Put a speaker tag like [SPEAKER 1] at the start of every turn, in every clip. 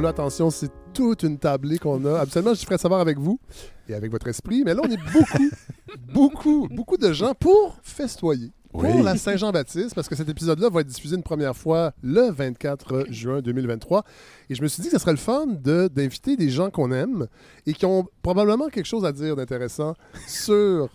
[SPEAKER 1] Là, attention, c'est toute une tablée qu'on a. Absolument, je ferais savoir avec vous et avec votre esprit. Mais là, on est beaucoup, beaucoup, beaucoup de gens pour festoyer. Pour la Saint-Jean-Baptiste, parce que cet épisode-là va être diffusé une première fois le 24 juin 2023. Et je me suis dit que ce serait le fun de- d'inviter des gens qu'on aime et qui ont probablement quelque chose à dire d'intéressant sur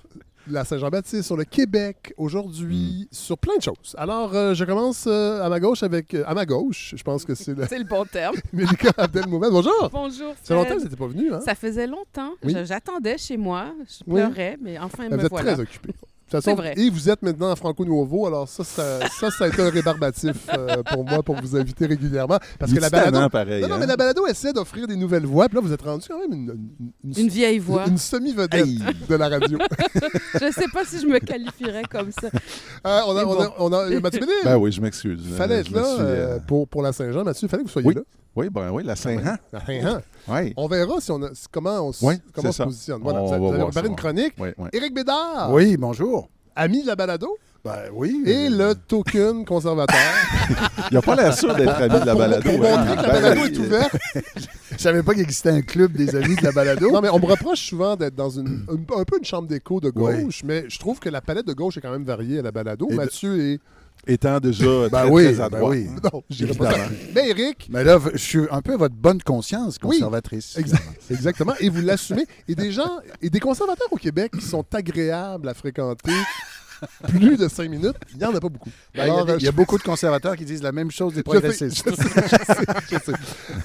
[SPEAKER 1] la Saint-Jean-Baptiste, sur le Québec aujourd'hui, sur plein de choses. Alors, euh, je commence euh, à ma gauche avec... euh, à ma gauche, je pense que c'est le...
[SPEAKER 2] C'est le bon terme.
[SPEAKER 1] Mélika Abdelmoumen. Bonjour!
[SPEAKER 2] Bonjour.
[SPEAKER 1] Ça fait longtemps que vous pas venu, hein?
[SPEAKER 2] Ça faisait longtemps.
[SPEAKER 1] Oui.
[SPEAKER 2] J'attendais chez moi. Je
[SPEAKER 1] Oui.
[SPEAKER 2] pleurais, mais enfin,
[SPEAKER 1] vous
[SPEAKER 2] me
[SPEAKER 1] êtes
[SPEAKER 2] voilà.
[SPEAKER 1] très occupé. Façon,
[SPEAKER 2] vrai.
[SPEAKER 1] Et vous êtes maintenant à Franco Nouveau, alors ça, ça, ça, ça a été un rébarbatif euh, pour moi pour vous inviter régulièrement. Parce que la balado.
[SPEAKER 3] Pareil.
[SPEAKER 1] Non, non,
[SPEAKER 3] hein?
[SPEAKER 1] mais la balado essaie d'offrir des nouvelles voix, puis là, vous êtes rendu quand même une, une-
[SPEAKER 2] Une vieille voix.
[SPEAKER 1] une semi-vedette
[SPEAKER 3] Hey.
[SPEAKER 1] de la radio.
[SPEAKER 2] je sais pas si je me qualifierais comme ça.
[SPEAKER 1] Euh, on a, on a, on a- Mathieu Bellil,
[SPEAKER 3] Ben oui, je m'excuse.
[SPEAKER 1] il fallait
[SPEAKER 3] Euh,
[SPEAKER 1] être là
[SPEAKER 3] suis,
[SPEAKER 1] euh,
[SPEAKER 3] euh,
[SPEAKER 1] pour, pour la Saint-Jean. Mathieu, il fallait que vous soyez
[SPEAKER 3] Oui.
[SPEAKER 1] là.
[SPEAKER 3] Oui, ben oui, la Saint-Jean.
[SPEAKER 1] Hein, hein.
[SPEAKER 3] Oui.
[SPEAKER 1] On verra si on a, comment on,
[SPEAKER 3] Oui,
[SPEAKER 1] comment on
[SPEAKER 3] c'est
[SPEAKER 1] se
[SPEAKER 3] ça.
[SPEAKER 1] positionne. Voilà,
[SPEAKER 3] On
[SPEAKER 1] vous,
[SPEAKER 3] voir
[SPEAKER 1] préparé
[SPEAKER 3] ça.
[SPEAKER 1] une chronique.
[SPEAKER 3] Oui, oui.
[SPEAKER 1] Éric Bédard,
[SPEAKER 4] Oui, bonjour.
[SPEAKER 1] ami de la balado,
[SPEAKER 4] Ben oui.
[SPEAKER 1] et
[SPEAKER 4] euh,
[SPEAKER 1] le token conservateur.
[SPEAKER 3] Il n'a pas l'air sûr d'être ami de la balado.
[SPEAKER 1] Pour
[SPEAKER 3] hein?
[SPEAKER 1] montrer que la
[SPEAKER 3] Ben
[SPEAKER 1] balado
[SPEAKER 3] oui.
[SPEAKER 1] est ouverte.
[SPEAKER 4] Je savais pas qu'il existait un club des amis de la balado.
[SPEAKER 1] Non, mais on me reproche souvent d'être dans une, un, un peu une chambre d'écho de gauche, mais je trouve que la palette de gauche est quand même variée à la balado.
[SPEAKER 4] Et de-
[SPEAKER 1] Mathieu est.
[SPEAKER 3] Étant déjà
[SPEAKER 4] Ben
[SPEAKER 3] très,
[SPEAKER 4] oui,
[SPEAKER 3] très à
[SPEAKER 4] ben
[SPEAKER 3] droite.
[SPEAKER 4] oui.
[SPEAKER 1] Non, pas. Mais Eric,
[SPEAKER 4] Mais là, je suis un peu votre bonne conscience
[SPEAKER 1] Oui.
[SPEAKER 4] conservatrice.
[SPEAKER 1] Exact. exactement, et vous l'assumez. Et des gens, et des conservateurs au Québec qui sont agréables à fréquenter plus de cinq minutes, il n'y en a pas beaucoup.
[SPEAKER 4] Ben, il y a
[SPEAKER 1] Alors,
[SPEAKER 4] des-
[SPEAKER 1] euh,
[SPEAKER 4] il y, a beaucoup de conservateurs qui disent la même chose des progressistes.
[SPEAKER 1] je sais, je sais, je sais.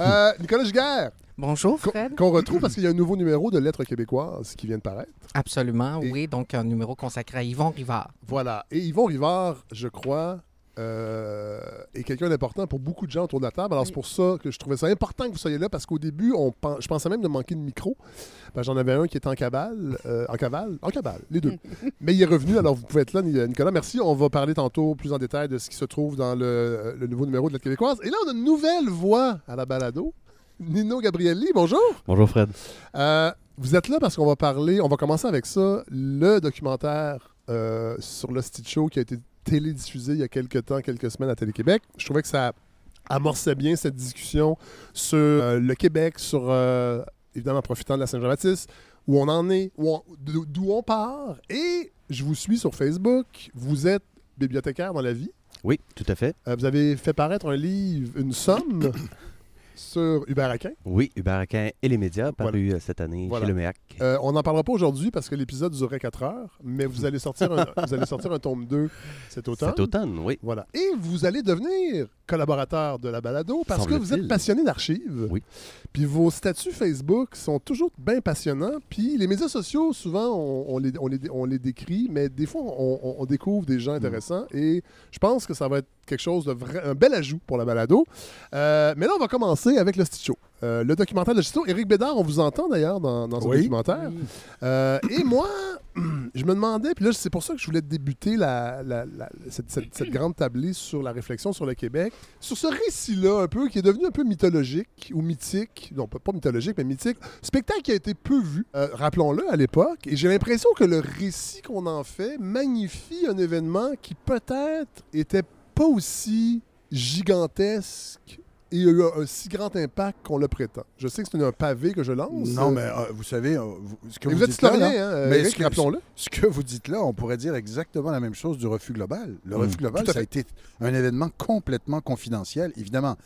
[SPEAKER 1] Euh, Nicolas Giguère,
[SPEAKER 5] Bonjour,
[SPEAKER 1] qu'on
[SPEAKER 5] Fred.
[SPEAKER 1] qu'on retrouve parce qu'il y a un nouveau numéro de Lettres québécoises qui vient de paraître.
[SPEAKER 5] Absolument,
[SPEAKER 1] Et-
[SPEAKER 5] oui. Donc, un numéro consacré à Yvon Rivard.
[SPEAKER 1] Voilà. Et Yvon Rivard, je crois, euh, est quelqu'un d'important pour beaucoup de gens autour de la table. Alors, c'est pour ça que je trouvais ça important que vous soyez là, parce qu'au début, on pen- je pensais même de manquer de micro. J'en avais un qui était en cabale. euh, en cavale? En cabale, les deux. Mais il est revenu, alors vous pouvez être là, Nicolas. Merci. On va parler tantôt plus en détail de ce qui se trouve dans le, le nouveau numéro de la Québécoise. Et là, on a une nouvelle voix à la balado. Nino Gabrielli, bonjour.
[SPEAKER 6] Bonjour Fred.
[SPEAKER 1] Euh, vous êtes là parce qu'on va parler, on va commencer avec ça, le documentaire euh, sur le Stitch Show qui a été télédiffusé il y a quelques temps, quelques semaines à Télé-Québec. Je trouvais que ça amorçait bien cette discussion sur euh, le Québec, sur, évidemment, profitant de la Saint-Jean-Baptiste, où on en est, on- d'où on part. Et je vous suis sur Facebook. Vous êtes bibliothécaire dans la vie.
[SPEAKER 6] Oui, tout à fait.
[SPEAKER 1] Euh, vous avez fait paraître un livre, une somme, sur Hubert Aquin.
[SPEAKER 6] Oui, Hubert Aquin et les médias, paru euh, cette année
[SPEAKER 1] Voilà.
[SPEAKER 6] chez le MEAC.
[SPEAKER 1] Euh, on n'en parlera pas aujourd'hui parce que l'épisode durait 4 heures, mais vous allez sortir un, vous allez sortir un tome 2 cet automne.
[SPEAKER 6] Cet automne, oui.
[SPEAKER 1] Voilà. Et vous allez devenir collaborateur de la balado parce que vous êtes passionné d'archives.
[SPEAKER 6] Oui.
[SPEAKER 1] Puis vos statuts Facebook sont toujours bien passionnants. Puis les médias sociaux, souvent, on, on les, on les- on les décrit, mais des fois, on, découvre des gens intéressants. Et je pense que ça va être quelque chose de vrai, un bel ajout pour la balado. Euh, mais là, on va commencer avec le Stitch Show. Euh, le documentaire de Stitch Show. Éric Bédard, on vous entend d'ailleurs dans, dans ce
[SPEAKER 4] Oui.
[SPEAKER 1] documentaire. Euh, et moi, je me demandais, puis là, c'est pour ça que je voulais débuter la, la- la- cette, cette- cette grande tablée sur la réflexion sur le Québec, sur ce récit-là, un peu, qui est devenu un peu mythologique ou mythique, non, pas, pas mythologique, mais mythique, spectacle qui a été peu vu, euh, rappelons-le, à l'époque, et j'ai l'impression que le récit qu'on en fait magnifie un événement qui peut-être était pas aussi gigantesque et a eu un, un si grand impact qu'on le prétend. Je sais que c'est un pavé que je lance.
[SPEAKER 4] Non,
[SPEAKER 1] euh,
[SPEAKER 4] mais euh, vous savez, euh, vous- ce que vous, dites là,
[SPEAKER 1] hein,
[SPEAKER 4] mais
[SPEAKER 1] Eric,
[SPEAKER 4] ce que-
[SPEAKER 1] rappelons-le.
[SPEAKER 4] ce que vous dites là, on pourrait dire exactement la même chose du refus global. Le
[SPEAKER 3] Mm.
[SPEAKER 4] refus global, ça a été un événement complètement confidentiel, évidemment,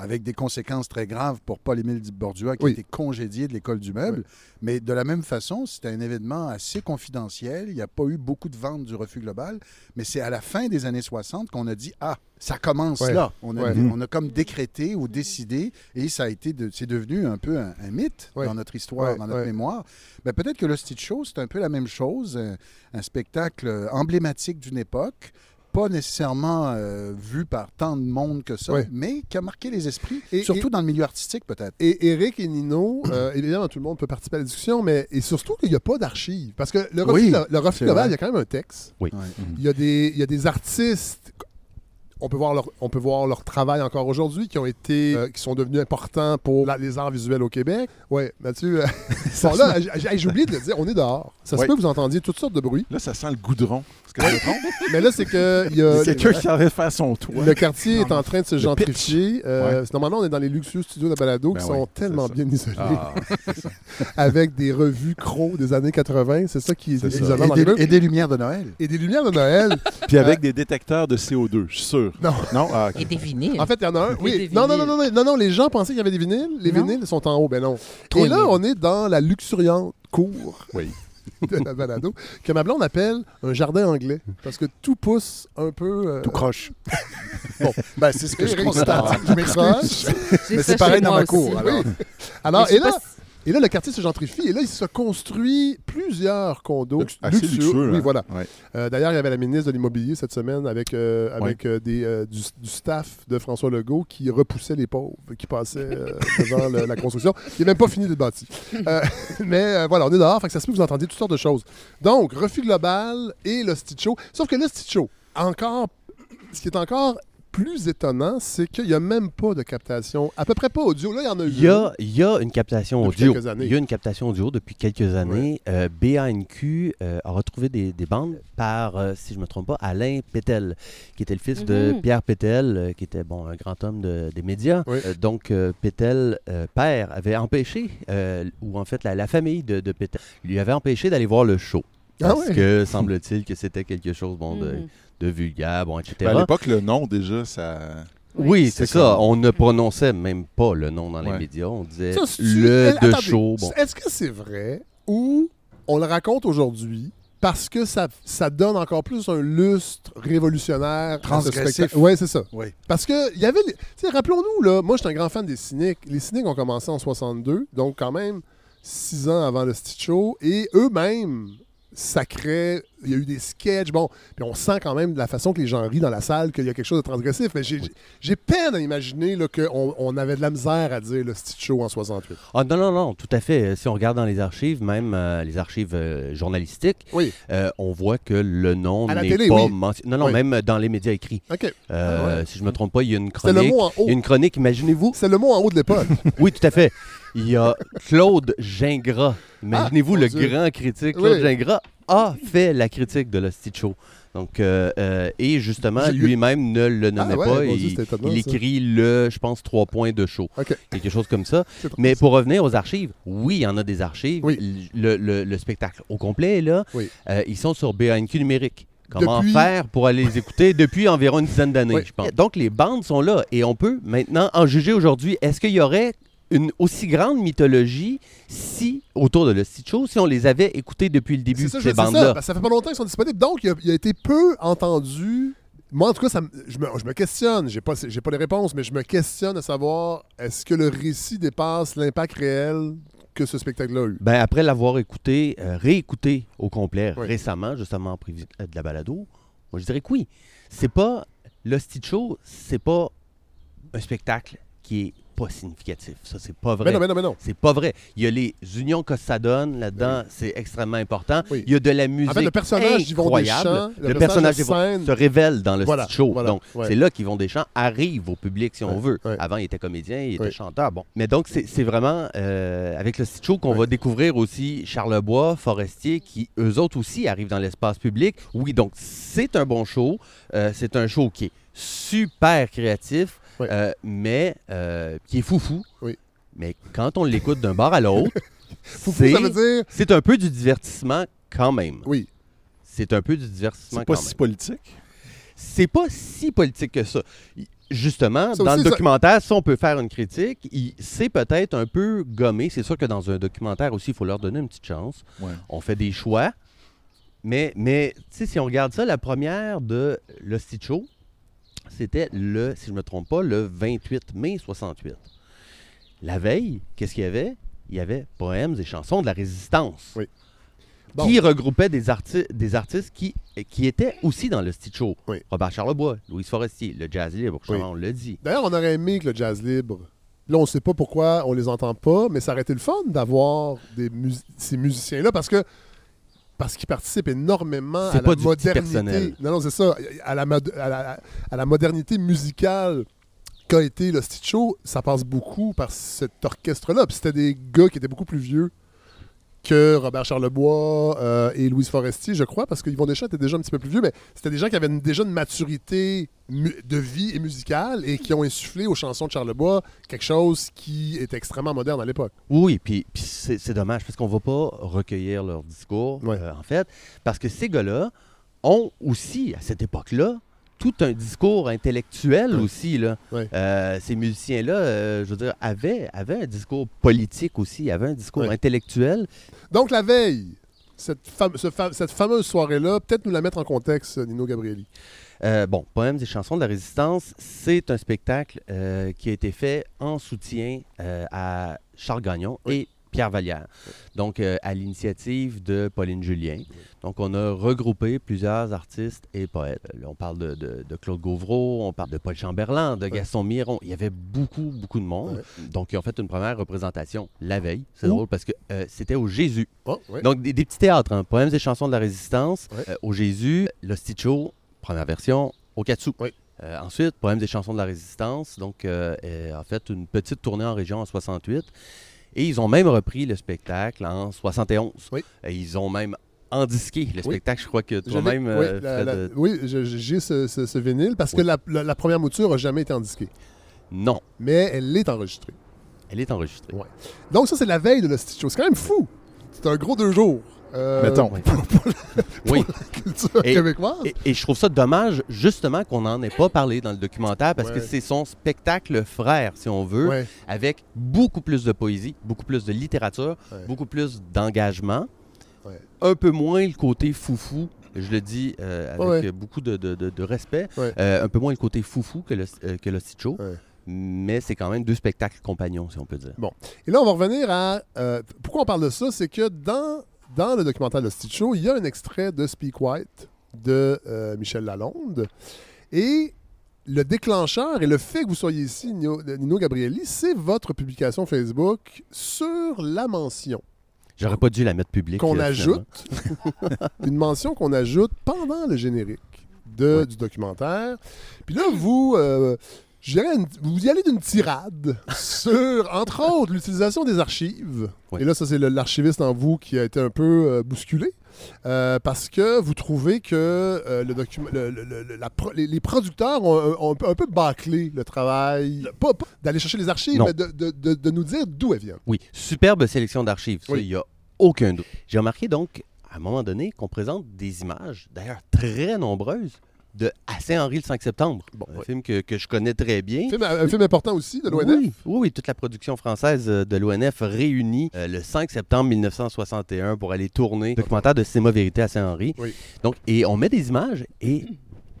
[SPEAKER 4] avec des conséquences très graves pour Paul-Émile Bordua, qui
[SPEAKER 1] Oui.
[SPEAKER 4] a été congédié de l'école du meuble. Mais de la même façon, c'était un événement assez confidentiel. Il n'y a pas eu beaucoup de ventes du refus global, mais c'est à la fin des années 60 qu'on a dit Ah, ça commence
[SPEAKER 1] Ouais.
[SPEAKER 4] là. On a,
[SPEAKER 1] Ouais.
[SPEAKER 4] on a comme décrété ou décidé, et ça a été de- c'est devenu un peu un, un mythe
[SPEAKER 1] Ouais.
[SPEAKER 4] dans notre histoire, dans notre mémoire. Ben, peut-être que le Stitch Show, c'est un peu la même chose, un, un spectacle emblématique d'une époque, pas nécessairement euh, vu par tant de monde que ça, mais qui a marqué les esprits,
[SPEAKER 1] Et-
[SPEAKER 4] surtout
[SPEAKER 1] et-
[SPEAKER 4] dans le milieu artistique peut-être.
[SPEAKER 1] Et Eric et Nino, euh, évidemment, tout le monde peut participer à la discussion, mais et surtout qu'il n'y a pas d'archives. Parce que le refus,
[SPEAKER 4] Oui,
[SPEAKER 1] le refus global, il y a quand même un texte.
[SPEAKER 6] Oui.
[SPEAKER 4] Ouais.
[SPEAKER 1] Il y a des, il y a des artistes. On peut, voir leur, on peut voir leur travail encore aujourd'hui, qui ont été, euh, qui sont devenus importants pour la- les arts visuels au Québec. Oui, Mathieu. euh, bon, là, j'ai- oublié de le dire, on est dehors. Ça se peut que vous entendiez toutes sortes de bruits.
[SPEAKER 3] Là, ça sent le goudron. Est-ce que je me trompe?
[SPEAKER 1] Mais là, c'est que il y a-
[SPEAKER 3] quelqu'un qui faire son toit.
[SPEAKER 1] le quartier est en train de se gentrifier. Euh, Normalement, on est dans les luxueux studios de balado
[SPEAKER 3] Ben
[SPEAKER 1] qui sont tellement bien isolés,
[SPEAKER 3] Ah,
[SPEAKER 1] avec des revues crocs des années 80. C'est ça qui est,
[SPEAKER 3] ça.
[SPEAKER 1] isolant
[SPEAKER 4] Et
[SPEAKER 1] dans les
[SPEAKER 4] des, et des lumières de Noël.
[SPEAKER 1] Et des lumières de Noël.
[SPEAKER 3] Puis avec des détecteurs de CO2, je suis sûr.
[SPEAKER 1] Non.
[SPEAKER 3] Non? Ah.
[SPEAKER 5] Et des vinyles.
[SPEAKER 1] En fait, il y en a un. Oui.
[SPEAKER 2] des
[SPEAKER 1] Non, non, non, non, non, non, les gens pensaient qu'il y avait des vinyles. Les
[SPEAKER 2] Non?
[SPEAKER 1] vinyles sont en haut. Ben non.
[SPEAKER 5] Trop
[SPEAKER 1] Et là, on est dans la luxuriante cour
[SPEAKER 3] Oui.
[SPEAKER 1] de la balado, que ma blonde appelle un jardin anglais. Parce que tout pousse un peu. euh,
[SPEAKER 4] Tout croche.
[SPEAKER 1] Bon.
[SPEAKER 4] Ben, c'est ce que je constate. Je.
[SPEAKER 2] J'ai
[SPEAKER 4] Mais c'est pareil dans ma cour. Alors,
[SPEAKER 1] et là, et là, le quartier se gentrifie. Et là, il se construit plusieurs condos
[SPEAKER 3] Lux- assez luxueux.
[SPEAKER 1] Oui,
[SPEAKER 3] hein?
[SPEAKER 1] voilà.
[SPEAKER 3] Ouais.
[SPEAKER 1] Euh, D'ailleurs, il y avait la ministre de l'Immobilier cette semaine avec, euh, avec euh, des, du, du staff de François Legault qui repoussait les pauvres qui passaient devant le- la construction. Il n'est même pas fini d'être bâti. Euh, mais voilà, on est dehors, fait que ça se peut que vous entendiez toutes sortes de choses. Donc, refus global et le. Sauf que le Show, encore, ce qui est encore plus étonnant, c'est qu'il n'y a même pas de captation, à peu près pas audio. Là, il y en a eu.
[SPEAKER 6] Il y a, il y a une captation
[SPEAKER 1] Depuis
[SPEAKER 6] audio.
[SPEAKER 1] quelques années.
[SPEAKER 6] Il y a une captation audio depuis quelques années. Euh, BANQ euh, a retrouvé des, des bandes par, euh, si je ne me trompe pas, Alain Pétel, qui était le fils de
[SPEAKER 2] Mhm.
[SPEAKER 6] Pierre Pétel, euh, qui était bon, un grand homme de- des médias.
[SPEAKER 1] Oui.
[SPEAKER 6] Euh, donc, euh, Pétel, euh, père, avait empêché, euh, ou en fait la, la famille de, de Pétel, lui avait empêché d'aller voir le show.
[SPEAKER 1] Ah
[SPEAKER 6] Parce
[SPEAKER 1] ouais?
[SPEAKER 6] que semble-t-il que c'était quelque chose bon, de,
[SPEAKER 2] Mhm.
[SPEAKER 6] De vulgaire, bon, etc.
[SPEAKER 3] Ben, à l'époque, le nom, déjà, ça.
[SPEAKER 6] Oui, c'est ça.
[SPEAKER 3] comme-
[SPEAKER 6] On ne prononçait même pas le nom dans les
[SPEAKER 3] Ouais.
[SPEAKER 6] médias. On disait
[SPEAKER 1] Ça,
[SPEAKER 6] le
[SPEAKER 1] Eh,
[SPEAKER 6] de show. Bon.
[SPEAKER 1] Est-ce que c'est vrai ou on le raconte aujourd'hui parce que ça, ça donne encore plus un lustre révolutionnaire.
[SPEAKER 4] Transgressif.
[SPEAKER 1] Ouais, c'est ça.
[SPEAKER 4] Oui.
[SPEAKER 1] Parce que il y avait. les- rappelons-nous, là, moi, j'étais un grand fan des cyniques. Les cyniques ont commencé en 62, donc quand même six ans avant le Stitch Show, et eux-mêmes sacraient. Il y a eu des sketchs, bon, puis on sent quand même de la façon que les gens rient dans la salle qu'il y a quelque chose de transgressif, mais j'ai peine à imaginer qu'on on avait de la misère à dire le Stitch Show en 68.
[SPEAKER 6] Ah non, non, non, tout à fait. Si on regarde dans les archives, même euh, les archives euh, journalistiques,
[SPEAKER 1] Oui.
[SPEAKER 6] euh, on voit que le nom n'est pas
[SPEAKER 1] oui.
[SPEAKER 6] mentionné. Non, non, même dans les médias écrits.
[SPEAKER 1] OK.
[SPEAKER 6] Euh,
[SPEAKER 1] Ah ouais.
[SPEAKER 6] Si je me trompe pas, il y a une
[SPEAKER 1] C'est le
[SPEAKER 6] chronique.
[SPEAKER 1] mot en haut.
[SPEAKER 6] une chronique, imaginez-vous.
[SPEAKER 1] C'est le mot en haut de l'époque.
[SPEAKER 6] Oui, tout à fait. Il y a Claude Gingras. Imaginez-vous
[SPEAKER 1] Ah,
[SPEAKER 6] le
[SPEAKER 1] Dieu.
[SPEAKER 6] grand critique. Claude
[SPEAKER 1] Oui.
[SPEAKER 6] Gingras a fait la critique de l'Hostie Show. Donc, euh, euh, et justement, lui-même ne le nommait
[SPEAKER 1] Ah ouais,
[SPEAKER 6] pas.
[SPEAKER 1] Dieu,
[SPEAKER 6] il,
[SPEAKER 1] ça.
[SPEAKER 6] écrit le, je pense, trois points de show. Quelque chose comme ça. Mais pour revenir aux archives, oui, il y en a des archives.
[SPEAKER 1] Oui.
[SPEAKER 6] Le, le- le spectacle au complet est là.
[SPEAKER 1] Oui.
[SPEAKER 6] Euh, ils sont sur BANQ numérique. Comment
[SPEAKER 1] Depuis-
[SPEAKER 6] faire pour aller les écouter depuis environ une dizaine d'années,
[SPEAKER 1] Oui.
[SPEAKER 6] je pense. Donc, les bandes sont là et on peut maintenant en juger aujourd'hui. Est-ce qu'il y aurait une aussi grande mythologie si, autour de le show, si on les avait écoutées depuis le début,
[SPEAKER 1] ça, je-
[SPEAKER 6] ces
[SPEAKER 1] ça,
[SPEAKER 6] bandes-là?
[SPEAKER 1] ça fait pas longtemps qu'ils sont disponibles. Donc, il a, il a été peu entendu. Moi, en tout cas, ça je, me, je me questionne. J'ai pas, j'ai pas les réponses, mais je me questionne à savoir est-ce que le récit dépasse l'impact réel que ce spectacle-là a eu?
[SPEAKER 6] Ben, après l'avoir écouté, euh, réécouté au complet
[SPEAKER 1] Oui.
[SPEAKER 6] récemment, justement en prévu euh, de la balado, moi je dirais que oui. C'est pas. Le Show, c'est pas un spectacle qui est pas significatif. Ça, c'est pas vrai.
[SPEAKER 1] Mais non, mais non, mais non.
[SPEAKER 6] C'est pas vrai. Il y a les unions que ça donne là-dedans, c'est extrêmement important.
[SPEAKER 1] Oui.
[SPEAKER 6] Il y a de la musique
[SPEAKER 1] En fait, le personnage d'Yvon
[SPEAKER 6] incroyable.
[SPEAKER 1] Deschamps,
[SPEAKER 6] le, personnage se révèle dans le
[SPEAKER 1] Voilà,
[SPEAKER 6] Show.
[SPEAKER 1] voilà,
[SPEAKER 6] donc,
[SPEAKER 1] ouais.
[SPEAKER 6] c'est là qu'Yvon Deschamps arrive au public, si on
[SPEAKER 1] Ouais,
[SPEAKER 6] veut.
[SPEAKER 1] ouais.
[SPEAKER 6] Avant, il était comédien, il était chanteur. Bon. Mais donc, c'est vraiment euh, avec le Stitch Show qu'on va découvrir aussi Charlebois, Forestier, qui eux autres aussi arrivent dans l'espace public. Oui, donc, c'est un bon show. Euh, c'est un show qui est super créatif, Euh, mais euh, qui est foufou.
[SPEAKER 1] Oui.
[SPEAKER 6] Mais quand on l'écoute d'un bar à l'autre, c'est
[SPEAKER 1] ça veut dire.
[SPEAKER 6] c'est un peu du divertissement quand même.
[SPEAKER 1] Oui.
[SPEAKER 6] C'est un peu du divertissement
[SPEAKER 3] C'est pas
[SPEAKER 6] quand
[SPEAKER 3] si
[SPEAKER 6] même.
[SPEAKER 3] politique?
[SPEAKER 6] C'est pas si politique que ça. Justement,
[SPEAKER 1] Ça
[SPEAKER 6] dans le
[SPEAKER 1] ça-
[SPEAKER 6] documentaire, si on peut faire une critique, il- c'est peut-être un peu gommé. C'est sûr que dans un documentaire aussi, il faut leur donner une petite chance.
[SPEAKER 3] Ouais.
[SPEAKER 6] On fait des choix. Mais, mais tu sais, si on regarde ça, la première de Le Show, c'était le, si je ne me trompe pas, le 28 mai 68. La veille, qu'est-ce qu'il y avait? Il y avait Poèmes et chansons de la résistance.
[SPEAKER 1] Oui. Bon.
[SPEAKER 6] Qui regroupait des, arti- des artistes qui, qui étaient aussi dans le Stitch Show.
[SPEAKER 1] Oui.
[SPEAKER 6] Robert Charlebois, Louise Forestier, le Jazz Libre,
[SPEAKER 1] Oui.
[SPEAKER 6] on l'a dit.
[SPEAKER 1] D'ailleurs, on aurait aimé que le jazz libre. Là, on ne sait pas pourquoi on les entend pas, mais ça aurait été le fun d'avoir mus- ces musiciens-là parce que parce qu'ils participent énormément à la modernité. Non, non, c'est ça. À la, mod- à la- à la modernité musicale qu'a été le Stitch Show, ça passe beaucoup par cet orchestre-là. Puis c'était des gars qui étaient beaucoup plus vieux que Robert Charlebois euh, et Louise Forestier, je crois, parce qu'Yvon Deschamps était déjà un petit peu plus vieux, mais c'était des gens qui avaient une- déjà une maturité de vie et musicale et qui ont insufflé aux chansons de Charlebois quelque chose qui est extrêmement moderne à l'époque.
[SPEAKER 6] Oui, puis, puis c'est dommage parce qu'on va pas recueillir leur discours,
[SPEAKER 1] Ouais.
[SPEAKER 6] euh, en fait, parce que ces gars-là ont aussi, à cette époque-là, tout un discours intellectuel aussi. Là. Euh, ces musiciens-là, euh, je veux dire, avaient, avaient un discours politique aussi, avaient un discours intellectuel.
[SPEAKER 1] Donc, la veille, cette, fame- ce fa- cette fameuse soirée-là, peut-être nous la mettre en contexte, Nino Gabrielli.
[SPEAKER 6] Euh, bon, Poèmes et chansons de la résistance, c'est un spectacle euh, qui a été fait en soutien à Charles Gagnon et Pierre Vallière. Donc, euh, à l'initiative de Pauline Julien. Donc, on a regroupé plusieurs artistes et poètes. Là, on parle de, de- de Claude Gauvreau, on parle de Paul Chamberlain, de Gaston Miron. Il y avait beaucoup, beaucoup de monde. Donc, ils ont fait une première représentation la veille. C'est drôle parce que euh, c'était au Jésus.
[SPEAKER 1] Oh.
[SPEAKER 6] Donc, des, des petits théâtres, hein. poèmes et chansons de la résistance. Euh, au Jésus, l'Hosticho, première version, au Katsu.
[SPEAKER 1] Oui.
[SPEAKER 6] Euh, ensuite, poèmes et chansons de la résistance. Donc, euh, en fait, une petite tournée en région en 68. Et ils ont même repris le spectacle en 71.
[SPEAKER 1] Oui.
[SPEAKER 6] Et ils ont même endisqué le
[SPEAKER 1] Oui.
[SPEAKER 6] spectacle. Je crois que toi-même,
[SPEAKER 1] oui,
[SPEAKER 6] euh,
[SPEAKER 1] oui, j'ai ce, ce- ce vinyle parce que la, la- la première mouture n'a jamais été endisquée,
[SPEAKER 6] non,
[SPEAKER 1] mais elle est enregistrée.
[SPEAKER 6] elle est enregistrée.
[SPEAKER 1] Ouais. Donc, ça, c'est la veille de la Show. C'est quand même fou. C'est un gros deux jours. Euh,
[SPEAKER 3] Mettons.
[SPEAKER 6] Oui.
[SPEAKER 1] Pour, pour la
[SPEAKER 6] Oui.
[SPEAKER 1] culture
[SPEAKER 6] Et-
[SPEAKER 1] québécoise.
[SPEAKER 6] Et, et je trouve ça dommage, justement, qu'on n'en ait pas parlé dans le documentaire, parce que c'est son spectacle frère, si on veut,
[SPEAKER 1] Ouais.
[SPEAKER 6] avec beaucoup plus de poésie, beaucoup plus de littérature,
[SPEAKER 1] Ouais.
[SPEAKER 6] beaucoup plus d'engagement, un peu moins le côté foufou. Je le dis euh, avec beaucoup de, de- de- de respect. Euh, un peu moins le côté foufou que le, que le. Mais c'est quand même deux spectacles compagnons, si on peut dire.
[SPEAKER 1] Et là, on va revenir à. euh, pourquoi on parle de ça? C'est que dans, dans le documentaire de Stitch Show, il y a un extrait de Speak White de euh, Michel Lalonde. Et le déclencheur et le fait que vous soyez ici, Nino, Nino Gabrielli, c'est votre publication Facebook sur la mention
[SPEAKER 6] J'aurais pas dû la mettre publique.
[SPEAKER 1] qu'on
[SPEAKER 6] euh,
[SPEAKER 1] ajoute. une mention qu'on ajoute pendant le générique de, du documentaire. Puis là, vous. euh, une- vous y allez d'une tirade sur, entre autres, l'utilisation des archives.
[SPEAKER 6] Oui.
[SPEAKER 1] Et là, ça, c'est l'archiviste en vous qui a été un peu euh, bousculé. euh, parce que vous trouvez que euh, le document, le- le- le- la pro- les, les producteurs ont, ont un peu- bâclé le travail, pas, pas d'aller chercher les archives,
[SPEAKER 6] Non.
[SPEAKER 1] mais de, de- de- de nous dire d'où elles viennent.
[SPEAKER 6] Oui, superbe sélection d'archives, il
[SPEAKER 1] Oui.
[SPEAKER 6] n'y a aucun doute. J'ai remarqué donc, à un moment donné, qu'on présente des images, d'ailleurs très nombreuses, de À Saint-Henri le 5 septembre,
[SPEAKER 1] Bon,
[SPEAKER 6] un film que, que je connais très bien.
[SPEAKER 1] Un film, un film important aussi de l'ONF.
[SPEAKER 6] Oui, oui, toute la production française euh, de l'ONF réunie euh, le 5 septembre 1961 pour aller tourner le documentaire de Cinéma Vérité à Saint-Henri.
[SPEAKER 1] Oui.
[SPEAKER 6] Donc, et on met des images et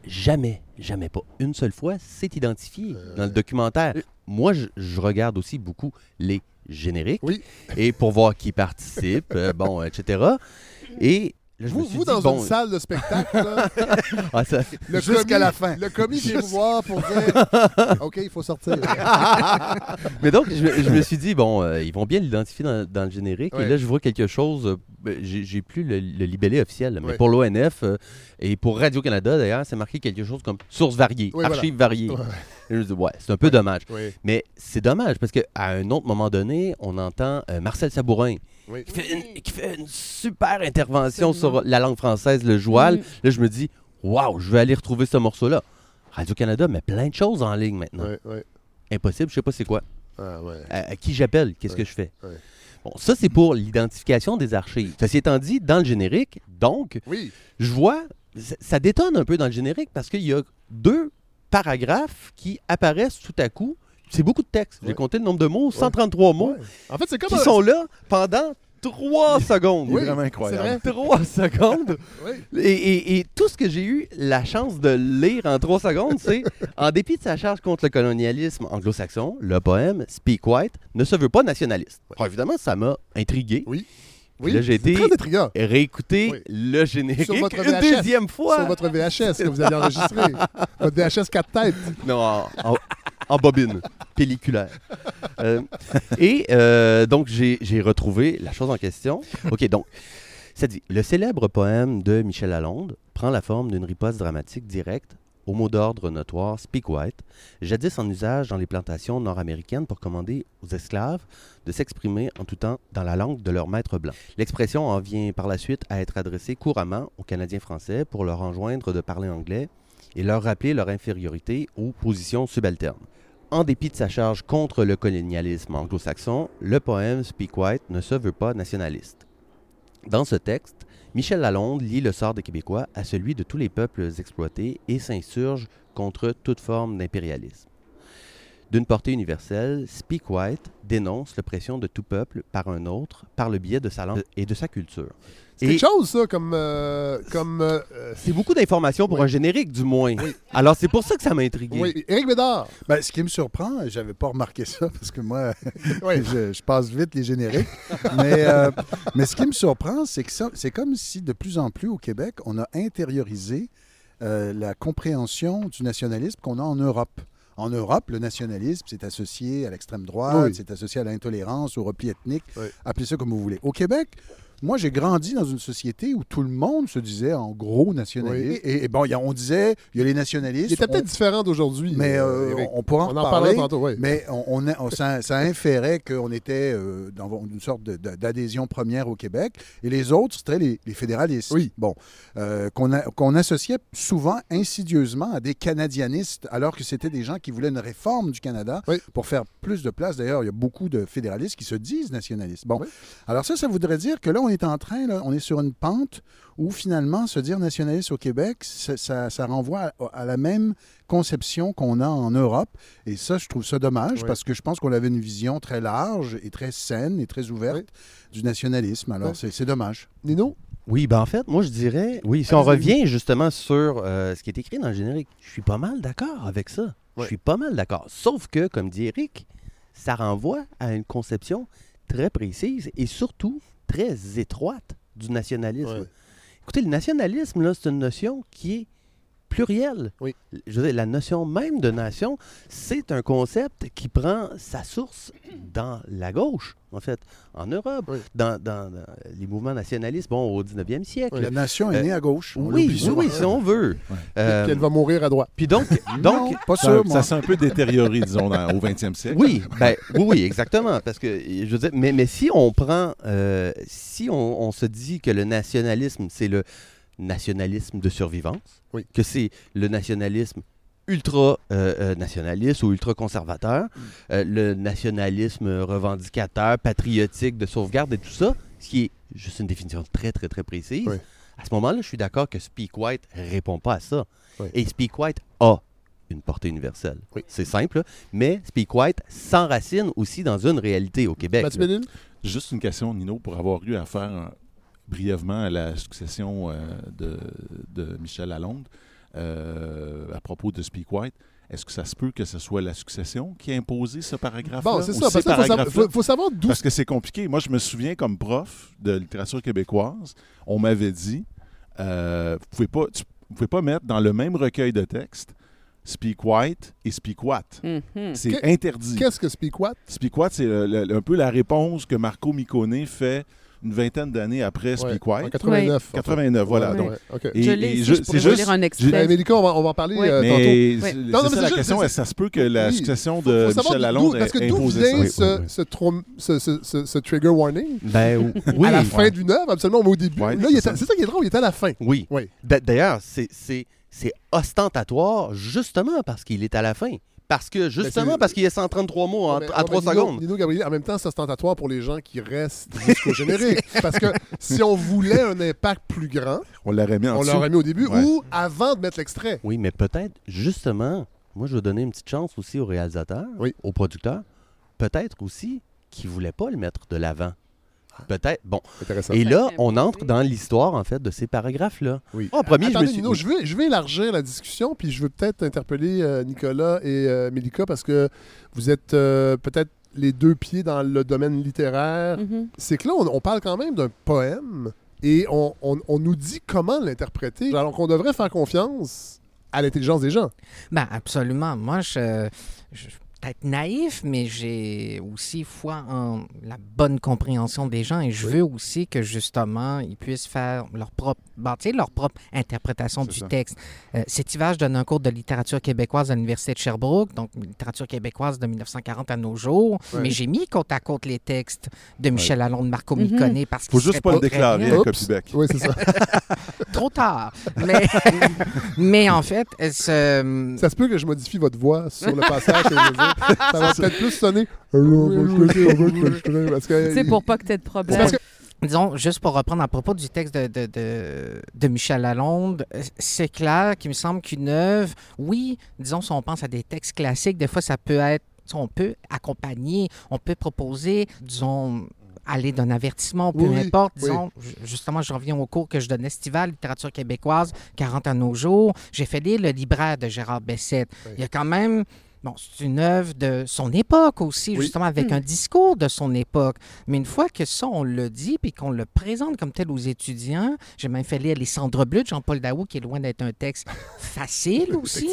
[SPEAKER 6] jamais, jamais pas une seule fois, c'est identifié
[SPEAKER 1] Euh.
[SPEAKER 6] dans le documentaire. Moi, je, je regarde aussi beaucoup les génériques
[SPEAKER 1] Oui.
[SPEAKER 6] et pour voir qui participe, euh, bon, etc. Et là, je me
[SPEAKER 1] Vous,
[SPEAKER 6] suis
[SPEAKER 1] vous
[SPEAKER 6] dit,
[SPEAKER 1] dans
[SPEAKER 6] bon,
[SPEAKER 1] une salle de spectacle, là,
[SPEAKER 6] ah, ça-
[SPEAKER 1] le
[SPEAKER 4] Jusqu'à la fin.
[SPEAKER 1] Le commis vient vous voir pour dire OK, il faut sortir.
[SPEAKER 6] Mais donc, je, me- je me suis dit, bon, euh, ils vont bien l'identifier dans, dans le générique.
[SPEAKER 1] Ouais.
[SPEAKER 6] Et là, je vois quelque chose. euh, ben, j'ai plus le, le libellé officiel, mais
[SPEAKER 1] Ouais.
[SPEAKER 6] pour l'ONF euh, et pour Radio-Canada, d'ailleurs, c'est marqué quelque chose comme archives variées.
[SPEAKER 1] Ouais.
[SPEAKER 6] Me dis, ouais, c'est un peu dommage.
[SPEAKER 1] oui,
[SPEAKER 6] Mais c'est dommage parce qu'à un autre moment donné, on entend euh, Marcel Sabourin
[SPEAKER 1] oui.
[SPEAKER 6] qui fait, une, qui fait une super intervention
[SPEAKER 2] Absolument.
[SPEAKER 6] sur la langue française, le joual.
[SPEAKER 2] Mm.
[SPEAKER 6] Là, je me dis, waouh, je vais aller retrouver ce morceau-là. Radio-Canada met plein de choses en ligne maintenant.
[SPEAKER 1] Ouais.
[SPEAKER 6] Impossible, je sais pas c'est quoi.
[SPEAKER 1] Ah, ouais.
[SPEAKER 6] À, à qui j'appelle, qu'est-ce que je fais? Bon, ça, c'est pour l'identification des archives. Ceci étant dit, dans le générique, donc,
[SPEAKER 1] Oui,
[SPEAKER 6] je vois, ça, ça détonne un peu dans le générique parce qu'il y a deux paragraphes qui apparaissent tout à coup. C'est beaucoup de texte. J'ai
[SPEAKER 1] Ouais.
[SPEAKER 6] compté le nombre de mots, 133 mots.
[SPEAKER 1] En fait, c'est comme
[SPEAKER 6] qui
[SPEAKER 1] un-
[SPEAKER 6] sont là pendant trois secondes.
[SPEAKER 3] Il est
[SPEAKER 1] Oui,
[SPEAKER 3] vraiment incroyable.
[SPEAKER 1] vrai.
[SPEAKER 6] Trois secondes.
[SPEAKER 1] Oui.
[SPEAKER 6] Et, et- et tout ce que j'ai eu la chance de lire en trois secondes, c'est en dépit de sa charge contre le colonialisme anglo-saxon, le poème Speak White ne se veut pas nationaliste. Alors, évidemment, ça m'a intrigué.
[SPEAKER 1] Oui.
[SPEAKER 6] Puis là, j'ai été-. Réécouter
[SPEAKER 1] Oui.
[SPEAKER 6] le générique
[SPEAKER 1] Sur votre
[SPEAKER 6] une deuxième fois.
[SPEAKER 1] Sur votre VHS que vous avez enregistré. votre VHS 4 têtes.
[SPEAKER 6] Non, en, en- en bobine, pelliculaire. Euh, et euh, donc, j'ai j'ai retrouvé la chose en question. OK, donc, ça dit Le célèbre poème de Michel Lalonde prend la forme d'une riposte dramatique directe au mot d'ordre notoire Speak White, jadis en usage dans les plantations nord-américaines pour commander aux esclaves de s'exprimer en tout temps dans la langue de leur maître blanc. L'expression en vient par la suite à être adressée couramment aux Canadiens français pour leur enjoindre de parler anglais et leur rappeler leur infériorité aux positions subalternes. En dépit de sa charge contre le colonialisme anglo-saxon, le poème Speak White ne se veut pas nationaliste. Dans ce texte, Michel Lalonde lie le sort des Québécois à celui de tous les peuples exploités et s'insurge contre toute forme d'impérialisme. D'une portée universelle, Speak White dénonce l'oppression de tout peuple par un autre par le biais de sa langue et de sa culture.
[SPEAKER 1] C'est quelque chose, ça, comme. euh, comme euh,
[SPEAKER 6] c'est beaucoup d'informations pour
[SPEAKER 1] Oui.
[SPEAKER 6] un générique, du moins. Alors, c'est pour ça que ça m'a intrigué.
[SPEAKER 1] oui, Éric Bédard.
[SPEAKER 4] Ben, ce qui me surprend, j'avais pas remarqué ça parce que moi,
[SPEAKER 1] Oui.
[SPEAKER 4] je, je passe vite les génériques. mais, euh, mais ce qui me surprend, c'est que ça- c'est comme si de plus en plus au Québec, on a intériorisé euh, la compréhension du nationalisme qu'on a en Europe. En Europe, le nationalisme, c'est associé à l'extrême droite,
[SPEAKER 1] Oui.
[SPEAKER 4] c'est associé à l'intolérance, au repli ethnique,
[SPEAKER 1] Oui.
[SPEAKER 4] appelez ça comme vous voulez. Au Québec, moi, j'ai grandi dans une société où tout le monde se disait en gros nationaliste. Et, et bon, y a- on disait, il y a les nationalistes.
[SPEAKER 1] Il était
[SPEAKER 4] on-
[SPEAKER 1] peut-être différent d'aujourd'hui.
[SPEAKER 4] mais
[SPEAKER 1] euh,
[SPEAKER 4] euh, on, pourra en
[SPEAKER 1] On en parlera tantôt, oui.
[SPEAKER 4] Mais on, ça, ça inférait qu'on était euh, dans une sorte d'adhésion première au Québec. Et les autres, c'était les, les fédéralistes.
[SPEAKER 1] Oui.
[SPEAKER 4] Bon. Euh, qu'on associait souvent insidieusement à des canadianistes, alors que c'était des gens qui voulaient une réforme du Canada
[SPEAKER 1] Oui.
[SPEAKER 4] pour faire plus de place. D'ailleurs, il y a beaucoup de fédéralistes qui se disent nationalistes. Bon. Alors ça, ça voudrait dire que là, on est en train, là, on est sur une pente où finalement, se dire nationaliste au Québec, ça, ça- ça renvoie à, à la même conception qu'on a en Europe. Et ça, je trouve ça dommage
[SPEAKER 1] Oui.
[SPEAKER 4] parce que je pense qu'on avait une vision très large et très saine et très ouverte du nationalisme. Alors,
[SPEAKER 1] Oui.
[SPEAKER 4] c'est dommage.
[SPEAKER 1] Nino?
[SPEAKER 6] Oui, ben en fait, moi je dirais, oui, si on revient justement sur euh, ce qui est écrit dans le générique, je suis pas mal d'accord avec ça. Je suis pas mal d'accord. Sauf que, comme dit Eric, ça renvoie à une conception très précise et surtout très étroite du nationalisme.
[SPEAKER 1] Ouais.
[SPEAKER 6] Écoutez, le nationalisme, là, c'est une notion qui est plurielle.
[SPEAKER 1] Oui.
[SPEAKER 6] Je veux dire, la notion même de nation, c'est un concept qui prend sa source dans la gauche, en fait, en Europe,
[SPEAKER 1] Oui.
[SPEAKER 6] dans, dans- dans les mouvements nationalistes, bon, au 19e siècle.
[SPEAKER 4] La nation est
[SPEAKER 6] Euh,
[SPEAKER 4] née à gauche. On
[SPEAKER 6] Oui, oui, si on veut. Euh,
[SPEAKER 1] Qu'elle va mourir à droite.
[SPEAKER 6] Puis donc, donc
[SPEAKER 4] Non, pas
[SPEAKER 3] Ça,
[SPEAKER 4] sûr,
[SPEAKER 3] ça
[SPEAKER 4] moi.
[SPEAKER 3] s'est un peu détérioré, disons, dans- au 20e siècle.
[SPEAKER 6] oui, ben, oui, oui, exactement. Parce que, je veux dire, mais, mais si on prend, euh, si on, on se dit que le nationalisme, c'est le nationalisme de survivance,
[SPEAKER 1] Oui.
[SPEAKER 6] que c'est le nationalisme ultra euh, euh, ou ultra conservateur,
[SPEAKER 1] Mm.
[SPEAKER 6] euh, le nationalisme revendicateur, patriotique, de sauvegarde et tout ça, ce qui est juste une définition très, très, très précise.
[SPEAKER 1] Oui.
[SPEAKER 6] À ce moment-là, je suis d'accord que Speak White répond pas à ça.
[SPEAKER 1] Oui.
[SPEAKER 6] Et Speak White a une portée universelle.
[SPEAKER 1] Oui.
[SPEAKER 6] C'est simple, mais Speak White s'enracine aussi dans une réalité au Québec.
[SPEAKER 3] Juste une question, Nino, pour avoir eu affaire euh, brièvement à la succession euh, de, de Michel Lalonde euh, à propos de Speak White. Est-ce que ça se peut que ce soit la succession qui a imposé ce paragraphe-là?
[SPEAKER 1] Bon, c'est ça. Parce qu'il faut, savoir-
[SPEAKER 3] paragraphes-là?
[SPEAKER 1] faut- faut savoir d'où.
[SPEAKER 3] Parce que c'est compliqué. Moi, je me souviens, comme prof de littérature québécoise, on m'avait dit euh, vous pouvez pas, tu- vous pouvez pas mettre dans le même recueil de textes Speak White et Speak What.
[SPEAKER 2] Mhm.
[SPEAKER 3] C'est interdit.
[SPEAKER 1] Qu'est-ce que Speak What?
[SPEAKER 3] Speak What, c'est un peu la réponse que Marco Micone fait une vingtaine d'années après Speak
[SPEAKER 1] Ouais, En
[SPEAKER 3] White.
[SPEAKER 1] 89. en fait.
[SPEAKER 3] 89, voilà.
[SPEAKER 1] Ouais,
[SPEAKER 3] donc,
[SPEAKER 1] ouais, OK.
[SPEAKER 3] et-
[SPEAKER 2] je l'ai
[SPEAKER 3] c'est juste-
[SPEAKER 2] lire un extrait.
[SPEAKER 1] On va, on va en parler euh,
[SPEAKER 3] mais
[SPEAKER 1] tantôt. Non, non, mais
[SPEAKER 3] ça
[SPEAKER 1] c'est
[SPEAKER 3] la
[SPEAKER 1] juste-
[SPEAKER 3] question.
[SPEAKER 1] c'est-
[SPEAKER 3] Est-ce que ça se peut que la
[SPEAKER 1] Oui.
[SPEAKER 3] succession
[SPEAKER 1] Faut-
[SPEAKER 3] de Michel Lalonde
[SPEAKER 1] Parce que d'où vient
[SPEAKER 3] ça?
[SPEAKER 1] ce,
[SPEAKER 6] oui, oui.
[SPEAKER 1] ce trom- ce- ce- ce- ce trigger warning?
[SPEAKER 6] Ben oui.
[SPEAKER 1] à la fin d'une œuvre, absolument, mais au début.
[SPEAKER 3] Ouais,
[SPEAKER 1] là, il
[SPEAKER 3] c'est ça.
[SPEAKER 1] c'est ça qui est drôle, il était à la fin.
[SPEAKER 6] Oui.
[SPEAKER 1] Oui.
[SPEAKER 6] D'a- D'ailleurs, c'est ostentatoire justement parce qu'il est à la fin. Parce que justement
[SPEAKER 1] c'est-
[SPEAKER 6] parce qu'il y a 133 mots en,
[SPEAKER 1] Mais-
[SPEAKER 6] à
[SPEAKER 1] non,
[SPEAKER 6] 3
[SPEAKER 1] mais Nino-
[SPEAKER 6] secondes.
[SPEAKER 1] Nino Gabriel, en même temps, c'est ostentatoire pour les gens qui restent jusqu'au générique. Parce que si on voulait un impact plus grand,
[SPEAKER 3] On l'aurait mis en
[SPEAKER 1] on
[SPEAKER 3] dessous.
[SPEAKER 1] l'aurait mis au début
[SPEAKER 3] Ouais.
[SPEAKER 1] ou avant de mettre l'extrait.
[SPEAKER 6] Oui, mais peut-être justement, moi je veux donner une petite chance aussi aux réalisateurs,
[SPEAKER 1] Oui.
[SPEAKER 6] aux producteurs, peut-être aussi qu'ils ne voulaient pas le mettre de l'avant. Peut-être. Bon.
[SPEAKER 1] Intéressant.
[SPEAKER 6] Et là, on entre dans l'histoire, en fait, de ces paragraphes-là.
[SPEAKER 1] Oui.
[SPEAKER 6] Oh, premier, je me
[SPEAKER 1] Attendez,
[SPEAKER 6] suis-
[SPEAKER 1] Nino, je vais, je vais élargir la discussion, puis je veux peut-être interpeller euh, Nicolas et euh, Mélika parce que vous êtes euh, peut-être les deux pieds dans le domaine littéraire.
[SPEAKER 2] Mhm.
[SPEAKER 1] C'est que là, on, on parle quand même d'un poème et on, on- on nous dit comment l'interpréter. Alors qu'on devrait faire confiance à l'intelligence des gens.
[SPEAKER 5] Ben, absolument. Moi, je, je- peut-être naïf, mais j'ai aussi foi en la bonne compréhension des gens et je
[SPEAKER 1] Oui.
[SPEAKER 5] veux aussi que justement ils puissent faire leur propre, sais, leur propre interprétation du
[SPEAKER 3] ça.
[SPEAKER 5] texte. Euh, cet hiver, je donne un cours de littérature québécoise à l'Université de Sherbrooke, donc littérature québécoise de 1940 à nos jours, mais j'ai mis côte à côte les textes de Michel Lalonde, Marco
[SPEAKER 2] Mhm.
[SPEAKER 5] Micone, parce
[SPEAKER 3] Faut
[SPEAKER 5] qu'il
[SPEAKER 3] juste
[SPEAKER 5] serait
[SPEAKER 3] pas le déclarer à. Copybec.
[SPEAKER 1] Oui, c'est ça.
[SPEAKER 5] Trop tard. Mais, mais en fait, ce-
[SPEAKER 1] ça se peut que je modifie votre voix sur le passage. Ça va peut-être plus sonner.
[SPEAKER 2] C'est pour pas que tu aies de problème.
[SPEAKER 5] Disons, juste pour reprendre à propos du texte de, de, de, de Michel Lalonde, c'est clair qu'il me semble qu'une œuvre, oui, disons, si on pense à des textes classiques, des fois, ça peut être, on peut accompagner, on peut proposer, disons, aller d'un avertissement, peu
[SPEAKER 1] Oui,
[SPEAKER 5] importe. Disons, ju- justement, je reviens au cours que je donne estival, littérature québécoise, 40 à nos jours. J'ai fait lire Le libraire de Gérard Bessette.
[SPEAKER 1] Oui.
[SPEAKER 5] Il y a quand même. Bon, c'est une œuvre de son époque aussi,
[SPEAKER 1] Oui.
[SPEAKER 5] justement, avec
[SPEAKER 2] Hmm.
[SPEAKER 5] un discours de son époque. Mais une fois que ça, on le dit, puis qu'on le présente comme tel aux étudiants, j'ai même fait lire Les Cendres Bleues de Jean-Paul Daou, qui est loin d'être un texte facile aussi.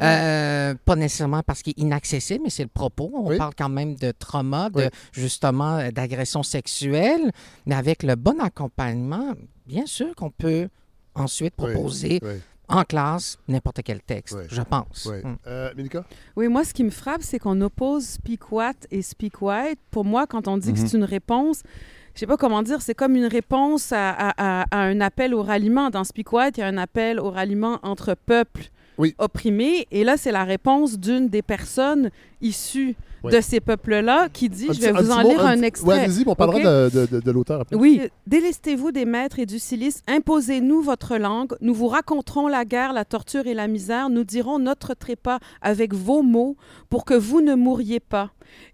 [SPEAKER 5] Euh, pas nécessairement parce qu'il est inaccessible, mais c'est le propos. On
[SPEAKER 1] Oui.
[SPEAKER 5] parle quand même de trauma, de
[SPEAKER 1] Oui.
[SPEAKER 5] justement euh, d'agression sexuelle, mais avec le bon accompagnement, bien sûr qu'on peut ensuite
[SPEAKER 1] Oui.
[SPEAKER 5] proposer
[SPEAKER 1] Oui.
[SPEAKER 5] En classe n'importe quel texte,
[SPEAKER 1] Oui.
[SPEAKER 5] je pense.
[SPEAKER 1] Oui.
[SPEAKER 5] Mm.
[SPEAKER 1] Euh?
[SPEAKER 2] Oui, moi, ce qui me frappe, c'est qu'on oppose Speak What et Speak White. Pour moi, quand on dit que
[SPEAKER 3] Mhm.
[SPEAKER 2] c'est une réponse, je sais pas comment dire, c'est comme une réponse à, à- à- à un appel au ralliement. Dans Speak White, il y a un appel au ralliement entre peuples
[SPEAKER 1] Oui.
[SPEAKER 2] opprimés. Et là, c'est la réponse d'une des personnes issues
[SPEAKER 1] Oui.
[SPEAKER 2] de ces peuples-là qui dit,
[SPEAKER 1] Un
[SPEAKER 2] je vais vous en
[SPEAKER 1] mot,
[SPEAKER 2] lire un extrait.
[SPEAKER 1] Allez-y, on parlera de, de- de- l'auteur après.
[SPEAKER 2] Oui. Délestez-vous des maîtres et du silice, imposez-nous votre langue, nous vous raconterons la guerre, la torture et la misère, nous dirons notre trépas avec vos mots pour que vous ne mouriez pas.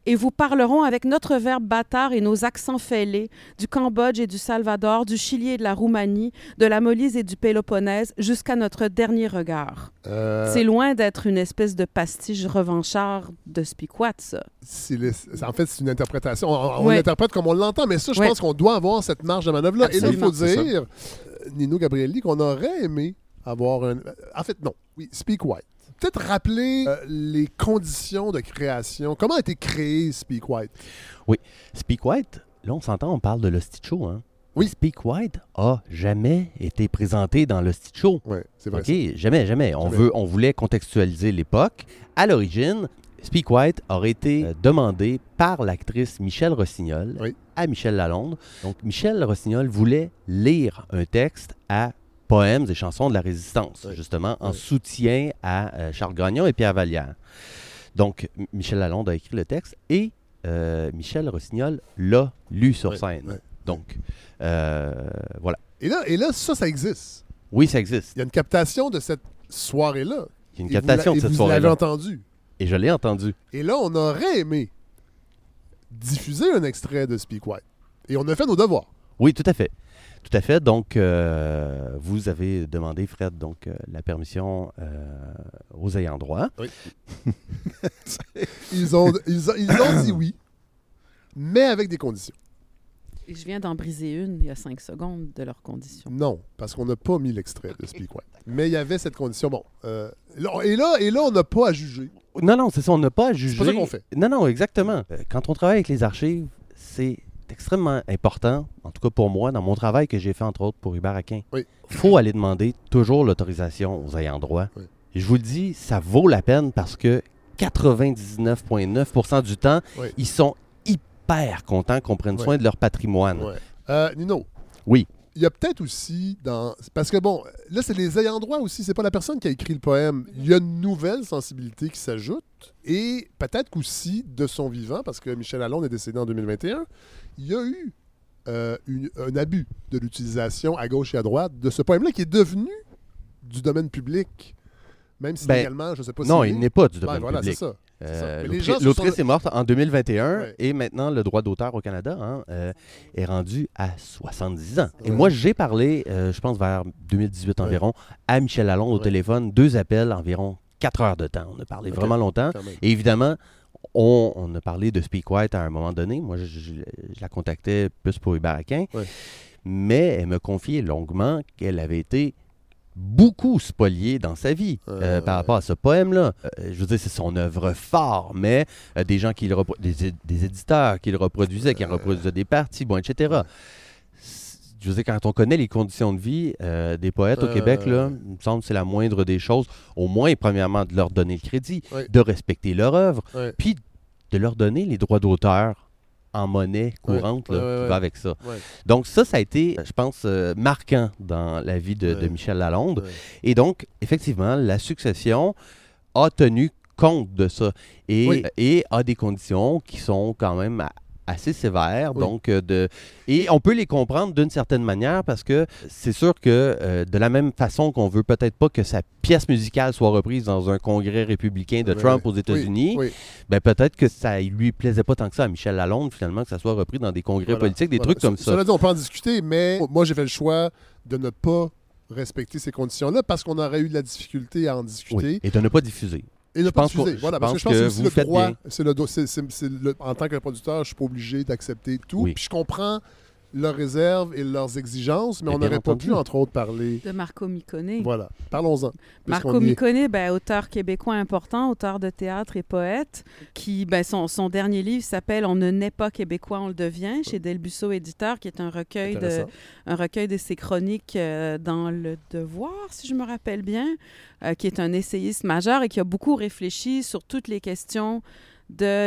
[SPEAKER 2] Et vous parlerons avec notre verbe bâtard et nos accents fêlés du Cambodge et du Salvador, du Chili et de la Roumanie, de la Molise et du Péloponnèse, jusqu'à notre dernier regard.
[SPEAKER 1] Euh,
[SPEAKER 2] C'est loin d'être une espèce de pastiche revanchard de Spiquat, ça.
[SPEAKER 1] le- en fait, c'est une interprétation. On, on
[SPEAKER 2] Ouais.
[SPEAKER 1] l'interprète comme on l'entend, mais ça, je
[SPEAKER 2] Ouais.
[SPEAKER 1] pense qu'on doit avoir cette marge de manœuvre-là. Et là, il faut dire, euh, Nino Gabrielli, qu'on aurait aimé avoir un. En fait, non. Oui, Speak White. Peut-être rappeler euh, les conditions de création. Comment a été créé Speak White?
[SPEAKER 6] Speak White, là, on s'entend, on parle de l'Hostie Show. Hein?
[SPEAKER 1] Oui.
[SPEAKER 6] Speak White a jamais été présenté dans l'Hostie Show.
[SPEAKER 1] Oui, c'est vrai.
[SPEAKER 6] OK, jamais, jamais. On,
[SPEAKER 1] Jamais.
[SPEAKER 6] veut, on voulait contextualiser l'époque. À l'origine, Speak White aurait été euh, demandé par l'actrice Michelle Rossignol
[SPEAKER 1] Oui.
[SPEAKER 6] à Michel Lalonde. Donc, Michel Rossignol voulait lire un texte à poèmes et chansons de la résistance,
[SPEAKER 1] Oui.
[SPEAKER 6] justement, en
[SPEAKER 1] Oui.
[SPEAKER 6] soutien à euh, Charles Gagnon et Pierre Vallière. Donc, Michel Lalonde a écrit le texte et euh, Michel Rossignol l'a lu sur scène.
[SPEAKER 1] oui.
[SPEAKER 6] Donc, euh, voilà.
[SPEAKER 1] Et là, et là, ça, ça existe.
[SPEAKER 6] Oui, ça existe.
[SPEAKER 1] Il y a une captation de cette soirée-là.
[SPEAKER 6] Il y a une
[SPEAKER 1] Et
[SPEAKER 6] captation
[SPEAKER 1] la-
[SPEAKER 6] de
[SPEAKER 1] et
[SPEAKER 6] cette
[SPEAKER 1] vous l'avez
[SPEAKER 6] soirée-là.
[SPEAKER 1] entendu.
[SPEAKER 6] Et je l'ai entendu.
[SPEAKER 1] Et là, on aurait aimé diffuser un extrait de Speak White. Et on a fait nos devoirs.
[SPEAKER 6] Oui, tout à fait. Tout à fait. Donc, euh, vous avez demandé, Fred, donc euh, la permission euh, aux ayants droit.
[SPEAKER 1] Ils ont, ils, ont, ils ont dit oui, mais avec des conditions.
[SPEAKER 2] Et je viens d'en briser une il y a cinq secondes de leurs conditions.
[SPEAKER 1] Non, parce qu'on n'a pas mis l'extrait de Speak White. Mais il y avait cette condition. Bon, euh, et, là, et là, on n'a pas à juger.
[SPEAKER 6] Non, non, c'est ça, on n'a pas à juger.
[SPEAKER 1] pas ça qu'on fait.
[SPEAKER 6] Non, non, exactement. Quand on travaille avec les archives, c'est extrêmement important, en tout cas pour moi, dans mon travail que j'ai fait entre autres pour Hubert Aquin.
[SPEAKER 1] Oui.
[SPEAKER 6] faut aller demander toujours l'autorisation aux ayants droit.
[SPEAKER 1] Oui.
[SPEAKER 6] Je vous le dis, ça vaut la peine parce que 99,9% du temps,
[SPEAKER 1] Oui.
[SPEAKER 6] ils sont hyper contents qu'on prenne soin de leur patrimoine.
[SPEAKER 1] Euh, Nino.
[SPEAKER 6] Oui.
[SPEAKER 1] Il y a peut-être aussi dans. Parce que bon, là, c'est les ayants droit aussi. C'est pas la personne qui a écrit le poème. Il y a une nouvelle sensibilité qui s'ajoute. Et peut-être qu'aussi de son vivant, parce que Michel Lalonde est décédé en 2021, il y a eu euh, une- un abus de l'utilisation à gauche et à droite de ce poème-là qui est devenu du domaine public. Même si
[SPEAKER 6] Ben,
[SPEAKER 1] légalement, je ne sais pas
[SPEAKER 6] Non,
[SPEAKER 1] si.
[SPEAKER 6] il n'est pas du
[SPEAKER 1] Ben,
[SPEAKER 6] domaine
[SPEAKER 1] voilà,
[SPEAKER 6] public.
[SPEAKER 1] ça. c'est ça.
[SPEAKER 6] Euh, L'autrice
[SPEAKER 1] sont-
[SPEAKER 6] est morte en 2021
[SPEAKER 1] Ouais.
[SPEAKER 6] et maintenant le droit d'auteur au Canada hein, euh, est rendu à 70 ans. Et moi, j'ai parlé, je pense vers 2018
[SPEAKER 1] Ouais.
[SPEAKER 6] environ, à Michel Lalonde au téléphone, deux appels, environ quatre heures de temps. On a parlé vraiment longtemps. Et évidemment, on, on a parlé de Speak White à un moment donné. Moi, je, je- je la contactais plus pour Hubert Aquin.
[SPEAKER 1] Ouais.
[SPEAKER 6] Mais elle me confiait longuement qu'elle avait été beaucoup spolié dans sa vie euh,
[SPEAKER 1] Euh,
[SPEAKER 6] par rapport à ce poème-là. Euh, je veux dire, c'est son œuvre phare, mais euh, des gens qui le des, des éditeurs qui le reproduisaient, qui en reproduisaient des parties, bon, etc. Je veux dire, quand on connaît les conditions de vie euh, des poètes au
[SPEAKER 1] Euh,
[SPEAKER 6] Québec, là, il me semble que c'est la moindre des choses, au moins, premièrement, de leur donner le crédit, de respecter leur œuvre, puis de leur donner les droits d'auteur en monnaie courante là, qui va avec ça. Donc ça, ça a été, je pense, euh, marquant dans la vie de. Michel Lalonde. Et donc, effectivement, la succession a tenu compte de ça et, et a des conditions qui sont quand même assez sévères.
[SPEAKER 1] Oui.
[SPEAKER 6] Donc, euh, de, et on peut les comprendre d'une certaine manière parce que c'est sûr que euh, de la même façon qu'on veut peut-être pas que sa pièce musicale soit reprise dans un congrès républicain de. Trump aux États-Unis,
[SPEAKER 1] oui.
[SPEAKER 6] ben peut-être que ça lui plaisait pas tant que ça à Michel Lalonde finalement que ça soit repris dans des congrès
[SPEAKER 1] Voilà,
[SPEAKER 6] politiques, des
[SPEAKER 1] voilà.
[SPEAKER 6] trucs comme ça.
[SPEAKER 1] Cela dit, on peut en discuter, mais moi, j'ai fait le choix de ne pas respecter ces conditions-là parce qu'on aurait eu de la difficulté à en discuter.
[SPEAKER 6] Et de ne pas diffuser.
[SPEAKER 1] Et ne pas
[SPEAKER 6] qu'on-
[SPEAKER 1] Voilà, parce que je pense que c'est le droit. C'est le, en tant que producteur, je suis pas obligé d'accepter tout. Puis je comprends leurs réserves et leurs exigences, mais
[SPEAKER 6] Et
[SPEAKER 1] on n'aurait pas pu, entre autres, parler.
[SPEAKER 2] De Marco Micone.
[SPEAKER 1] Voilà. Parlons-en.
[SPEAKER 2] Marco. Micone, ben, auteur québécois important, auteur de théâtre et poète, qui, ben, son, son dernier livre s'appelle On ne naît pas québécois, on le devient, chez Delbusso Éditeur, qui est un recueil, de, un recueil de ses chroniques euh, dans Le Devoir, si je me rappelle bien, euh, qui est un essayiste majeur et qui a beaucoup réfléchi sur toutes les questions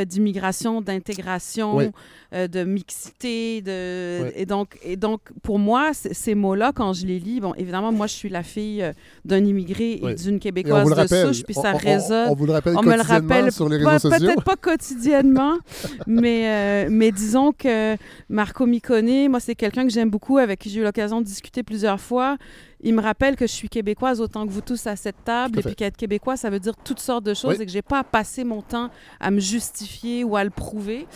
[SPEAKER 2] d'immigration, d'intégration,
[SPEAKER 1] Oui.
[SPEAKER 2] euh, de mixité, de
[SPEAKER 1] Oui.
[SPEAKER 2] et donc et donc pour moi ces mots-là quand je les lis, bon évidemment moi je suis la fille euh, d'un immigré et
[SPEAKER 1] Oui.
[SPEAKER 2] d'une
[SPEAKER 1] Et
[SPEAKER 2] québécoise de
[SPEAKER 1] rappelle.
[SPEAKER 2] souche, puis
[SPEAKER 1] on,
[SPEAKER 2] ça
[SPEAKER 1] on-
[SPEAKER 2] résonne.
[SPEAKER 1] on vous le rappelle
[SPEAKER 2] On me le rappelle
[SPEAKER 1] sur les réseaux sociaux.
[SPEAKER 2] Peut-être pas quotidiennement, mais, euh, mais disons que Marco Micone, moi, c'est quelqu'un que j'aime beaucoup, avec qui j'ai eu l'occasion de discuter plusieurs fois. Il me rappelle que je suis québécoise autant que vous tous à cette table,
[SPEAKER 1] à
[SPEAKER 2] et puis qu'être québécois, ça veut dire toutes sortes de choses
[SPEAKER 1] Oui.
[SPEAKER 2] et que j'ai pas à passer mon temps à me justifier ou à le prouver.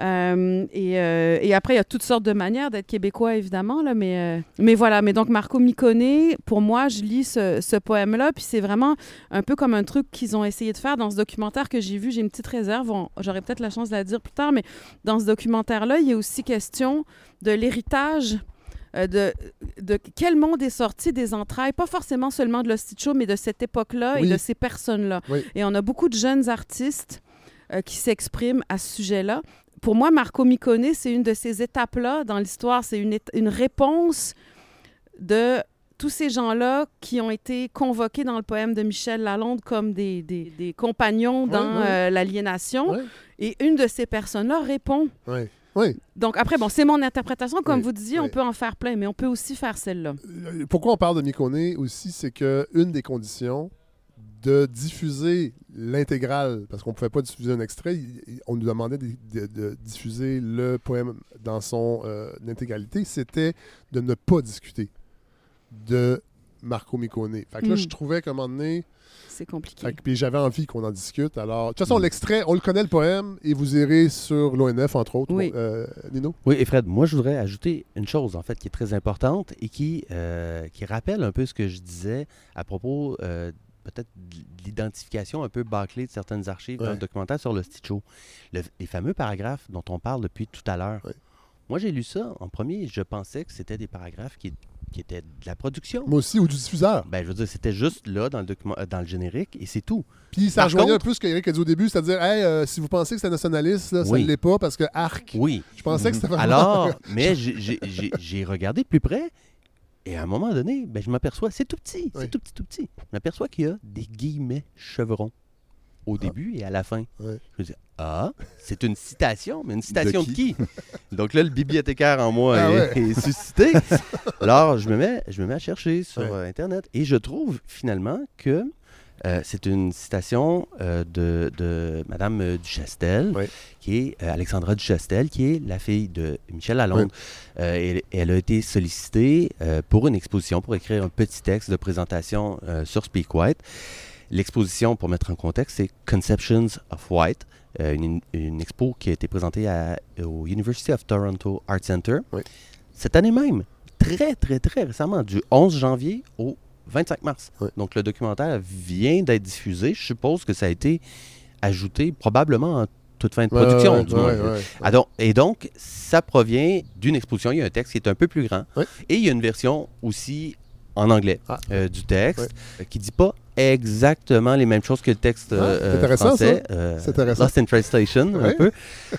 [SPEAKER 2] Euh, et, euh, et après, il y a toutes sortes de manières d'être québécois, évidemment, là, mais, euh, mais voilà. Mais donc, Marco Micone, pour moi, je lis ce, ce poème-là, puis c'est vraiment un peu comme un truc qu'ils ont essayé de faire dans ce documentaire que j'ai vu. J'ai une petite réserve, j'aurai peut-être la chance de la dire plus tard, mais dans ce documentaire-là, il y a aussi question de l'héritage. Euh, de, de quel monde est sorti des entrailles, pas forcément seulement de l'Hostie mais de cette époque-là
[SPEAKER 1] Oui.
[SPEAKER 2] et de ces personnes-là.
[SPEAKER 1] Oui.
[SPEAKER 2] Et on a beaucoup de jeunes artistes euh, qui s'expriment à ce sujet-là. Pour moi, Marco Micone, c'est une de ces étapes-là dans l'histoire. C'est une, réponse de tous ces gens-là qui ont été convoqués dans le poème de Michel Lalonde comme des, des- des compagnons dans
[SPEAKER 1] oui.
[SPEAKER 2] euh, l'aliénation. Et une de ces personnes-là répond.
[SPEAKER 1] Oui. Oui.
[SPEAKER 2] Donc après, bon, c'est mon interprétation. Comme
[SPEAKER 1] Oui,
[SPEAKER 2] vous disiez,
[SPEAKER 1] oui.
[SPEAKER 2] on peut en faire plein, mais on peut aussi faire celle-là.
[SPEAKER 1] Euh, Pourquoi on parle de Micone aussi, c'est que une des conditions de diffuser l'intégrale, parce qu'on ne pouvait pas diffuser un extrait, on nous demandait de, de- de diffuser le poème dans son euh, intégralité, c'était de ne pas discuter de Marco Micone. Fait que là,
[SPEAKER 2] Mm.
[SPEAKER 1] je trouvais qu'à un moment donné,
[SPEAKER 2] C'est compliqué.
[SPEAKER 1] fait que- puis j'avais envie qu'on en discute. Alors, de toute façon,
[SPEAKER 6] Mm.
[SPEAKER 1] l'extrait, on le connaît le poème, et vous irez sur l'ONF, entre autres.
[SPEAKER 2] Oui.
[SPEAKER 1] Bon, euh, Nino?
[SPEAKER 6] Oui, et Fred, moi, je voudrais ajouter une chose, en fait, qui est très importante et qui, euh, qui rappelle un peu ce que je disais à propos, euh, peut-être, de l'identification un peu bâclée de certaines archives dans
[SPEAKER 1] Ouais.
[SPEAKER 6] le documentaire sur le Stitcho. Le- les fameux paragraphes dont on parle depuis tout à l'heure.
[SPEAKER 1] Ouais.
[SPEAKER 6] Moi, j'ai lu ça en premier, je pensais que c'était des paragraphes qui, qui étaient de la production.
[SPEAKER 1] Moi aussi, ou du diffuseur.
[SPEAKER 6] Ben, je veux dire, c'était juste là, dans le, document, euh, dans le générique, et c'est tout.
[SPEAKER 1] Puis ça
[SPEAKER 6] Par
[SPEAKER 1] rejoignait
[SPEAKER 6] contre-
[SPEAKER 1] un peu ce qu'Éric a dit au début, c'est-à-dire, hey, euh, si vous pensez que c'est nationaliste, là, ça ne l'est pas parce que arc.
[SPEAKER 6] Oui.
[SPEAKER 1] Je pensais que c'était vraiment.
[SPEAKER 6] Alors, mais j'ai- regardé de plus près et à un moment donné, ben, je m'aperçois, c'est tout petit, c'est
[SPEAKER 1] Oui.
[SPEAKER 6] tout petit, tout petit. Je m'aperçois qu'il y a des guillemets chevrons au début et à la fin.
[SPEAKER 1] Ouais.
[SPEAKER 6] Je me dis, ah, c'est une citation, mais une citation de
[SPEAKER 4] De
[SPEAKER 6] qui? Donc là, le bibliothécaire en moi
[SPEAKER 1] Ah
[SPEAKER 6] est,
[SPEAKER 1] ouais.
[SPEAKER 6] est suscité. Alors, je me, mets, je me mets à chercher sur
[SPEAKER 1] Ouais.
[SPEAKER 6] euh, Internet et je trouve finalement que euh, c'est une citation euh, de, de Madame Duchastel, qui est euh, Alexandra Duchastel, qui est la fille de Michel Lalonde. Elle, elle a été sollicitée pour une exposition, pour écrire un petit texte de présentation sur Speak White. L'exposition, pour mettre en contexte, c'est Conceptions of White, euh, une, une expo qui a été présentée à- au University of Toronto Art Center
[SPEAKER 1] Oui.
[SPEAKER 6] cette année même, très, très, très récemment, du 11 janvier au 25 mars.
[SPEAKER 1] Oui.
[SPEAKER 6] Donc le documentaire vient d'être diffusé. Je suppose que ça a été ajouté probablement en toute fin de production,
[SPEAKER 1] ouais, ouais, ouais.
[SPEAKER 6] Ah, donc- et donc, ça provient d'une exposition. Il y a un texte qui est un peu plus grand. Et il y a une version aussi en anglais
[SPEAKER 1] Ah.
[SPEAKER 6] euh, du texte,
[SPEAKER 1] Ouais.
[SPEAKER 6] euh, qui dit pas exactement les mêmes choses que le texte
[SPEAKER 1] Ah,
[SPEAKER 6] euh,
[SPEAKER 1] intéressant,
[SPEAKER 6] français.
[SPEAKER 1] ça.
[SPEAKER 6] euh,
[SPEAKER 1] C'est intéressant.
[SPEAKER 6] Lost in Translation, un
[SPEAKER 1] Ouais.
[SPEAKER 6] peu.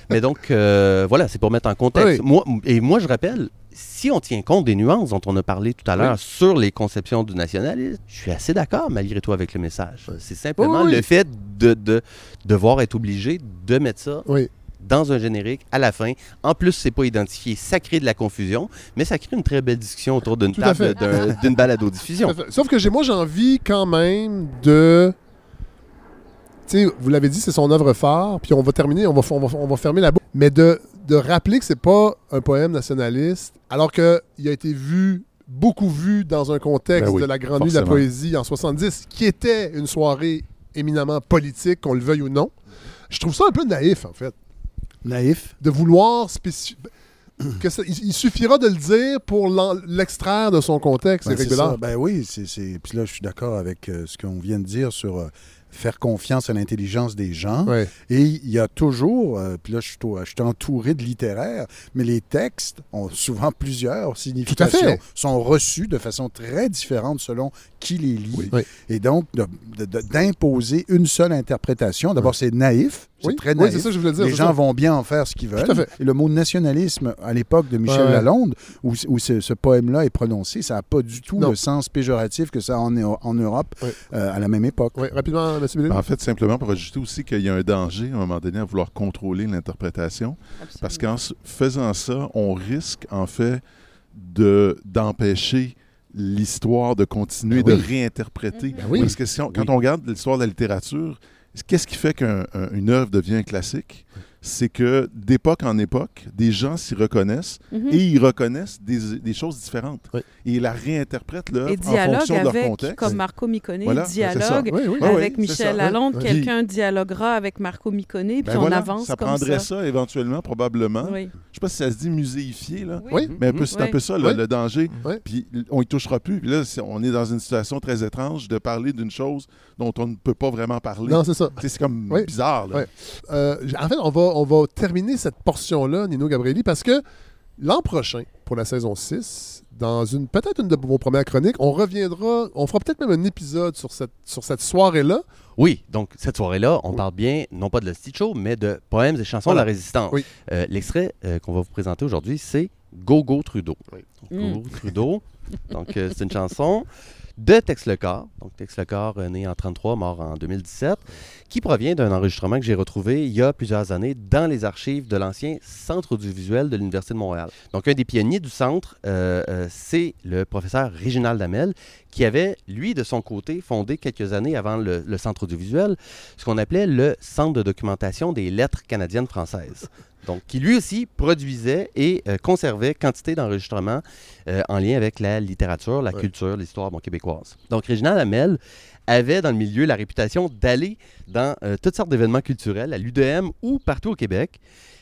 [SPEAKER 6] Mais donc, euh, voilà, c'est pour mettre en contexte.
[SPEAKER 1] Oui.
[SPEAKER 6] Moi, et moi, je rappelle, si on tient compte des nuances dont on a parlé tout à l'heure
[SPEAKER 1] Oui.
[SPEAKER 6] sur les conceptions du nationalisme, je suis assez d'accord malgré tout avec le message.
[SPEAKER 1] Oui.
[SPEAKER 6] C'est simplement
[SPEAKER 1] Oui, oui.
[SPEAKER 6] le fait de, de devoir être obligé de mettre ça
[SPEAKER 1] Oui.
[SPEAKER 6] Dans un générique à la fin. En plus, c'est pas identifié, ça crée de la confusion, mais ça crée une très belle discussion autour d'une table d'une balado-diffusion.
[SPEAKER 1] Tout à fait. Sauf que j'ai, moi, j'ai envie quand même de. Tu sais, vous l'avez dit, c'est son œuvre phare, puis on va terminer, on va, on va, on va fermer la boucle. Mais de, de rappeler que c'est pas un poème nationaliste, alors qu'il a été vu, beaucoup vu dans un contexte
[SPEAKER 3] Ben oui,
[SPEAKER 1] de la Grande Nuit de la. Poésie en 70, qui était une soirée éminemment politique, qu'on le veuille ou non. Je trouve ça un peu naïf, en fait,
[SPEAKER 4] Naïf.
[SPEAKER 1] de vouloir spécifier. Que ça- il, suffira de le dire pour l'extraire de son contexte,
[SPEAKER 4] Ben,
[SPEAKER 1] c'est régulier.
[SPEAKER 4] ça. Ben oui, c'est, c'est- Puis là, je suis d'accord avec euh, ce qu'on vient de dire sur euh, faire confiance à l'intelligence des gens. Et il y a toujours, euh, puis là, je suis, je suis entouré de littéraires, mais les textes ont souvent plusieurs significations,
[SPEAKER 1] fait.
[SPEAKER 4] sont reçus de façon très différente selon qui les lit.
[SPEAKER 1] Oui.
[SPEAKER 4] Et donc, d'imposer une seule interprétation, d'abord, c'est naïf,
[SPEAKER 1] Oui,
[SPEAKER 4] très
[SPEAKER 1] oui,
[SPEAKER 4] naïf.
[SPEAKER 1] c'est ça que je voulais dire.
[SPEAKER 4] les gens
[SPEAKER 1] ça.
[SPEAKER 4] vont bien en faire ce qu'ils veulent.
[SPEAKER 1] Tout à fait.
[SPEAKER 4] Et le mot nationalisme, à l'époque de Michel
[SPEAKER 1] Ouais.
[SPEAKER 4] Lalonde, où, où ce, ce poème-là est prononcé, ça n'a pas du tout
[SPEAKER 1] Non.
[SPEAKER 4] le sens péjoratif que ça a en, en Europe euh, à la même époque.
[SPEAKER 1] Oui, rapidement, M. Bellil.
[SPEAKER 3] En fait, simplement pour ajouter aussi qu'il y a un danger à un moment donné à vouloir contrôler l'interprétation. Parce qu'en faisant ça, on risque en fait de d'empêcher l'histoire de continuer
[SPEAKER 1] Ben
[SPEAKER 3] de réinterpréter.
[SPEAKER 1] Ben oui.
[SPEAKER 3] Parce que si on- quand
[SPEAKER 6] Oui.
[SPEAKER 3] on regarde l'histoire de la littérature, qu'est-ce qui fait qu'une œuvre devient classique? C'est que d'époque en époque, des gens s'y reconnaissent
[SPEAKER 2] Mhm.
[SPEAKER 3] et ils reconnaissent des, des choses différentes.
[SPEAKER 1] Oui.
[SPEAKER 3] Et ils la réinterprètent
[SPEAKER 2] Et
[SPEAKER 3] en
[SPEAKER 2] dialogue
[SPEAKER 3] fonction de leur
[SPEAKER 2] avec,
[SPEAKER 3] contexte.
[SPEAKER 2] comme Marco Micone,
[SPEAKER 3] Voilà, ça.
[SPEAKER 2] dialogue
[SPEAKER 1] Oui, oui.
[SPEAKER 3] Ouais,
[SPEAKER 2] avec Michel
[SPEAKER 3] ça.
[SPEAKER 2] Lalonde. Quelqu'un dialoguera avec Marco Micone, puis
[SPEAKER 3] Ben
[SPEAKER 2] on
[SPEAKER 3] voilà,
[SPEAKER 2] avance
[SPEAKER 3] ça
[SPEAKER 2] comme
[SPEAKER 3] prendrait
[SPEAKER 2] ça.
[SPEAKER 3] ça. éventuellement, probablement.
[SPEAKER 2] Oui.
[SPEAKER 3] Je sais pas si ça se dit muséifier, là.
[SPEAKER 1] Oui.
[SPEAKER 3] Mais un peu- c'est un peu ça, le,
[SPEAKER 1] Oui.
[SPEAKER 3] le danger.
[SPEAKER 1] Oui.
[SPEAKER 3] Puis on y touchera plus. Puis là, on est dans une situation très étrange de parler d'une chose dont on ne peut pas vraiment parler.
[SPEAKER 1] Non, c'est ça.
[SPEAKER 3] C'est comme
[SPEAKER 1] Oui.
[SPEAKER 3] bizarre. Là.
[SPEAKER 1] Oui. Euh, en fait, on va, on va terminer cette portion-là, Nino Gabrielli, parce que l'an prochain, pour la saison 6, dans une peut-être une de vos premières chroniques, on reviendra, on fera peut-être même un épisode sur cette, sur cette soirée-là.
[SPEAKER 6] Oui, donc cette soirée-là, on parle bien, non pas de la Stitch Show, mais de poèmes et chansons
[SPEAKER 1] Voilà.
[SPEAKER 6] de la résistance.
[SPEAKER 1] Oui.
[SPEAKER 6] Euh, L'extrait euh, qu'on va vous présenter aujourd'hui, c'est Go-Go Trudeau.
[SPEAKER 1] Oui.
[SPEAKER 6] Donc,
[SPEAKER 2] Mm.
[SPEAKER 6] Go-Go Trudeau. Donc, euh, c'est une chanson de Tex Lecor. Donc, Tex Lecor, euh, né en 33, mort en 2017, qui provient d'un enregistrement que j'ai retrouvé il y a plusieurs années dans les archives de l'ancien Centre audiovisuel de l'Université de Montréal. Donc, un des pionniers du centre, euh, euh, c'est le professeur Réginald Damel, qui avait, lui, de son côté, fondé quelques années avant le Centre audiovisuel, ce qu'on appelait le Centre de documentation des lettres canadiennes françaises. Donc, qui lui aussi produisait et euh, conservait quantité d'enregistrements euh, en lien avec la littérature, la
[SPEAKER 1] Ouais.
[SPEAKER 6] culture, l'histoire bon, québécoise. Donc, Réginald Hamel avait dans le milieu la réputation d'aller dans euh, toutes sortes d'événements culturels, à l'UDM ou partout au Québec,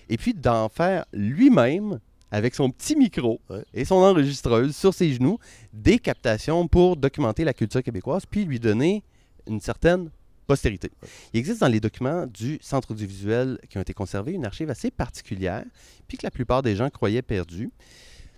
[SPEAKER 6] et puis d'en faire lui-même avec son petit micro
[SPEAKER 1] Ouais.
[SPEAKER 6] et son enregistreuse sur ses genoux des captations pour documenter la culture québécoise, puis lui donner une certaine postérité. Il existe dans les documents du Centre audiovisuel qui ont été conservés une archive assez particulière, puis que la plupart des gens croyaient perdue.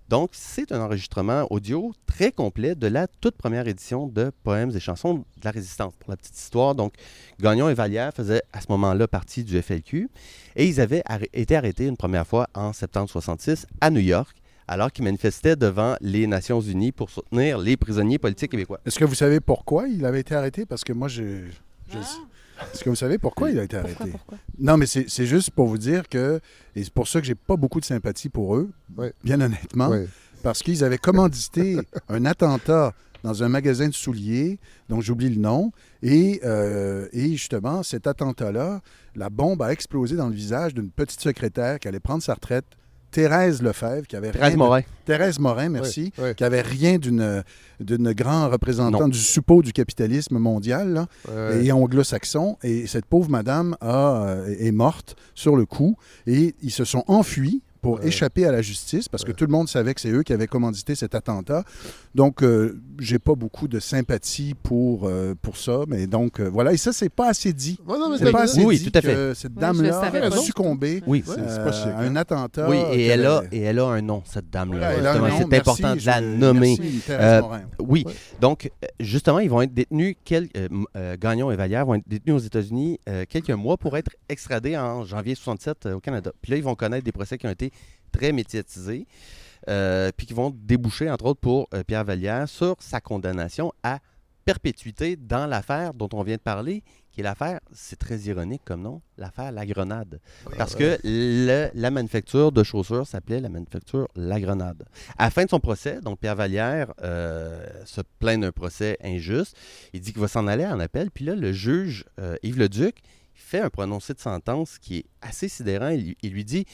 [SPEAKER 6] Donc, c'est un enregistrement audio très complet de la toute première édition de Poèmes et chansons de la Résistance. Pour la petite histoire, donc, Gagnon et Vallière faisaient à ce moment-là partie du FLQ et ils avaient été arrêtés une première fois en septembre 66 à New York, alors qu'ils manifestaient devant les Nations Unies pour soutenir les prisonniers politiques québécois.
[SPEAKER 4] Est-ce que vous savez pourquoi il avait été arrêté? Parce que moi, je... je- Est-ce que vous savez pourquoi il a été
[SPEAKER 2] Ah. Pourquoi,
[SPEAKER 4] arrêté?
[SPEAKER 2] pourquoi?
[SPEAKER 4] Non, mais c'est juste pour vous dire que, et c'est pour ça que j'ai pas beaucoup de sympathie pour eux, bien honnêtement, parce qu'ils avaient commandité un attentat dans un magasin de souliers, dont j'oublie le nom, et, euh, et justement, cet attentat-là, la bombe a explosé dans le visage d'une petite secrétaire qui allait prendre sa retraite, Thérèse Lefebvre, qui avait
[SPEAKER 6] Thérèse
[SPEAKER 4] rien de-
[SPEAKER 6] Morin.
[SPEAKER 4] Thérèse Morin, merci, qui avait rien d'une d'une grande représentante
[SPEAKER 6] Non.
[SPEAKER 4] du suppôt du capitalisme mondial, là et anglo-saxon. Et cette pauvre madame a, euh, est morte sur le coup. Et ils se sont enfuis pour
[SPEAKER 1] Ouais.
[SPEAKER 4] échapper à la justice, parce que tout le monde savait que c'est eux qui avaient commandité cet attentat. Donc, euh, j'ai pas beaucoup de sympathie pour, euh, pour ça, mais donc, euh, voilà. Et ça, c'est pas assez dit.
[SPEAKER 1] Ouais, non, mais
[SPEAKER 4] C'est pas assez
[SPEAKER 6] Oui,
[SPEAKER 4] dit
[SPEAKER 6] tout à
[SPEAKER 4] que cette dame-là a succombé
[SPEAKER 6] Oui.
[SPEAKER 4] Euh, à un attentat.
[SPEAKER 6] Oui, et elle, a, et elle a un nom, cette dame-là. C'est important de la
[SPEAKER 4] je-
[SPEAKER 6] nommer.
[SPEAKER 4] merci,
[SPEAKER 6] Euh. Oui,
[SPEAKER 1] Ouais.
[SPEAKER 6] donc justement, ils vont être détenus, quel- Gagnon et Vallière vont être détenus aux États-Unis euh, quelques mois pour être extradés en janvier 67 euh, au Canada. Puis là, ils vont connaître des procès qui ont été très médiatisés, euh, puis qui vont déboucher, entre autres, pour euh, Pierre Vallière sur sa condamnation à perpétuité dans l'affaire dont on vient de parler, qui est l'affaire, c'est très ironique comme nom, l'affaire La Grenade. Parce que le- la manufacture de chaussures s'appelait la manufacture La Grenade. À la fin de son procès, donc Pierre Vallière euh, se plaint d'un procès injuste. Il dit qu'il va s'en aller en appel. Puis là, le juge euh, Yves Leduc fait un prononcé de sentence qui est assez sidérant. Il, il lui dit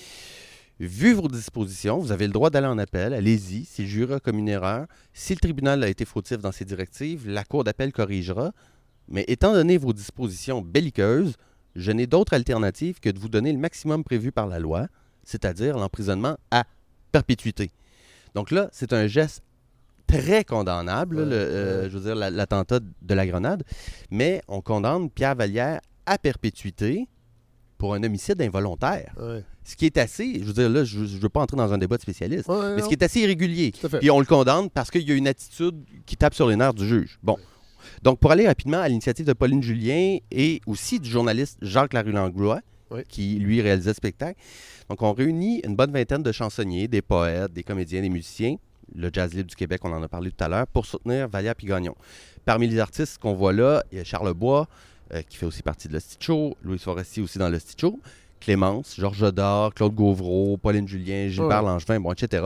[SPEAKER 6] Vu vos dispositions, vous avez le droit d'aller en appel, allez-y. Si le jury a comme une erreur, si le tribunal a été fautif dans ses directives, la cour d'appel corrigera. Mais étant donné vos dispositions belliqueuses, je n'ai d'autre alternative que de vous donner le maximum prévu par la loi, c'est-à-dire l'emprisonnement à perpétuité. Donc là, c'est un geste très condamnable,
[SPEAKER 1] Ouais,
[SPEAKER 6] le, euh,
[SPEAKER 1] ouais.
[SPEAKER 6] je veux dire, la- l'attentat de la grenade, mais on condamne Pierre Vallière à perpétuité pour un homicide involontaire.
[SPEAKER 1] Ouais.
[SPEAKER 6] Ce qui est assez, je veux dire, là, je ne veux pas entrer dans un débat de spécialistes,
[SPEAKER 1] Ouais,
[SPEAKER 6] mais ce qui est assez irrégulier. Puis on le condamne parce qu'il y a une attitude qui tape sur les nerfs du juge. Bon. Donc, pour aller rapidement à l'initiative de Pauline Julien et aussi du journaliste Jacques Larue-Langlois,
[SPEAKER 1] Oui.
[SPEAKER 6] qui lui réalisait le spectacle. Donc, on réunit une bonne vingtaine de chansonniers, des poètes, des comédiens, des musiciens, le jazz libre du Québec, on en a parlé tout à l'heure, pour soutenir Vallière puis Gagnon. Parmi les artistes qu'on voit là, il y a Charles Bois, euh, qui fait aussi partie de le Show, Louis Forestier aussi dans le Show, Clémence, Georges Jodard, Claude Gauvreau, Pauline Julien, Gilbert
[SPEAKER 1] Ouais.
[SPEAKER 6] Langevin, bon, etc.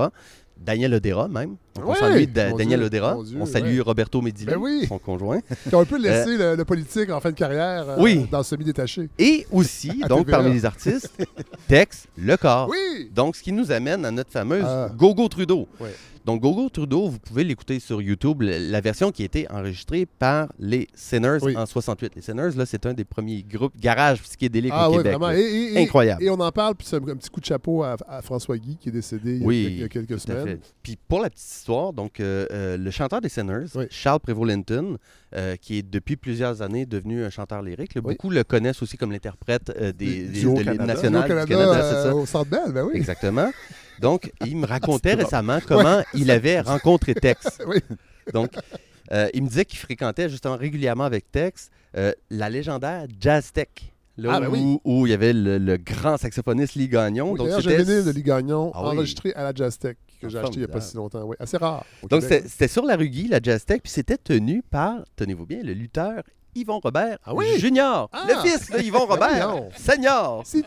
[SPEAKER 6] Daniel Odera même. On
[SPEAKER 1] Ouais,
[SPEAKER 6] salue Da-
[SPEAKER 1] mon
[SPEAKER 6] Daniel
[SPEAKER 1] Dieu,
[SPEAKER 6] Odera.
[SPEAKER 1] Dieu,
[SPEAKER 6] on salue
[SPEAKER 1] ouais.
[SPEAKER 6] Roberto Medilli,
[SPEAKER 1] Ben oui.
[SPEAKER 6] son conjoint.
[SPEAKER 1] Qui ont un peu laissé le, le politique en fin de carrière euh,
[SPEAKER 6] Oui.
[SPEAKER 1] dans le semi-détaché.
[SPEAKER 6] Et aussi, donc parmi les artistes, Tex Lecor.
[SPEAKER 1] Oui!
[SPEAKER 6] Donc, ce qui nous amène à notre fameuse
[SPEAKER 1] Ah.
[SPEAKER 6] Gogo Trudeau.
[SPEAKER 1] Ouais.
[SPEAKER 6] Donc, Gogo Trudeau, vous pouvez l'écouter sur YouTube, la version qui a été enregistrée par les Sinners
[SPEAKER 1] Oui.
[SPEAKER 6] en 68. Les Sinners, là, c'est un des premiers groupes garage psychédélique
[SPEAKER 1] Ah
[SPEAKER 6] au
[SPEAKER 1] oui,
[SPEAKER 6] Québec.
[SPEAKER 1] vraiment. Et, et-
[SPEAKER 6] Incroyable.
[SPEAKER 1] Et on en parle, puis c'est un, un petit coup de chapeau à, à François Guy qui est décédé il y a,
[SPEAKER 6] Oui,
[SPEAKER 1] il y a quelques semaines.
[SPEAKER 6] Puis pour la petite histoire, donc euh, euh, le chanteur des Sinners,
[SPEAKER 1] Oui.
[SPEAKER 6] Charles Prévost-Linton, euh, qui est depuis plusieurs années devenu un chanteur lyrique, là,
[SPEAKER 1] Oui.
[SPEAKER 6] beaucoup le connaissent aussi comme l'interprète des,
[SPEAKER 4] Du
[SPEAKER 6] de l'hymne
[SPEAKER 4] Canada.
[SPEAKER 6] national du
[SPEAKER 1] Canada,
[SPEAKER 6] c'est ça.
[SPEAKER 1] au Centre Bell, ben oui.
[SPEAKER 6] Exactement. Donc, il me racontait récemment comment il avait rencontré Tex.
[SPEAKER 1] Oui.
[SPEAKER 6] Donc, il me disait qu'il fréquentait justement régulièrement avec Tex la légendaire Jazz Tech. Là
[SPEAKER 1] Ah, ben
[SPEAKER 6] où,
[SPEAKER 1] oui.
[SPEAKER 6] où il y avait le, le grand saxophoniste Lee Gagnon.
[SPEAKER 1] Oui,
[SPEAKER 6] Donc,
[SPEAKER 1] j'ai de Lee Gagnon
[SPEAKER 6] Ah oui.
[SPEAKER 1] enregistré à la Jazz Tech que j'ai acheté il n'y a pas si longtemps. Oui, assez rare.
[SPEAKER 6] Donc, c'était sur la rue Guy, la Jazz Tech, puis c'était tenu par, tenez-vous bien, le lutteur Yvon Robert
[SPEAKER 1] Ah oui?
[SPEAKER 6] Junior.
[SPEAKER 1] Ah!
[SPEAKER 6] Le fils de Yvon
[SPEAKER 1] Ben
[SPEAKER 6] Robert, senior.
[SPEAKER 1] C'est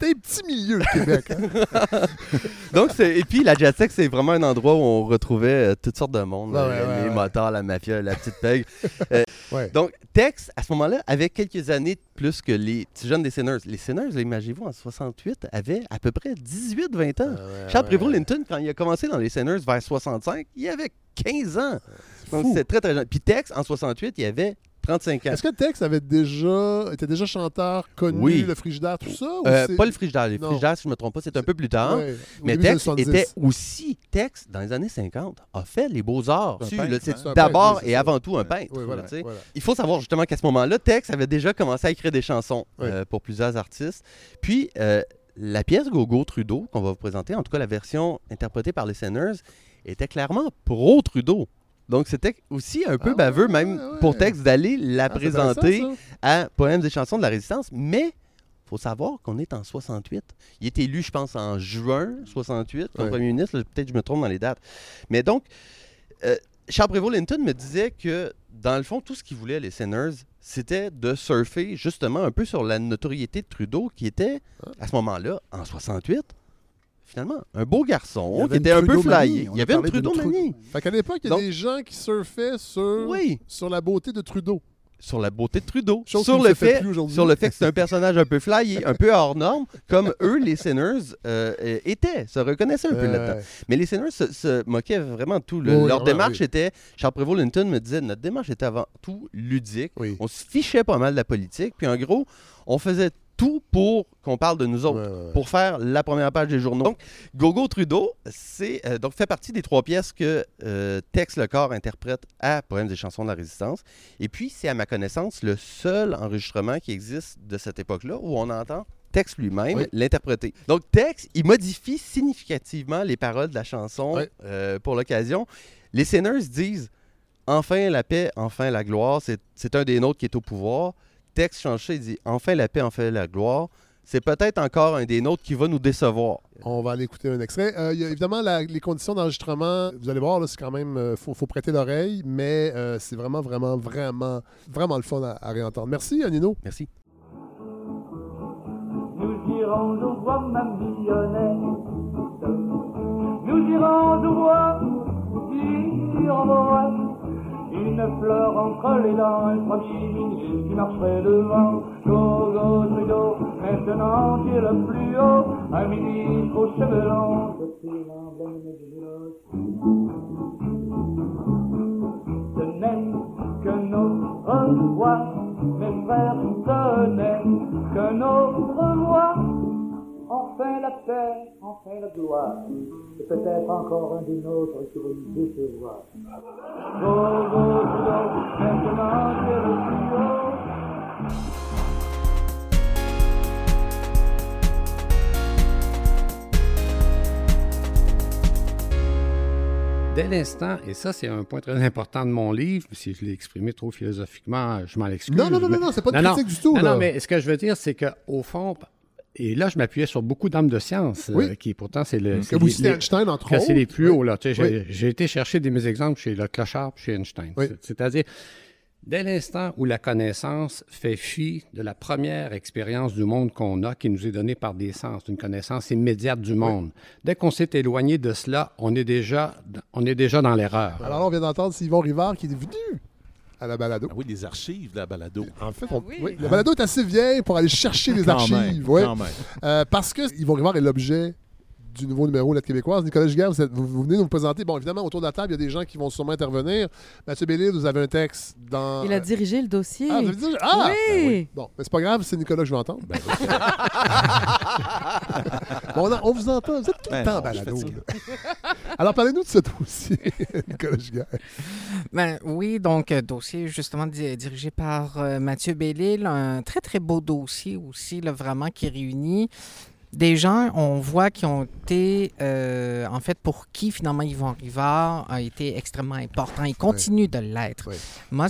[SPEAKER 1] un petit milieu, le Québec. hein.
[SPEAKER 6] Donc, c'est- et puis la Jazz Tech, c'est vraiment un endroit où on retrouvait euh, toutes sortes de monde.
[SPEAKER 1] Ouais,
[SPEAKER 6] euh,
[SPEAKER 1] ouais,
[SPEAKER 6] les
[SPEAKER 1] ouais.
[SPEAKER 6] motards, la mafia, la petite pègre. Euh. Donc, Tex, à ce moment-là, avait quelques années de plus que les petits jeunes des Sinners. Les Sinners, imaginez-vous, en 68, avaient à peu près 18-20 ans.
[SPEAKER 1] Ah,
[SPEAKER 6] Charles Prévost-Linton, quand il a commencé dans les Sinners vers 65, il avait 15 ans. Donc, c'était très, très jeune. Puis Tex, en 68, il avait 35 ans.
[SPEAKER 1] Est-ce que Tex avait déjà, était déjà chanteur connu,
[SPEAKER 6] Oui.
[SPEAKER 1] le frigidaire, tout ça?
[SPEAKER 6] Euh, pas le frigidaire. Le
[SPEAKER 1] Non.
[SPEAKER 6] frigidaire, si je ne me trompe pas, c'est un peu plus tard.
[SPEAKER 1] Ouais,
[SPEAKER 6] Mais Tex
[SPEAKER 1] 70.
[SPEAKER 6] était aussi, Tex, dans les années 50, a fait les beaux-arts.
[SPEAKER 4] Hein.
[SPEAKER 6] C'est d'abord et avant tout un peintre.
[SPEAKER 1] Oui, voilà,
[SPEAKER 6] là, tu sais.
[SPEAKER 1] voilà.
[SPEAKER 6] Il faut savoir justement qu'à ce moment-là, Tex avait déjà commencé à écrire des chansons
[SPEAKER 1] Oui.
[SPEAKER 6] euh, pour plusieurs artistes. Puis, euh, la pièce Gogo Trudeau, qu'on va vous présenter, en tout cas la version interprétée par les Sinners, était clairement pro-Trudeau. Donc, c'était aussi un peu
[SPEAKER 1] Ah
[SPEAKER 6] baveux,
[SPEAKER 1] ouais,
[SPEAKER 6] même
[SPEAKER 1] ouais,
[SPEAKER 6] pour
[SPEAKER 1] ouais.
[SPEAKER 6] Tex, d'aller la
[SPEAKER 1] Ah,
[SPEAKER 6] présenter à Poèmes et chansons de la résistance, mais faut savoir qu'on est en 68. Il est élu, je pense, en juin 68 comme premier ministre. Peut-être que je me trompe dans les dates. Mais donc, euh, Charles Prévost-Linton me disait que, dans le fond, tout ce qu'ils voulaient, les Sinners, c'était de surfer justement un peu sur la notoriété de Trudeau, qui était,
[SPEAKER 1] Ah.
[SPEAKER 6] à ce moment-là, en 68, finalement, un beau garçon qui était un peu flyé. Il y
[SPEAKER 4] a
[SPEAKER 6] avait une Trudeau-manie.
[SPEAKER 1] Fait qu'à l'époque, il y a
[SPEAKER 6] Donc-
[SPEAKER 1] des gens qui surfaient sur,
[SPEAKER 6] Oui,
[SPEAKER 1] sur la beauté de Trudeau.
[SPEAKER 6] sur la beauté de Trudeau.
[SPEAKER 1] Chose
[SPEAKER 6] sur le
[SPEAKER 1] fait
[SPEAKER 6] sur le fait que c'est un personnage un peu flyé, un peu hors norme, comme eux, les Sinners, euh, étaient, se reconnaissaient un peu
[SPEAKER 1] Euh,
[SPEAKER 6] là-dedans. Mais les Sinners se, se moquaient vraiment de tout. Le-
[SPEAKER 1] Oui, oui,
[SPEAKER 6] leur démarche
[SPEAKER 1] oui.
[SPEAKER 6] était, Charles Prévost-Linton me disait, notre démarche était avant tout ludique.
[SPEAKER 1] Oui.
[SPEAKER 6] On se fichait pas mal de la politique. Puis en gros, on faisait tout pour qu'on parle de nous autres.
[SPEAKER 1] Ouais, ouais, ouais.
[SPEAKER 6] Pour faire la première page des journaux. Donc, Gogo Trudeau, c'est euh, donc fait partie des trois pièces que euh, Tex Le Corps interprète à Poèmes et chansons de la Résistance. Et puis, c'est à ma connaissance le seul enregistrement qui existe de cette époque-là où on entend Tex lui-même
[SPEAKER 1] Oui.
[SPEAKER 6] l'interpréter. Donc, Tex, il modifie significativement les paroles de la chanson
[SPEAKER 1] Oui.
[SPEAKER 6] euh, pour l'occasion. Les Sinners disent Enfin la paix, enfin la gloire, c'est c'est un des nôtres qui est au pouvoir. Tex change ça, il dit Enfin la paix, enfin la gloire. C'est peut-être encore un des nôtres qui va nous décevoir.
[SPEAKER 1] On va aller écouter un extrait. Euh, il y a évidemment, la- les conditions d'enregistrement, vous allez voir, là, c'est quand même, il faut, faut prêter l'oreille, mais euh, c'est vraiment, vraiment, vraiment, vraiment le fun à, à réentendre. Merci, Nino.
[SPEAKER 6] Merci.
[SPEAKER 7] Nous irons au bois, ma mignonnette. Nous irons au dire. Une fleur entre les dents, un premier ministre qui marcherait devant. Go, go, Trudeau, maintenant tu es le plus haut. Un ministre aux cheveux longs, c'est. Ce n'est que notre voix, mes frères, ce n'est que notre voix. Enfin la paix, enfin la gloire, et peut-être encore un des nôtres qui va nous décevoir.
[SPEAKER 8] Dès l'instant, et ça c'est un point très important de mon livre, si je l'ai exprimé trop philosophiquement, je m'en excuse.
[SPEAKER 1] Non, non, non, non, non, c'est pas de
[SPEAKER 8] Non, non.
[SPEAKER 1] critique du tout.
[SPEAKER 8] Non,
[SPEAKER 1] là.
[SPEAKER 8] non, mais ce que je veux dire, c'est qu'au fond, et là, je m'appuyais sur beaucoup d'âmes de science,
[SPEAKER 1] Oui.
[SPEAKER 8] euh, qui pourtant, c'est le.
[SPEAKER 1] Que
[SPEAKER 8] c'est
[SPEAKER 1] vous citez Einstein, entre
[SPEAKER 8] que
[SPEAKER 1] autres.
[SPEAKER 8] c'est les plus
[SPEAKER 1] Oui.
[SPEAKER 8] hauts, là. Tu sais, j'ai
[SPEAKER 1] Oui.
[SPEAKER 8] j'ai été chercher des mes exemples chez le Clochard chez Einstein.
[SPEAKER 1] Oui.
[SPEAKER 8] C'est- C'est-à-dire, dès l'instant où la connaissance fait fi de la première expérience du monde qu'on a, qui nous est donnée par des sens, une connaissance immédiate du monde, dès qu'on s'est éloigné de cela, on est déjà, on est déjà dans l'erreur.
[SPEAKER 1] Alors on vient d'entendre Yvon Rivard qui est venu à la balado.
[SPEAKER 3] Ah oui, les archives de la balado.
[SPEAKER 1] En fait, on-
[SPEAKER 2] oui.
[SPEAKER 1] oui, la balado est assez vieille pour aller chercher les
[SPEAKER 3] Quand
[SPEAKER 1] archives.
[SPEAKER 3] même,
[SPEAKER 1] ouais.
[SPEAKER 3] quand même.
[SPEAKER 1] Euh, parce que Yvon Rivard est l'objet du nouveau numéro de la québécoise. Nicolas Giguère, vous, êtes- vous- vous venez nous présenter. Bon, évidemment, autour de la table, il y a des gens qui vont sûrement intervenir. Mathieu Bellil, vous avez un texte dans.
[SPEAKER 2] Il a dirigé le dossier.
[SPEAKER 1] Ah, vous avez dit- ah!
[SPEAKER 2] oui.
[SPEAKER 1] Bon, mais c'est pas grave, c'est Nicolas que je vais entendre.
[SPEAKER 3] Ben,
[SPEAKER 1] Bon, on, on vous entend. Vous êtes tout le
[SPEAKER 3] Ben
[SPEAKER 1] temps
[SPEAKER 3] non,
[SPEAKER 1] balado. Alors, parlez-nous de ce dossier, Nicolas Giguère.
[SPEAKER 5] Ben, oui, donc, euh, dossier justement di- dirigé par euh, Mathieu Bellil, un très, très beau dossier aussi, là, vraiment, qui réunit des gens, on voit, qui ont été, euh, en fait, pour qui finalement Yvon Rivard a été extrêmement important. Il continue de l'être. Moi,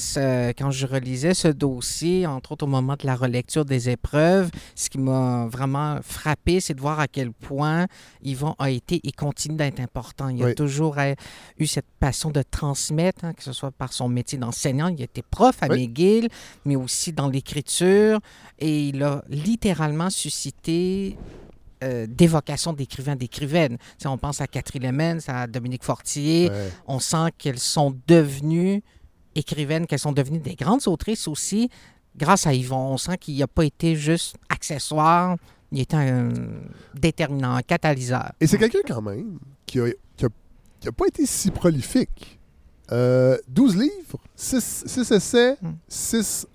[SPEAKER 5] quand je relisais ce dossier, entre autres au moment de la relecture des épreuves, ce qui m'a vraiment frappé, c'est de voir à quel point Yvon a été et continue d'être important. Il a toujours euh, eu cette passion de transmettre, hein, que ce soit par son métier d'enseignant. Il était prof à. McGill, mais aussi dans l'écriture. Et il a littéralement suscité euh, des vocations d'écrivains, d'écrivaines. Tu sais, on pense à Catherine Lemens, à Dominique Fortier.
[SPEAKER 1] Ouais.
[SPEAKER 5] On sent qu'elles sont devenues écrivaines, qu'elles sont devenues des grandes autrices aussi grâce à Yvon. On sent qu'il n'a pas été juste accessoire. Il était un déterminant, un catalyseur.
[SPEAKER 1] Et c'est quelqu'un quand même qui a, qui a- qui a pas été si prolifique. Euh, 12 livres, 6, essais,
[SPEAKER 5] Hmm.
[SPEAKER 1] 6...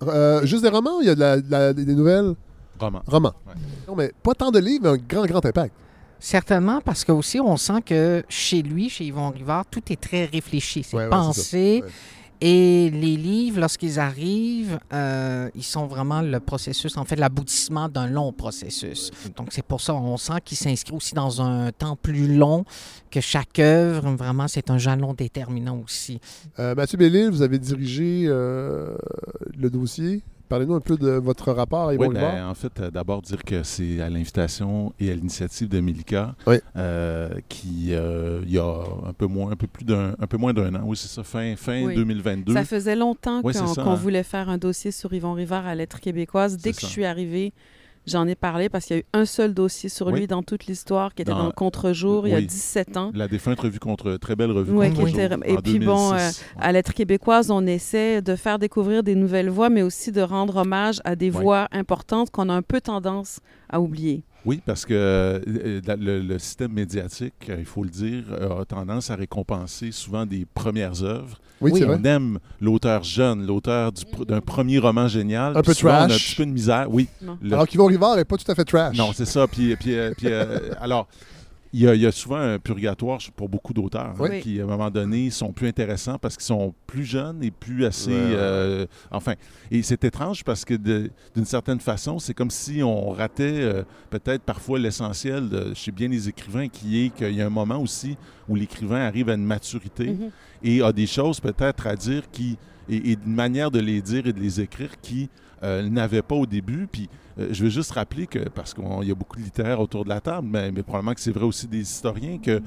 [SPEAKER 1] juste des romans, il y a de la- de la- des nouvelles?
[SPEAKER 3] Roman.
[SPEAKER 1] romans.
[SPEAKER 3] Ouais.
[SPEAKER 1] Non, mais pas tant de livres, mais un grand, grand impact.
[SPEAKER 5] Certainement, parce que aussi on sent que chez lui, chez Yvon Rivard, tout est très réfléchi, c'est
[SPEAKER 1] Ouais,
[SPEAKER 5] pensé.
[SPEAKER 1] Ouais.
[SPEAKER 5] Et les livres, lorsqu'ils arrivent, euh, ils sont vraiment le processus, en fait, l'aboutissement d'un long processus. Donc c'est pour ça, on sent qu'il s'inscrit aussi dans un temps plus long que chaque œuvre. Vraiment, c'est un jalon déterminant aussi.
[SPEAKER 1] Euh, Mathieu Bellil, vous avez dirigé euh, le dossier. Parlez-nous un peu de votre rapport à Yvon
[SPEAKER 3] Oui, ben, en fait, euh, d'abord dire que c'est à l'invitation et à l'initiative de Milika
[SPEAKER 1] Oui.
[SPEAKER 3] euh, qui, euh, il y a un peu moins, un peu plus d'un, un peu moins d'un an, oui, c'est ça, fin, fin
[SPEAKER 2] Oui.
[SPEAKER 3] 2022.
[SPEAKER 2] Ça faisait longtemps qu'on
[SPEAKER 3] c'est ça,
[SPEAKER 2] qu'on
[SPEAKER 3] hein.
[SPEAKER 2] voulait faire un dossier sur Yvon Rivard à Lettres québécoises. Dès
[SPEAKER 3] C'est
[SPEAKER 2] que
[SPEAKER 3] ça.
[SPEAKER 2] je suis arrivée, j'en ai parlé parce qu'il y a eu un seul dossier sur
[SPEAKER 3] Oui.
[SPEAKER 2] lui dans toute l'histoire qui était
[SPEAKER 3] Dans-
[SPEAKER 2] dans le Contre-jour il y a
[SPEAKER 3] Oui.
[SPEAKER 2] 17 ans.
[SPEAKER 3] La défunte revue contre, très belle revue contre
[SPEAKER 2] qui était- et puis bon,
[SPEAKER 3] 2006.
[SPEAKER 2] À Lettres québécoises, on essaie de faire découvrir des nouvelles voix, mais aussi de rendre hommage à des voix importantes qu'on a un peu tendance à oublier.
[SPEAKER 3] Oui, parce que euh, le, le système médiatique, euh, il faut le dire, a tendance à récompenser souvent des premières œuvres.
[SPEAKER 1] Oui, c'est vrai.
[SPEAKER 3] On aime l'auteur jeune, l'auteur d'un premier roman génial.
[SPEAKER 1] Un peu
[SPEAKER 3] souvent, On a un
[SPEAKER 1] trash.
[SPEAKER 3] petit peu de misère. Oui.
[SPEAKER 2] Non.
[SPEAKER 3] Le-
[SPEAKER 1] Alors qu'Yvon Rivard n'est pas tout à fait trash.
[SPEAKER 3] non, c'est ça. Puis, puis, euh, puis, euh, alors, il y, a, il y a souvent un purgatoire pour beaucoup d'auteurs hein, qui, à un moment donné, sont plus intéressants parce qu'ils sont plus jeunes et plus assez.
[SPEAKER 1] Ouais, ouais.
[SPEAKER 3] euh, enfin, et c'est étrange parce que d'une certaine façon, c'est comme si on ratait euh, peut-être parfois l'essentiel chez bien les écrivains, qui est qu'il y a un moment aussi où l'écrivain arrive à une maturité
[SPEAKER 2] Mhm.
[SPEAKER 3] et a des choses peut-être à dire qui et, et une manière de les dire et de les écrire qui euh, n'avait pas au début. Puis euh, je veux juste rappeler que, parce qu'il y a beaucoup de littéraires autour de la table, mais, mais probablement que c'est vrai aussi des historiens, que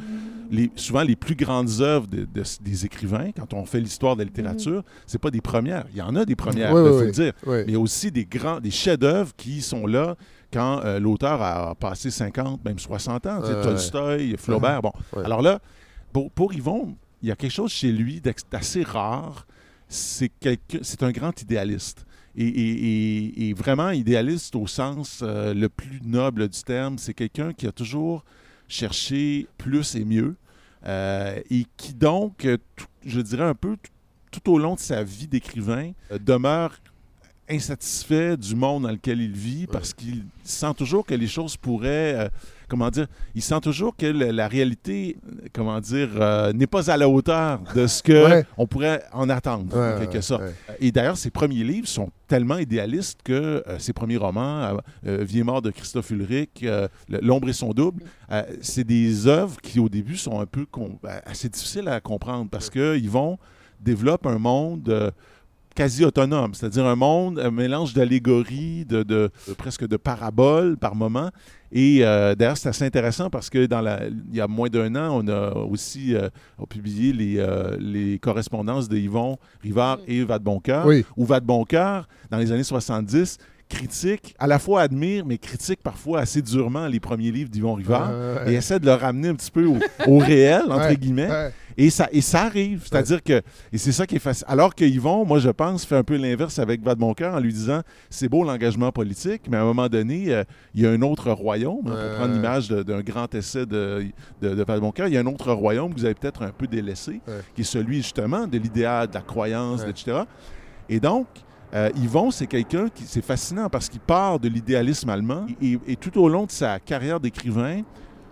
[SPEAKER 3] les, souvent les plus grandes œuvres de- de- des écrivains, quand on fait l'histoire de la littérature, c'est pas des premières. Il y en a des premières, il
[SPEAKER 1] oui,
[SPEAKER 3] faut
[SPEAKER 1] oui.
[SPEAKER 3] le dire.
[SPEAKER 1] Oui.
[SPEAKER 3] Mais il y a aussi des grands, des chefs-d'œuvre qui sont là quand euh, l'auteur a passé 50, même 60 ans. Tu sais,
[SPEAKER 1] Ouais,
[SPEAKER 3] Tolstoï, Flaubert. Bon.
[SPEAKER 1] Ouais.
[SPEAKER 3] Alors là, pour, pour Yvon, il y a quelque chose chez lui d'assez rare. C'est quelqu'un- c'est un grand idéaliste. Et, et- et- et vraiment idéaliste au sens euh, le plus noble du terme. C'est quelqu'un qui a toujours cherché plus et mieux. euh, et qui donc, tout- je dirais un peu tout, tout au long de sa vie d'écrivain, euh, demeure insatisfait du monde dans lequel il vit parce qu'il sent toujours que les choses pourraient, comment dire, il sent toujours que le- la réalité, comment dire, euh, n'est pas à la hauteur de ce que
[SPEAKER 1] Ouais.
[SPEAKER 3] on pourrait en attendre,
[SPEAKER 1] Ouais,
[SPEAKER 3] en quelque
[SPEAKER 1] ouais,
[SPEAKER 3] sorte.
[SPEAKER 1] ouais.
[SPEAKER 3] Et d'ailleurs, ses premiers livres sont tellement idéalistes que euh, ses premiers romans, euh, euh, Vie et mort de Christophe Ulrich, L'ombre et son double, c'est des œuvres qui, au début, sont un peu assez difficiles à comprendre parce qu'ils vont développer un monde quasi autonome, c'est-à-dire un monde, un mélange d'allégories, de, de- de- presque de paraboles par moment. Et euh, d'ailleurs, c'est assez intéressant parce que dans la, il y a moins d'un an, on a aussi euh, on a publié les, euh, les correspondances de Yvon Rivard et Vadeboncoeur
[SPEAKER 1] Oui.
[SPEAKER 3] où Vadeboncoeur, dans les années 70, critique, à la fois admire, mais critique parfois assez durement les premiers livres d'Yvon Rivard et essaie de le ramener un petit peu au, au réel, entre
[SPEAKER 1] Ouais,
[SPEAKER 3] guillemets.
[SPEAKER 1] ouais.
[SPEAKER 3] Et ça, et ça arrive. C'est-à-dire que, et c'est ça qui est facile. Alors que Yvon, moi, je pense, fait un peu l'inverse avec Vadeboncoeur en lui disant c'est beau l'engagement politique, mais à un moment donné, euh, il y a un autre royaume. hein, pour prendre l'image de- d'un grand essai de, de, de Vadeboncoeur, il y a un autre royaume que vous avez peut-être un peu délaissé, qui est celui justement de l'idéal, de la croyance, etc. Et donc, euh, Yvon, c'est quelqu'un qui c'est fascinant parce qu'il part de l'idéalisme allemand et, tout au long de sa carrière d'écrivain,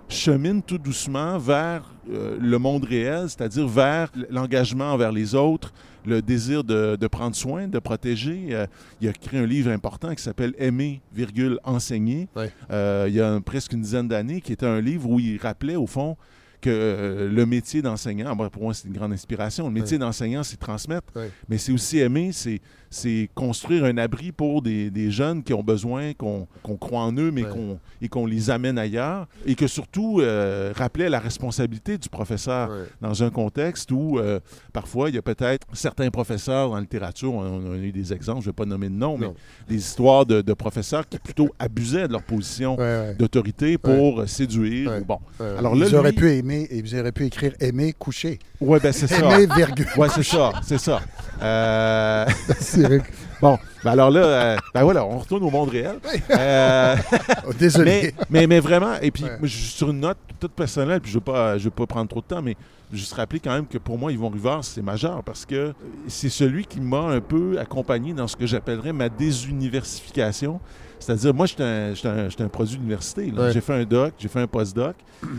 [SPEAKER 3] chemine tout doucement vers euh, le monde réel, c'est-à-dire vers l'engagement envers les autres, le désir de, de prendre soin, de protéger. Euh, il a écrit un livre important qui s'appelle Aimer, virgule, enseigner, euh, il y a presque une dizaine d'années, qui était un livre où il rappelait au fond que le métier d'enseignant, pour moi c'est une grande inspiration, le métier d'enseignant c'est transmettre, mais c'est aussi aimer, c'est c'est construire un abri pour des, des jeunes qui ont besoin qu'on qu'on croit en eux, mais
[SPEAKER 1] Ouais.
[SPEAKER 3] qu'on et qu'on les amène ailleurs. Et que surtout, euh, rappeler la responsabilité du professeur
[SPEAKER 1] Ouais.
[SPEAKER 3] dans un contexte où euh, parfois il y a peut-être certains professeurs en littérature, on, a eu des exemples, je ne vais pas nommer de nom, mais des histoires de, de professeurs qui plutôt abusaient de leur position
[SPEAKER 1] Ouais,
[SPEAKER 3] d'autorité pour séduire. Bon. Alors là,
[SPEAKER 4] Ils auraient
[SPEAKER 3] lui-
[SPEAKER 4] pu aimer, et vous auraient pu écrire aimer coucher.
[SPEAKER 3] Ouais, ben c'est ça.
[SPEAKER 4] Aimer, virgule.
[SPEAKER 3] Ouais, c'est ça, c'est ça. Euh, Bon, ben alors là, euh, ben voilà, on retourne au monde réel. Euh,
[SPEAKER 4] Oh, désolé.
[SPEAKER 3] mais, mais, mais vraiment, et puis
[SPEAKER 1] Ouais.
[SPEAKER 3] moi, je- sur une note toute personnelle, puis je ne veux, pas- je veux pas prendre trop de temps, mais juste rappeler quand même que pour moi, Yvon Rivard, c'est majeur parce que c'est celui qui m'a un peu accompagné dans ce que j'appellerais ma désuniversification. C'est-à-dire, moi, j'étais un, j'étais un- un produit d'université.
[SPEAKER 1] Ouais.
[SPEAKER 3] J'ai fait un doc, j'ai fait un post-doc.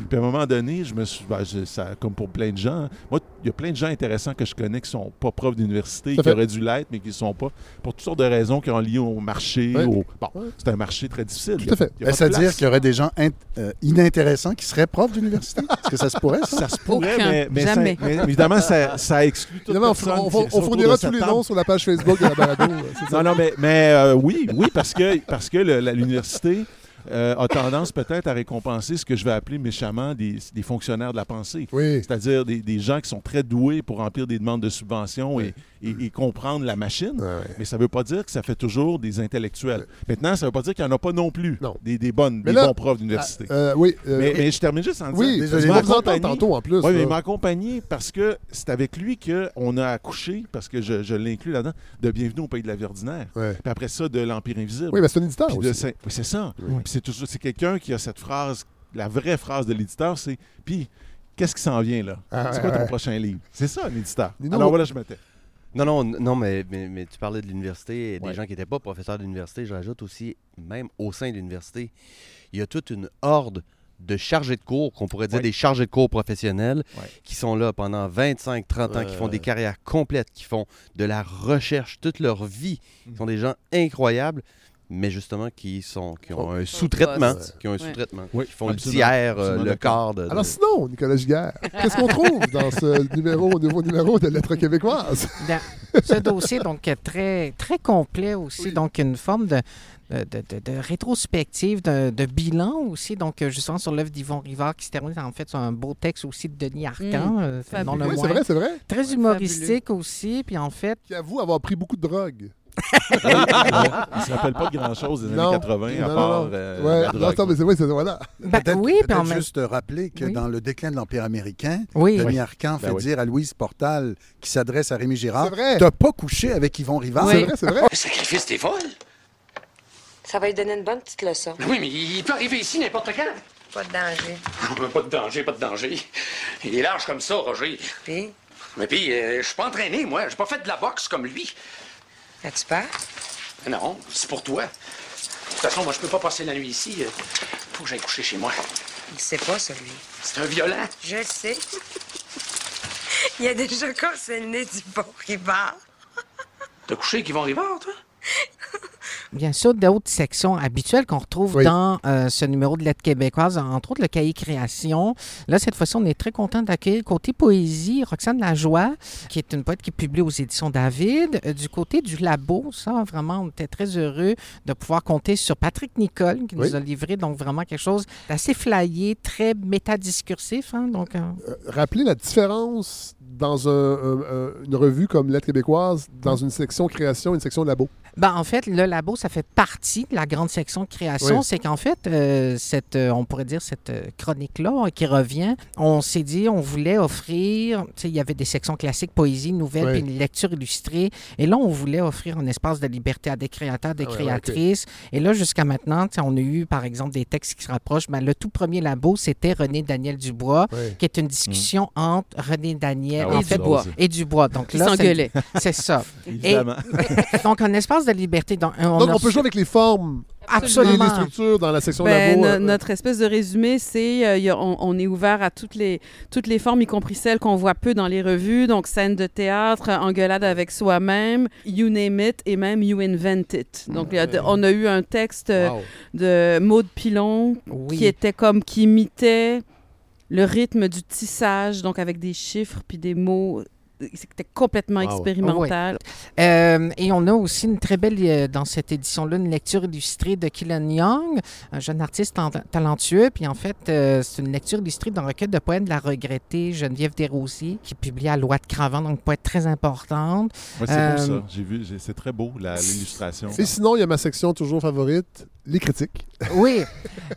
[SPEAKER 3] Puis à un moment donné, je me suis. ben, je- ça, comme pour plein de gens, moi, il y a plein de gens intéressants que je connais qui sont pas profs d'université, qui
[SPEAKER 1] fait.
[SPEAKER 3] auraient dû l'être, mais qui ne sont pas, pour toutes sortes de raisons qui ont lié au marché.
[SPEAKER 1] Ouais.
[SPEAKER 3] Au... Bon,
[SPEAKER 1] Ouais.
[SPEAKER 3] c'est un marché très difficile.
[SPEAKER 1] Tout à fait.
[SPEAKER 4] C'est-à-dire qu'il y aurait des gens euh, inintéressants qui seraient profs d'université? Est-ce que ça se pourrait, ça?
[SPEAKER 3] Ça se pourrait,
[SPEAKER 2] Aucun.
[SPEAKER 3] mais, mais ça-
[SPEAKER 2] Jamais.
[SPEAKER 3] mais évidemment, ça, ça exclut toute
[SPEAKER 1] Évidemment, on, on- fournira tous les noms sur la page Facebook de la balado.
[SPEAKER 3] Non, non, mais, mais euh, oui, oui, parce que, parce que le- la- l'université euh, a tendance peut-être à récompenser ce que je vais appeler méchamment des, des fonctionnaires de la pensée.
[SPEAKER 1] Oui.
[SPEAKER 3] C'est-à-dire des, des gens qui sont très doués pour remplir des demandes de subventions et, et- et comprendre la machine.
[SPEAKER 1] Ouais, ouais.
[SPEAKER 3] Mais ça ne veut pas dire que ça fait toujours des intellectuels. Maintenant, ça ne veut pas dire qu'il n'y en a pas non plus
[SPEAKER 1] Non.
[SPEAKER 3] des, des bonnes,
[SPEAKER 1] Mais
[SPEAKER 3] des
[SPEAKER 1] là-
[SPEAKER 3] bons profs d'université.
[SPEAKER 1] Euh, oui. euh,
[SPEAKER 3] mais, mais je termine juste en disant...
[SPEAKER 1] oui, je tantôt en plus.
[SPEAKER 3] oui, mais il m'a accompagné parce que c'est avec lui qu'on a accouché, parce que je, je l'inclus là-dedans, de Bienvenue au Pays de la vie ordinaire.
[SPEAKER 1] Ouais.
[SPEAKER 3] Puis après ça, de l'Empire invisible.
[SPEAKER 1] Oui, mais c'est un éditeur
[SPEAKER 3] de oui, c'est ça.
[SPEAKER 1] Oui.
[SPEAKER 3] Puis c'est toujours c'est quelqu'un qui a cette phrase, la vraie phrase de l'éditeur, c'est puis qu'est-ce qui s'en vient là?
[SPEAKER 1] Ah,
[SPEAKER 3] C'est quoi ton prochain livre? C'est ça un éditeur.
[SPEAKER 1] Nino-
[SPEAKER 3] Alors voilà, je mettais.
[SPEAKER 6] Non, non, non, mais, mais, mais tu parlais de l'université et des
[SPEAKER 3] Ouais.
[SPEAKER 6] gens qui n'étaient pas professeurs d'université. Je rajoute aussi, même au sein de l'université, il y a toute une horde de chargés de cours, qu'on pourrait dire
[SPEAKER 3] Ouais.
[SPEAKER 6] des chargés de cours professionnels,
[SPEAKER 3] Ouais.
[SPEAKER 6] qui sont là pendant 25, 30 ans, qui font des carrières complètes, qui font de la recherche toute leur vie, qui
[SPEAKER 3] Mhm.
[SPEAKER 6] sont des gens incroyables, mais justement qui, sont, qui ont un sous-traitement. Qui ont un sous-traitement.
[SPEAKER 3] Oui,
[SPEAKER 6] qui font le
[SPEAKER 3] absolument,
[SPEAKER 6] tiers, euh,
[SPEAKER 3] absolument
[SPEAKER 6] le quart de. de-
[SPEAKER 1] Alors sinon, Nicolas Giguère, qu'est-ce qu'on trouve dans ce numéro, nouveau numéro de Lettres québécoises?
[SPEAKER 5] Dans ce dossier, donc, est très, très complet aussi,
[SPEAKER 1] Oui.
[SPEAKER 5] donc une forme de, de, de- de- rétrospective, de, de bilan aussi, donc euh, justement sur l'œuvre d'Yvon Rivard qui se termine en fait sur un beau texte aussi de Denis Arcan, euh,
[SPEAKER 2] Fabuleux.
[SPEAKER 5] le
[SPEAKER 1] Oui, c'est vrai, c'est vrai.
[SPEAKER 5] Très humoristique aussi, puis en fait,
[SPEAKER 1] Qui avoue avoir pris beaucoup de drogue.
[SPEAKER 3] Ouais, il se rappelle pas de grand-chose des
[SPEAKER 1] Non.
[SPEAKER 3] années 80 à
[SPEAKER 1] Non,
[SPEAKER 3] part
[SPEAKER 1] non, non.
[SPEAKER 3] euh,
[SPEAKER 1] ouais,
[SPEAKER 3] la
[SPEAKER 1] non,
[SPEAKER 3] drogue.
[SPEAKER 1] attends, mais c'est vrai, c'est voilà.
[SPEAKER 5] ben,
[SPEAKER 4] Peut-être
[SPEAKER 5] oui, même
[SPEAKER 4] juste rappeler que
[SPEAKER 5] Oui.
[SPEAKER 4] dans le déclin de l'Empire américain,
[SPEAKER 5] oui,
[SPEAKER 4] Denis Arcan fait
[SPEAKER 3] Ben oui.
[SPEAKER 4] dire à Louise Portal, qui s'adresse à Rémi Girard. T'as pas couché avec Yvon Rivard?
[SPEAKER 1] C'est vrai, c'est vrai.
[SPEAKER 9] Le sacrifice, t'es folle?
[SPEAKER 10] Ça va lui donner une bonne petite leçon.
[SPEAKER 9] Oui, mais il peut arriver ici n'importe quand.
[SPEAKER 10] Pas de danger.
[SPEAKER 9] Pas de danger, pas de danger. Il est large comme ça, Roger.
[SPEAKER 10] Puis,
[SPEAKER 9] Mais puis, euh, je suis pas entraîné, moi. J'ai pas fait de la boxe comme lui.
[SPEAKER 10] As-tu peur?
[SPEAKER 9] Non, c'est pour toi. De toute façon, moi, je peux pas passer la nuit ici. Euh, Faut que j'aille coucher chez moi.
[SPEAKER 10] Il sait pas, celui.
[SPEAKER 9] C'est un violent.
[SPEAKER 10] Je le sais. Il a déjà cassé le nez du bon Rivard.
[SPEAKER 9] T'as couché avec Yvon Rivard, toi?
[SPEAKER 5] bien sûr d'autres sections habituelles qu'on retrouve
[SPEAKER 1] Oui.
[SPEAKER 5] dans euh, ce numéro de Lettres québécoises, entre autres le cahier création. Là, cette fois-ci, on est très content d'accueillir côté poésie Roxane Lajoie, qui est une poète qui publie aux éditions David. Euh, du côté du labo, ça, vraiment, on était très heureux de pouvoir compter sur Patrick Nicole, qui
[SPEAKER 1] Oui.
[SPEAKER 5] nous a livré donc vraiment quelque chose d'assez flyé, très métadiscursif. Hein, donc, euh,
[SPEAKER 1] rappelez la différence dans un- un- un- une revue comme Lettres québécoises, dans une section création une section labo.
[SPEAKER 5] Ben, en fait, le labo, ça fait partie de la grande section de création.
[SPEAKER 1] Oui.
[SPEAKER 5] C'est qu'en fait, euh, cette, euh, on pourrait dire cette euh, chronique-là euh, qui revient, on s'est dit, on voulait offrir, tu sais, il y avait des sections classiques, poésie, nouvelles,
[SPEAKER 1] Oui.
[SPEAKER 5] puis une lecture illustrée. Et là, on voulait offrir un espace de liberté à des créateurs, des
[SPEAKER 1] Ah ouais,
[SPEAKER 5] créatrices. Et là, jusqu'à maintenant, tu sais, on a eu, par exemple, des textes qui se rapprochent. Ben, le tout premier labo, c'était René Daniel Dubois,
[SPEAKER 1] Oui.
[SPEAKER 5] qui est une discussion entre René Daniel
[SPEAKER 3] Ah ouais,
[SPEAKER 5] en
[SPEAKER 2] Et
[SPEAKER 5] fait,
[SPEAKER 2] Dubois.
[SPEAKER 5] et Dubois. Donc là, c'est- ça.
[SPEAKER 3] Évidemment.
[SPEAKER 5] Donc, un espace de liberté. Donc, on,
[SPEAKER 1] Donc, on peut jouer avec les formes
[SPEAKER 5] Absolument.
[SPEAKER 1] les structures dans la section
[SPEAKER 2] Ben, no-
[SPEAKER 1] euh,
[SPEAKER 2] notre espèce de résumé, c'est euh, on, on est ouvert à toutes les, toutes les formes, y compris celles qu'on voit peu dans les revues, donc scène de théâtre, engueulade avec soi-même, you name it, et même you invent it. Donc, on a eu un texte euh,
[SPEAKER 1] wow.
[SPEAKER 2] de Maud Pilon
[SPEAKER 5] Oui.
[SPEAKER 2] qui était comme, qui imitait le rythme du tissage, donc avec des chiffres puis des mots. C'était complètement
[SPEAKER 1] Wow.
[SPEAKER 2] expérimental.
[SPEAKER 5] Euh, et on a aussi une très belle, euh, dans cette édition-là, une lecture illustrée de Killen Young, un jeune artiste talentueux. Puis en fait, euh, c'est une lecture illustrée d'un recueil de poèmes de la regrettée Geneviève Desrosiers, qui est publié à Loi de Cravant, donc poète très importante.
[SPEAKER 3] Ouais, c'est
[SPEAKER 5] Euh,
[SPEAKER 3] beau ça. J'ai vu, c'est très beau la- l'illustration.
[SPEAKER 1] Et sinon, il y a ma section toujours favorite, les critiques.
[SPEAKER 5] Oui.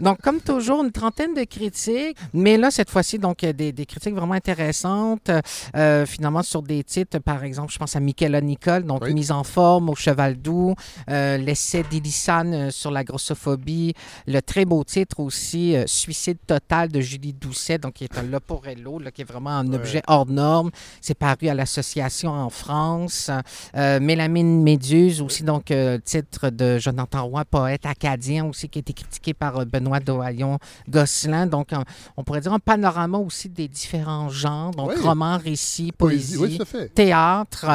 [SPEAKER 5] Donc, comme toujours, une trentaine de critiques. Mais là, cette fois-ci, donc, euh, des, des critiques vraiment intéressantes. euh, finalement, sur des titres, par exemple, je pense à Michaela Nicole, donc
[SPEAKER 1] Oui.
[SPEAKER 5] Mise en forme au Cheval Doux, euh, l'essai d'Elisane euh, sur la grossophobie, le très beau titre aussi, euh, Suicide total de Julie Doucet, donc qui est un Leporello, là, qui est vraiment un
[SPEAKER 1] Ouais.
[SPEAKER 5] objet hors norme. C'est paru à l'Association en France. Mélamine Méduse aussi, donc titre de Jonathan Roy, poète acadien aussi, qui a été critiqué par euh, Benoît Doyon-Gosselin. Donc, un- on pourrait dire un panorama aussi des différents genres, donc
[SPEAKER 1] Oui.
[SPEAKER 5] roman, récit, poésie,
[SPEAKER 1] oui,
[SPEAKER 5] théâtre.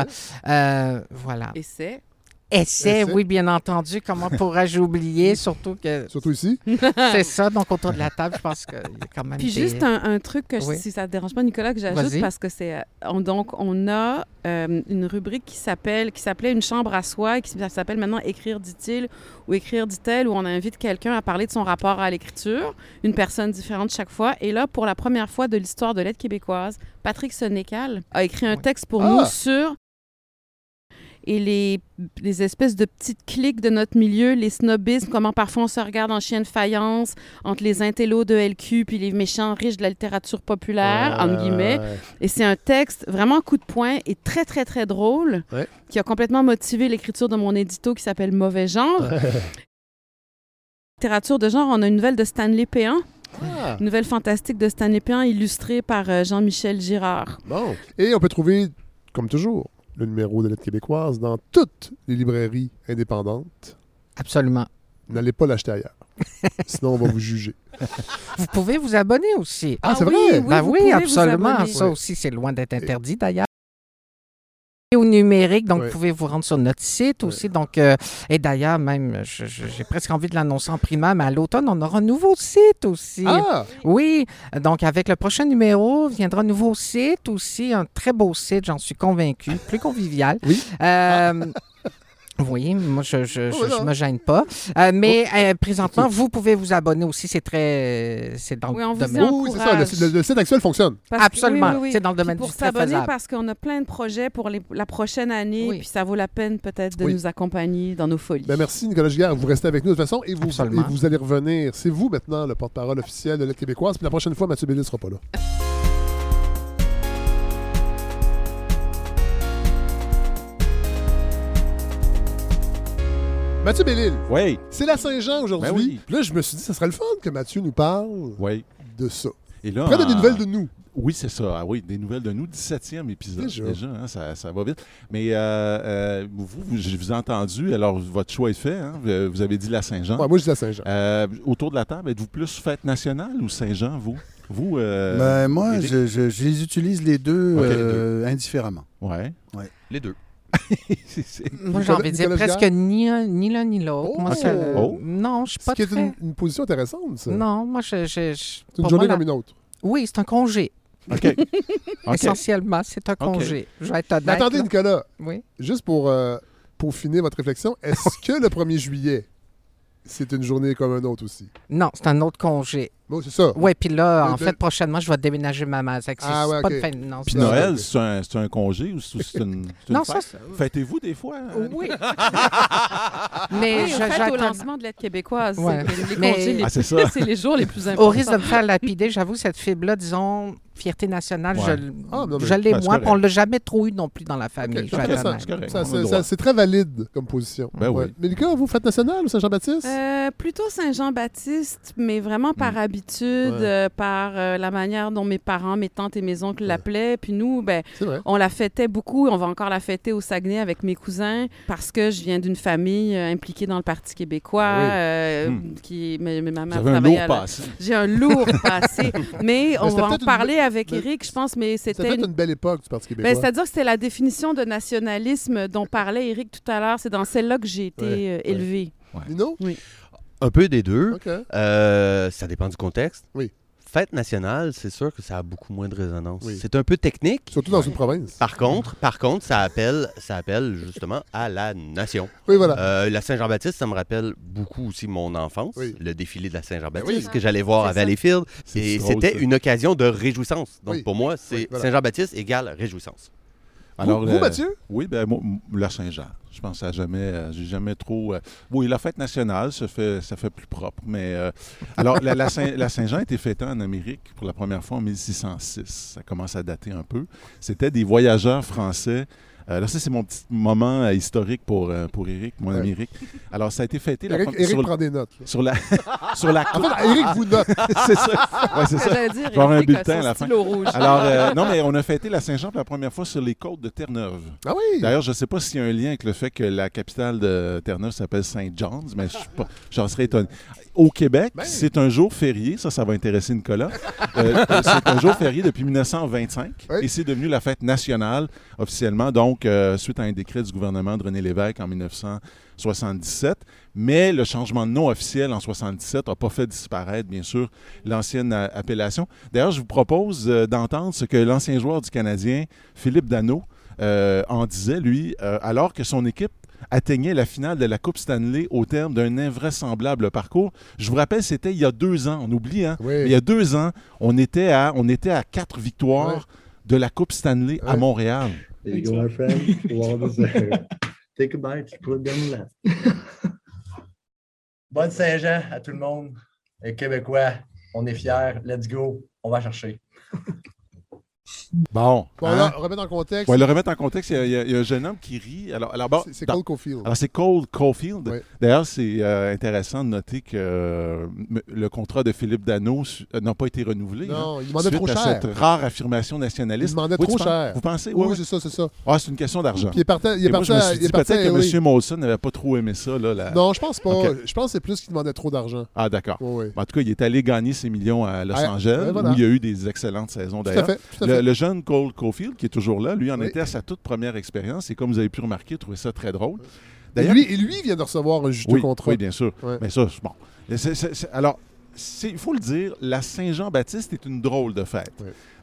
[SPEAKER 5] euh, voilà.
[SPEAKER 2] Et c'est
[SPEAKER 5] Essai,
[SPEAKER 1] Essai.
[SPEAKER 5] oui, bien entendu. Comment pourrais-je oublier? Surtout que
[SPEAKER 1] Surtout ici.
[SPEAKER 5] c'est ça. Donc, autour de la table, je pense qu'il y a quand même
[SPEAKER 2] Puis
[SPEAKER 5] des-
[SPEAKER 2] juste un, un truc, que je-
[SPEAKER 5] Oui.
[SPEAKER 2] si ça ne te dérange pas, Nicolas, que j'ajoute, parce que c'est... euh, on- donc, on a euh, une rubrique qui s'appelle qui s'appelait Une chambre à soi, et qui s'appelle maintenant Écrire, dit-il, ou Écrire, dit-elle, où on invite quelqu'un à parler de son rapport à l'écriture, une personne différente chaque fois. Et là, pour la première fois de l'histoire de l'aide québécoise, Patrick Sénécal a écrit un
[SPEAKER 5] Oui.
[SPEAKER 2] texte pour
[SPEAKER 1] Ah!
[SPEAKER 2] nous sur... Et les, les espèces de petites cliques de notre milieu, les snobismes, comment parfois on se regarde en chien de faïence entre les intellos de LQ puis les méchants riches de la littérature populaire, entre guillemets.
[SPEAKER 1] Ouais.
[SPEAKER 2] Et c'est un texte vraiment coup de poing et très, très, très drôle
[SPEAKER 1] Ouais.
[SPEAKER 2] qui a complètement motivé l'écriture de mon édito qui s'appelle Mauvais genre. littérature de genre, on a une nouvelle de Stanley Péan,
[SPEAKER 1] Ah,
[SPEAKER 2] une nouvelle fantastique de Stanley Péan illustrée par euh, Jean-Michel Girard.
[SPEAKER 1] bon. Et on peut trouver, comme toujours, le numéro de lettres québécoise dans toutes les librairies indépendantes.
[SPEAKER 5] Absolument.
[SPEAKER 1] N'allez pas l'acheter ailleurs. Sinon, on va vous juger.
[SPEAKER 5] Vous pouvez vous abonner aussi.
[SPEAKER 1] Ah, c'est
[SPEAKER 2] oui,
[SPEAKER 1] vrai?
[SPEAKER 2] oui,
[SPEAKER 5] Ben oui, absolument. Ça aussi, c'est loin d'être interdit d'ailleurs. Au numérique, donc
[SPEAKER 1] Oui.
[SPEAKER 5] vous pouvez vous rendre sur notre site aussi. Donc, euh, et d'ailleurs, même, j'ai presque envie de l'annoncer en primaire, mais à l'automne, on aura un nouveau site aussi.
[SPEAKER 1] Ah!
[SPEAKER 5] Oui, donc avec le prochain numéro viendra un nouveau site aussi, un très beau site, j'en suis convaincu, plus convivial.
[SPEAKER 1] Oui.
[SPEAKER 5] Euh, oui, moi je je, je, je
[SPEAKER 1] non.
[SPEAKER 5] me gêne pas. Euh, mais euh, présentement, vous pouvez vous abonner aussi, c'est très c'est dans
[SPEAKER 2] Oui, on
[SPEAKER 5] le
[SPEAKER 2] vous
[SPEAKER 5] domaine.
[SPEAKER 1] Oui, c'est ça. Le, le- le site actuel fonctionne.
[SPEAKER 2] Parce
[SPEAKER 5] Absolument,
[SPEAKER 2] oui, oui, oui.
[SPEAKER 5] c'est dans le
[SPEAKER 2] Puis
[SPEAKER 5] domaine
[SPEAKER 2] pour
[SPEAKER 5] du très
[SPEAKER 2] s'abonner parce qu'on a plein de projets pour les- la prochaine année,
[SPEAKER 5] Oui.
[SPEAKER 2] puis ça vaut la peine peut-être de
[SPEAKER 1] Oui.
[SPEAKER 2] nous accompagner dans nos folies.
[SPEAKER 1] Ben, merci, Nicolas Giguère. Vous restez avec nous de toute façon et vous, et vous allez revenir. C'est vous maintenant le porte-parole officiel de l'aide québécoise. Puis la prochaine fois, Mathieu Bellil ne sera pas là. Mathieu Bellil,
[SPEAKER 3] Oui,
[SPEAKER 1] c'est la Saint-Jean aujourd'hui.
[SPEAKER 3] Ben oui.
[SPEAKER 1] Puis là, je me suis dit, ça serait le fun que Mathieu nous parle
[SPEAKER 3] oui.
[SPEAKER 1] de ça.
[SPEAKER 3] Et là,
[SPEAKER 1] des
[SPEAKER 3] en-
[SPEAKER 1] nouvelles de nous.
[SPEAKER 3] Oui, c'est ça. Ah oui, des nouvelles de nous. 17e épisode.
[SPEAKER 1] Déjà.
[SPEAKER 3] Déjà, hein, ça, ça va vite. Mais euh, euh, vous, vous, je vous ai entendu. Alors, votre choix est fait. hein. Vous- Vous avez dit la Saint-Jean.
[SPEAKER 1] Ouais, moi, je dis la Saint-Jean.
[SPEAKER 3] Euh, autour de la table, êtes-vous plus fête nationale ou Saint-Jean, vous? Vous, euh,
[SPEAKER 4] Ben, moi, je, je- je les utilise les deux
[SPEAKER 3] les
[SPEAKER 4] euh, indifféremment.
[SPEAKER 3] Ouais.
[SPEAKER 6] Les deux.
[SPEAKER 3] C'est- c'est-
[SPEAKER 5] Moi, j'ai envie de dire presque ni un- ni l'un ni l'autre.
[SPEAKER 1] Oh!
[SPEAKER 5] Ça-
[SPEAKER 3] Oh!
[SPEAKER 5] Non, je suis
[SPEAKER 1] Ce
[SPEAKER 5] pas
[SPEAKER 1] qui est
[SPEAKER 5] très...
[SPEAKER 1] une, une position intéressante, ça.
[SPEAKER 5] Non, moi, je... je- je-
[SPEAKER 1] C'est une journée
[SPEAKER 5] moi,
[SPEAKER 1] comme
[SPEAKER 5] la-
[SPEAKER 1] une autre.
[SPEAKER 5] Oui, c'est un congé.
[SPEAKER 3] OK.
[SPEAKER 5] Essentiellement, c'est un congé. Je vais être honnête.
[SPEAKER 1] Mais attendez,
[SPEAKER 5] là.
[SPEAKER 1] Nicolas,
[SPEAKER 5] Oui.
[SPEAKER 1] juste pour, euh, pour finir votre réflexion, est-ce que le 1er juillet, c'est une journée comme un autre aussi?
[SPEAKER 5] Non, c'est un autre congé.
[SPEAKER 1] Bon, c'est ça.
[SPEAKER 5] Oui, puis là, en fait, prochainement, je vais déménager ma mère. C'est
[SPEAKER 1] Ah, ouais,
[SPEAKER 5] pas de fin de... Non,
[SPEAKER 3] Puis Noël, c'est un, c'est un congé ou c'est une,
[SPEAKER 5] Non, ça,
[SPEAKER 3] fête?
[SPEAKER 5] c'est-
[SPEAKER 3] Fêtez-vous des fois? hein?
[SPEAKER 5] Oui. Mais
[SPEAKER 2] Oui,
[SPEAKER 5] je-
[SPEAKER 2] fête au
[SPEAKER 5] j'attends-
[SPEAKER 2] lancement de l'aide québécoise.
[SPEAKER 5] Ouais.
[SPEAKER 2] C'est les
[SPEAKER 5] Mais-
[SPEAKER 2] congés, les-
[SPEAKER 3] Ah, c'est ça.
[SPEAKER 2] c'est les jours les plus importants.
[SPEAKER 5] Au risque de me faire lapider, j'avoue, cette fibre-là, disons, fierté nationale,
[SPEAKER 3] Ouais.
[SPEAKER 5] je,
[SPEAKER 1] Ah, non, mais-
[SPEAKER 5] je l'ai
[SPEAKER 3] Ben,
[SPEAKER 5] moins, puis on
[SPEAKER 3] correct.
[SPEAKER 5] l'a jamais trop eu non plus dans la famille.
[SPEAKER 3] C'est.
[SPEAKER 1] Ça, ça, très valide comme position.
[SPEAKER 3] Ben oui.
[SPEAKER 1] Mais Lucas, vous faites national ou Saint-Jean-Baptiste?
[SPEAKER 2] Euh, plutôt Saint-Jean-Baptiste, mais vraiment par
[SPEAKER 3] Mm.
[SPEAKER 2] Habitude,
[SPEAKER 1] Ouais.
[SPEAKER 2] euh, par euh, la manière dont mes parents, mes tantes et mes oncles l'appelaient. Puis nous, ben, on la fêtait beaucoup. On va encore la fêter au Saguenay avec mes cousins parce que je viens d'une famille euh, impliquée dans le Parti québécois.
[SPEAKER 1] Oui.
[SPEAKER 2] qui, mais, mais ma
[SPEAKER 3] Vous
[SPEAKER 2] mère
[SPEAKER 3] avez un
[SPEAKER 2] travaillait
[SPEAKER 3] lourd
[SPEAKER 2] à la-
[SPEAKER 3] passé.
[SPEAKER 2] J'ai un lourd passé. Mais on va en
[SPEAKER 1] une-
[SPEAKER 2] parler avec Eric, je pense, mais
[SPEAKER 1] C'était
[SPEAKER 2] une
[SPEAKER 1] belle époque du Parti
[SPEAKER 2] ben,
[SPEAKER 1] québécois.
[SPEAKER 2] C'est-à-dire que c'était la définition de nationalisme dont parlait Eric tout à l'heure. C'est dans celle-là que j'ai été
[SPEAKER 1] Ouais,
[SPEAKER 2] euh,
[SPEAKER 1] ouais.
[SPEAKER 2] élevée.
[SPEAKER 6] Un peu des deux. Euh, ça dépend du contexte.
[SPEAKER 1] Oui.
[SPEAKER 6] Fête nationale, c'est sûr que ça a beaucoup moins de résonance.
[SPEAKER 1] Oui.
[SPEAKER 6] C'est un peu technique.
[SPEAKER 1] Surtout dans une province.
[SPEAKER 6] Par contre, par contre, ça appelle, ça appelle justement à la nation.
[SPEAKER 1] Oui, voilà.
[SPEAKER 6] Euh, la Saint-Jean-Baptiste, ça me rappelle beaucoup aussi mon enfance,
[SPEAKER 1] Oui.
[SPEAKER 6] le défilé de la Saint-Jean-Baptiste
[SPEAKER 1] oui.
[SPEAKER 6] que j'allais voir à. Valleyfield. Et c'était une occasion de réjouissance. Donc
[SPEAKER 1] Oui.
[SPEAKER 6] pour moi, c'est
[SPEAKER 1] Oui, voilà.
[SPEAKER 6] Saint-Jean-Baptiste égale réjouissance.
[SPEAKER 3] Alors,
[SPEAKER 1] vous, vous,
[SPEAKER 3] le-
[SPEAKER 1] Mathieu?
[SPEAKER 3] Oui, ben moi, la Saint-Jean. Je pense à jamais, euh, j'ai jamais trop. euh, oui, la fête nationale, ça fait, plus propre. Mais euh, alors, la, la Saint- Saint-Jean a fêtée en Amérique pour la première fois en 1606. Ça commence à dater un peu. C'était des voyageurs français. Euh, là, ça, c'est mon petit moment euh, historique pour, euh, pour Eric, mon
[SPEAKER 1] Ouais.
[SPEAKER 3] ami Eric. Alors, ça a été fêté la
[SPEAKER 1] Eric,
[SPEAKER 3] pre-
[SPEAKER 1] Eric
[SPEAKER 3] sur,
[SPEAKER 1] prend des notes. là.
[SPEAKER 3] sur la, sur la
[SPEAKER 1] En fait, Eric vous note.
[SPEAKER 3] c'est ça. Ouais, c'est ça.
[SPEAKER 2] J'allais dire,
[SPEAKER 3] Je vais avoir un bulletin à la fin.
[SPEAKER 2] rouge.
[SPEAKER 3] Alors, euh, non, mais on a fêté la Saint-Jean pour la première fois sur les côtes de Terre-Neuve.
[SPEAKER 1] Ah oui?
[SPEAKER 3] D'ailleurs, je ne sais pas s'il y a un lien avec le fait que la capitale de Terre-Neuve s'appelle Saint John's, mais je suis pas- j'en serais étonné. Au Québec,
[SPEAKER 1] Ben.
[SPEAKER 3] c'est un jour férié, ça, ça va intéresser Nicolas. Euh, c'est un jour férié depuis 1925
[SPEAKER 1] Oui.
[SPEAKER 3] et c'est devenu la fête nationale officiellement, donc euh, suite à un décret du gouvernement de René Lévesque en 1977. Mais le changement de nom officiel en 77 n'a pas fait disparaître, bien sûr, l'ancienne a- appellation. D'ailleurs, je vous propose euh, d'entendre ce que l'ancien joueur du Canadien, Philippe Dano, euh, en disait, lui, euh, alors que son équipe atteignait la finale de la Coupe Stanley au terme d'un invraisemblable parcours. Je vous rappelle, c'était il y a deux ans. On oublie, hein?
[SPEAKER 1] Oui.
[SPEAKER 3] Mais il y a deux ans, on était à, on était à quatre victoires de la Coupe Stanley à. Montréal.
[SPEAKER 11] There you go, my friend. Well deserved. Take a bite, put it down left.
[SPEAKER 12] Bonne Saint-Jean à tout le monde. Les Québécois, on est fiers. Let's go. On va chercher.
[SPEAKER 3] Bon.
[SPEAKER 1] Bon,
[SPEAKER 3] hein?
[SPEAKER 1] là, remettre en contexte.
[SPEAKER 3] Ouais, le remettre en contexte, il y a- il y, a- il y a un jeune homme qui rit. Alors, alors
[SPEAKER 1] C'est- Cole Caulfield.
[SPEAKER 3] Alors, c'est Cole Caulfield. D'ailleurs, c'est euh, intéressant de noter que euh, le contrat de Philippe Dano euh, n'a pas été renouvelé.
[SPEAKER 1] Non,
[SPEAKER 3] hein,
[SPEAKER 1] il demandait
[SPEAKER 3] suite
[SPEAKER 1] trop
[SPEAKER 3] à
[SPEAKER 1] cher.
[SPEAKER 3] cette rare affirmation
[SPEAKER 1] Il
[SPEAKER 3] nationaliste.
[SPEAKER 1] demandait
[SPEAKER 3] Oui,
[SPEAKER 1] trop cher.
[SPEAKER 3] Vous pensez?
[SPEAKER 1] Oui, c'est ça, c'est ça.
[SPEAKER 3] Ah, c'est une question d'argent.
[SPEAKER 1] Il est parti, il est parti, il
[SPEAKER 3] peut-être que. M. Molson n'avait pas trop aimé ça. Là, la-
[SPEAKER 1] Non, je pense pas. Je pense que c'est plus qu'il demandait trop d'argent.
[SPEAKER 3] Ah, d'accord. En tout cas, il est allé gagner ses millions à Los
[SPEAKER 1] Ouais,
[SPEAKER 3] Angeles,
[SPEAKER 1] voilà.
[SPEAKER 3] où il y a eu des excellentes saisons
[SPEAKER 1] Tout à
[SPEAKER 3] d'ailleurs. Jeune Cole Caulfield, qui est toujours là, lui en
[SPEAKER 1] Oui.
[SPEAKER 3] était à sa toute première expérience et comme vous avez pu remarquer, trouvait ça très drôle.
[SPEAKER 1] Et lui, et lui vient de recevoir un juteux
[SPEAKER 3] oui,
[SPEAKER 1] contrat.
[SPEAKER 3] oui, bien sûr.
[SPEAKER 1] Ouais.
[SPEAKER 3] Mais ça, c'est bon. Et c'est- c'est- c'est- alors, il faut le dire, la Saint-Jean-Baptiste est une drôle de fête.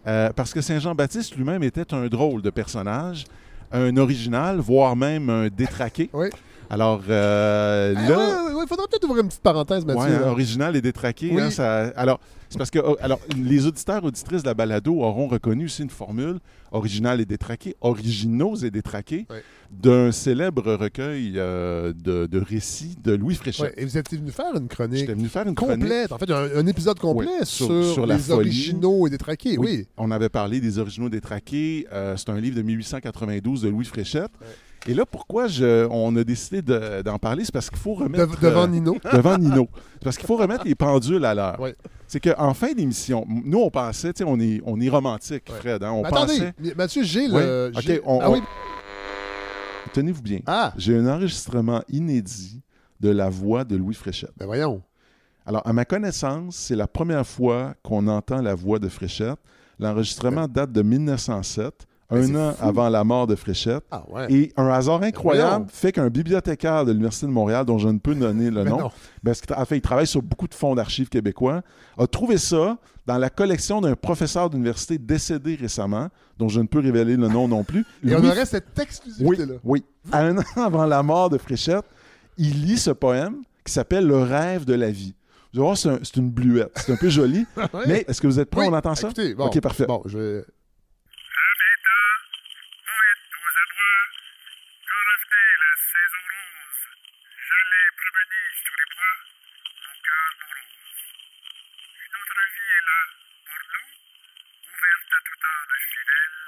[SPEAKER 3] Euh, parce que Saint-Jean-Baptiste lui-même était un drôle de personnage, un original, voire même un détraqué.
[SPEAKER 1] Oui.
[SPEAKER 3] Alors, euh,
[SPEAKER 1] Ah,
[SPEAKER 3] là...
[SPEAKER 1] ouais, ouais, ouais, faudrait peut-être ouvrir une petite parenthèse, Mathieu.
[SPEAKER 3] Ouais, hein, original et détraqué.
[SPEAKER 1] Oui.
[SPEAKER 3] hein, ça- alors, c'est parce que oh, alors, les auditeurs auditrices de la balado auront reconnu aussi une formule original et détraqué, originaux et détraqués, d'un célèbre recueil euh, de, de récits de Louis Fréchette.
[SPEAKER 1] Et vous êtes venu faire une chronique
[SPEAKER 3] J'étais venu faire une chronique.
[SPEAKER 1] complète. En fait, un, un épisode complet
[SPEAKER 3] Oui,
[SPEAKER 1] sur,
[SPEAKER 3] sur- sur la
[SPEAKER 1] les originaux et détraqués. Oui.
[SPEAKER 3] On avait parlé des originaux détraqués. Euh, c'est un livre de 1892 de Louis Fréchette. Et là, pourquoi je- on a décidé de- d'en parler, c'est parce qu'il faut remettre...
[SPEAKER 1] Dev- devant
[SPEAKER 3] euh,
[SPEAKER 1] Nino.
[SPEAKER 3] devant Nino. C'est parce qu'il faut remettre les pendules à l'heure. C'est qu'en fin d'émission, nous, on pensait, tu sais, on est, on est romantique. Fred. hein, on
[SPEAKER 1] Mais
[SPEAKER 3] pensait...
[SPEAKER 1] attendez, Mathieu, j'ai
[SPEAKER 3] Oui.
[SPEAKER 1] le.
[SPEAKER 3] OK,
[SPEAKER 1] j'ai-
[SPEAKER 3] on-
[SPEAKER 1] ah
[SPEAKER 3] on-. Tenez-vous bien.
[SPEAKER 1] Ah,
[SPEAKER 3] J'ai un enregistrement inédit de la voix de Louis Fréchette.
[SPEAKER 1] ben voyons.
[SPEAKER 3] Alors, à ma connaissance, c'est la première fois qu'on entend la voix de Fréchette. L'enregistrement date de 1907,
[SPEAKER 1] Mais
[SPEAKER 3] un
[SPEAKER 1] c'est
[SPEAKER 3] an
[SPEAKER 1] fou.
[SPEAKER 3] avant la mort de Fréchette.
[SPEAKER 1] Ah ouais.
[SPEAKER 3] Et un hasard incroyable
[SPEAKER 1] voyons.
[SPEAKER 3] fait qu'un bibliothécaire de l'Université de Montréal, dont je ne peux donner le nom, parce qu'en fait, il travaille sur beaucoup de fonds d'archives québécois, a trouvé ça dans la collection d'un professeur d'université décédé récemment, dont je ne peux révéler le nom non plus.
[SPEAKER 1] Et on
[SPEAKER 3] Louis-
[SPEAKER 1] aurait cette
[SPEAKER 3] oui,
[SPEAKER 1] exclusivité-là.
[SPEAKER 3] oui. À un an avant la mort de Fréchette, il lit ce poème qui s'appelle Le rêve de la vie. Vous allez voir, c'est un- une bluette. C'est un peu joli. Mais est-ce que vous êtes prêts?
[SPEAKER 1] Oui.
[SPEAKER 3] On entend ça?
[SPEAKER 1] Écoutez, bon,
[SPEAKER 3] OK, parfait.
[SPEAKER 1] Bon, je vais.
[SPEAKER 13] poète aux abois, quand revenait la saison rose, j'allais promener sous les bois, mon cœur morose. Une autre vie est là pour nous, ouverte à tout âme fidèle.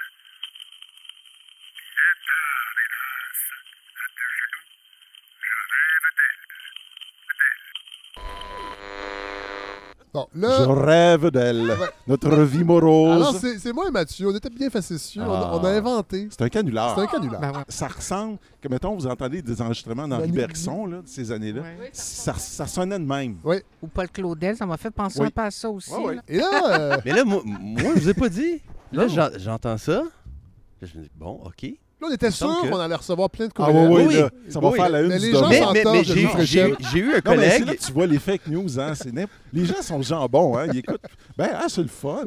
[SPEAKER 13] Bien tard, hélas, à deux genoux, je rêve d'elle.
[SPEAKER 1] Bon,
[SPEAKER 3] Je rêve d'elle.
[SPEAKER 1] Ouais.
[SPEAKER 3] Notre vie morose.
[SPEAKER 1] Alors, c'est c'est moi et Mathieu. On était bien facétieux. On, a,
[SPEAKER 3] Ah.
[SPEAKER 1] on a inventé.
[SPEAKER 3] C'est un canular.
[SPEAKER 1] C'est un canular.
[SPEAKER 5] Ben ouais.
[SPEAKER 3] Ça ressemble, que mettons, vous entendez des enregistrements d'Henri
[SPEAKER 1] Ben,
[SPEAKER 3] Bergson, là, de ces années-là.
[SPEAKER 5] Ouais.
[SPEAKER 3] Ça, ça sonnait de même.
[SPEAKER 1] Oui.
[SPEAKER 5] Ou Paul Claudel, ça m'a fait penser
[SPEAKER 3] Oui.
[SPEAKER 5] un peu à ça aussi. Là.
[SPEAKER 1] Et là, euh,
[SPEAKER 6] Mais là, moi, moi, je vous ai pas dit. Là, j'entends ça. Là, je me dis, bon, OK.
[SPEAKER 1] Là, on était sûr qu'on allait recevoir plein de
[SPEAKER 3] Ah
[SPEAKER 1] courriels.
[SPEAKER 3] oui, oui,
[SPEAKER 6] Oui.
[SPEAKER 3] là, ça va
[SPEAKER 6] Oui.
[SPEAKER 3] faire la une
[SPEAKER 1] Mais
[SPEAKER 3] du
[SPEAKER 1] les gens
[SPEAKER 3] devoir.
[SPEAKER 6] Mais, mais, mais j'ai eu un
[SPEAKER 3] Non, mais c'est là
[SPEAKER 6] collègue.
[SPEAKER 3] que tu vois les fake news, hein. Les gens sont jambons, hein. Ils écoutent. Ben, ah, c'est le fun.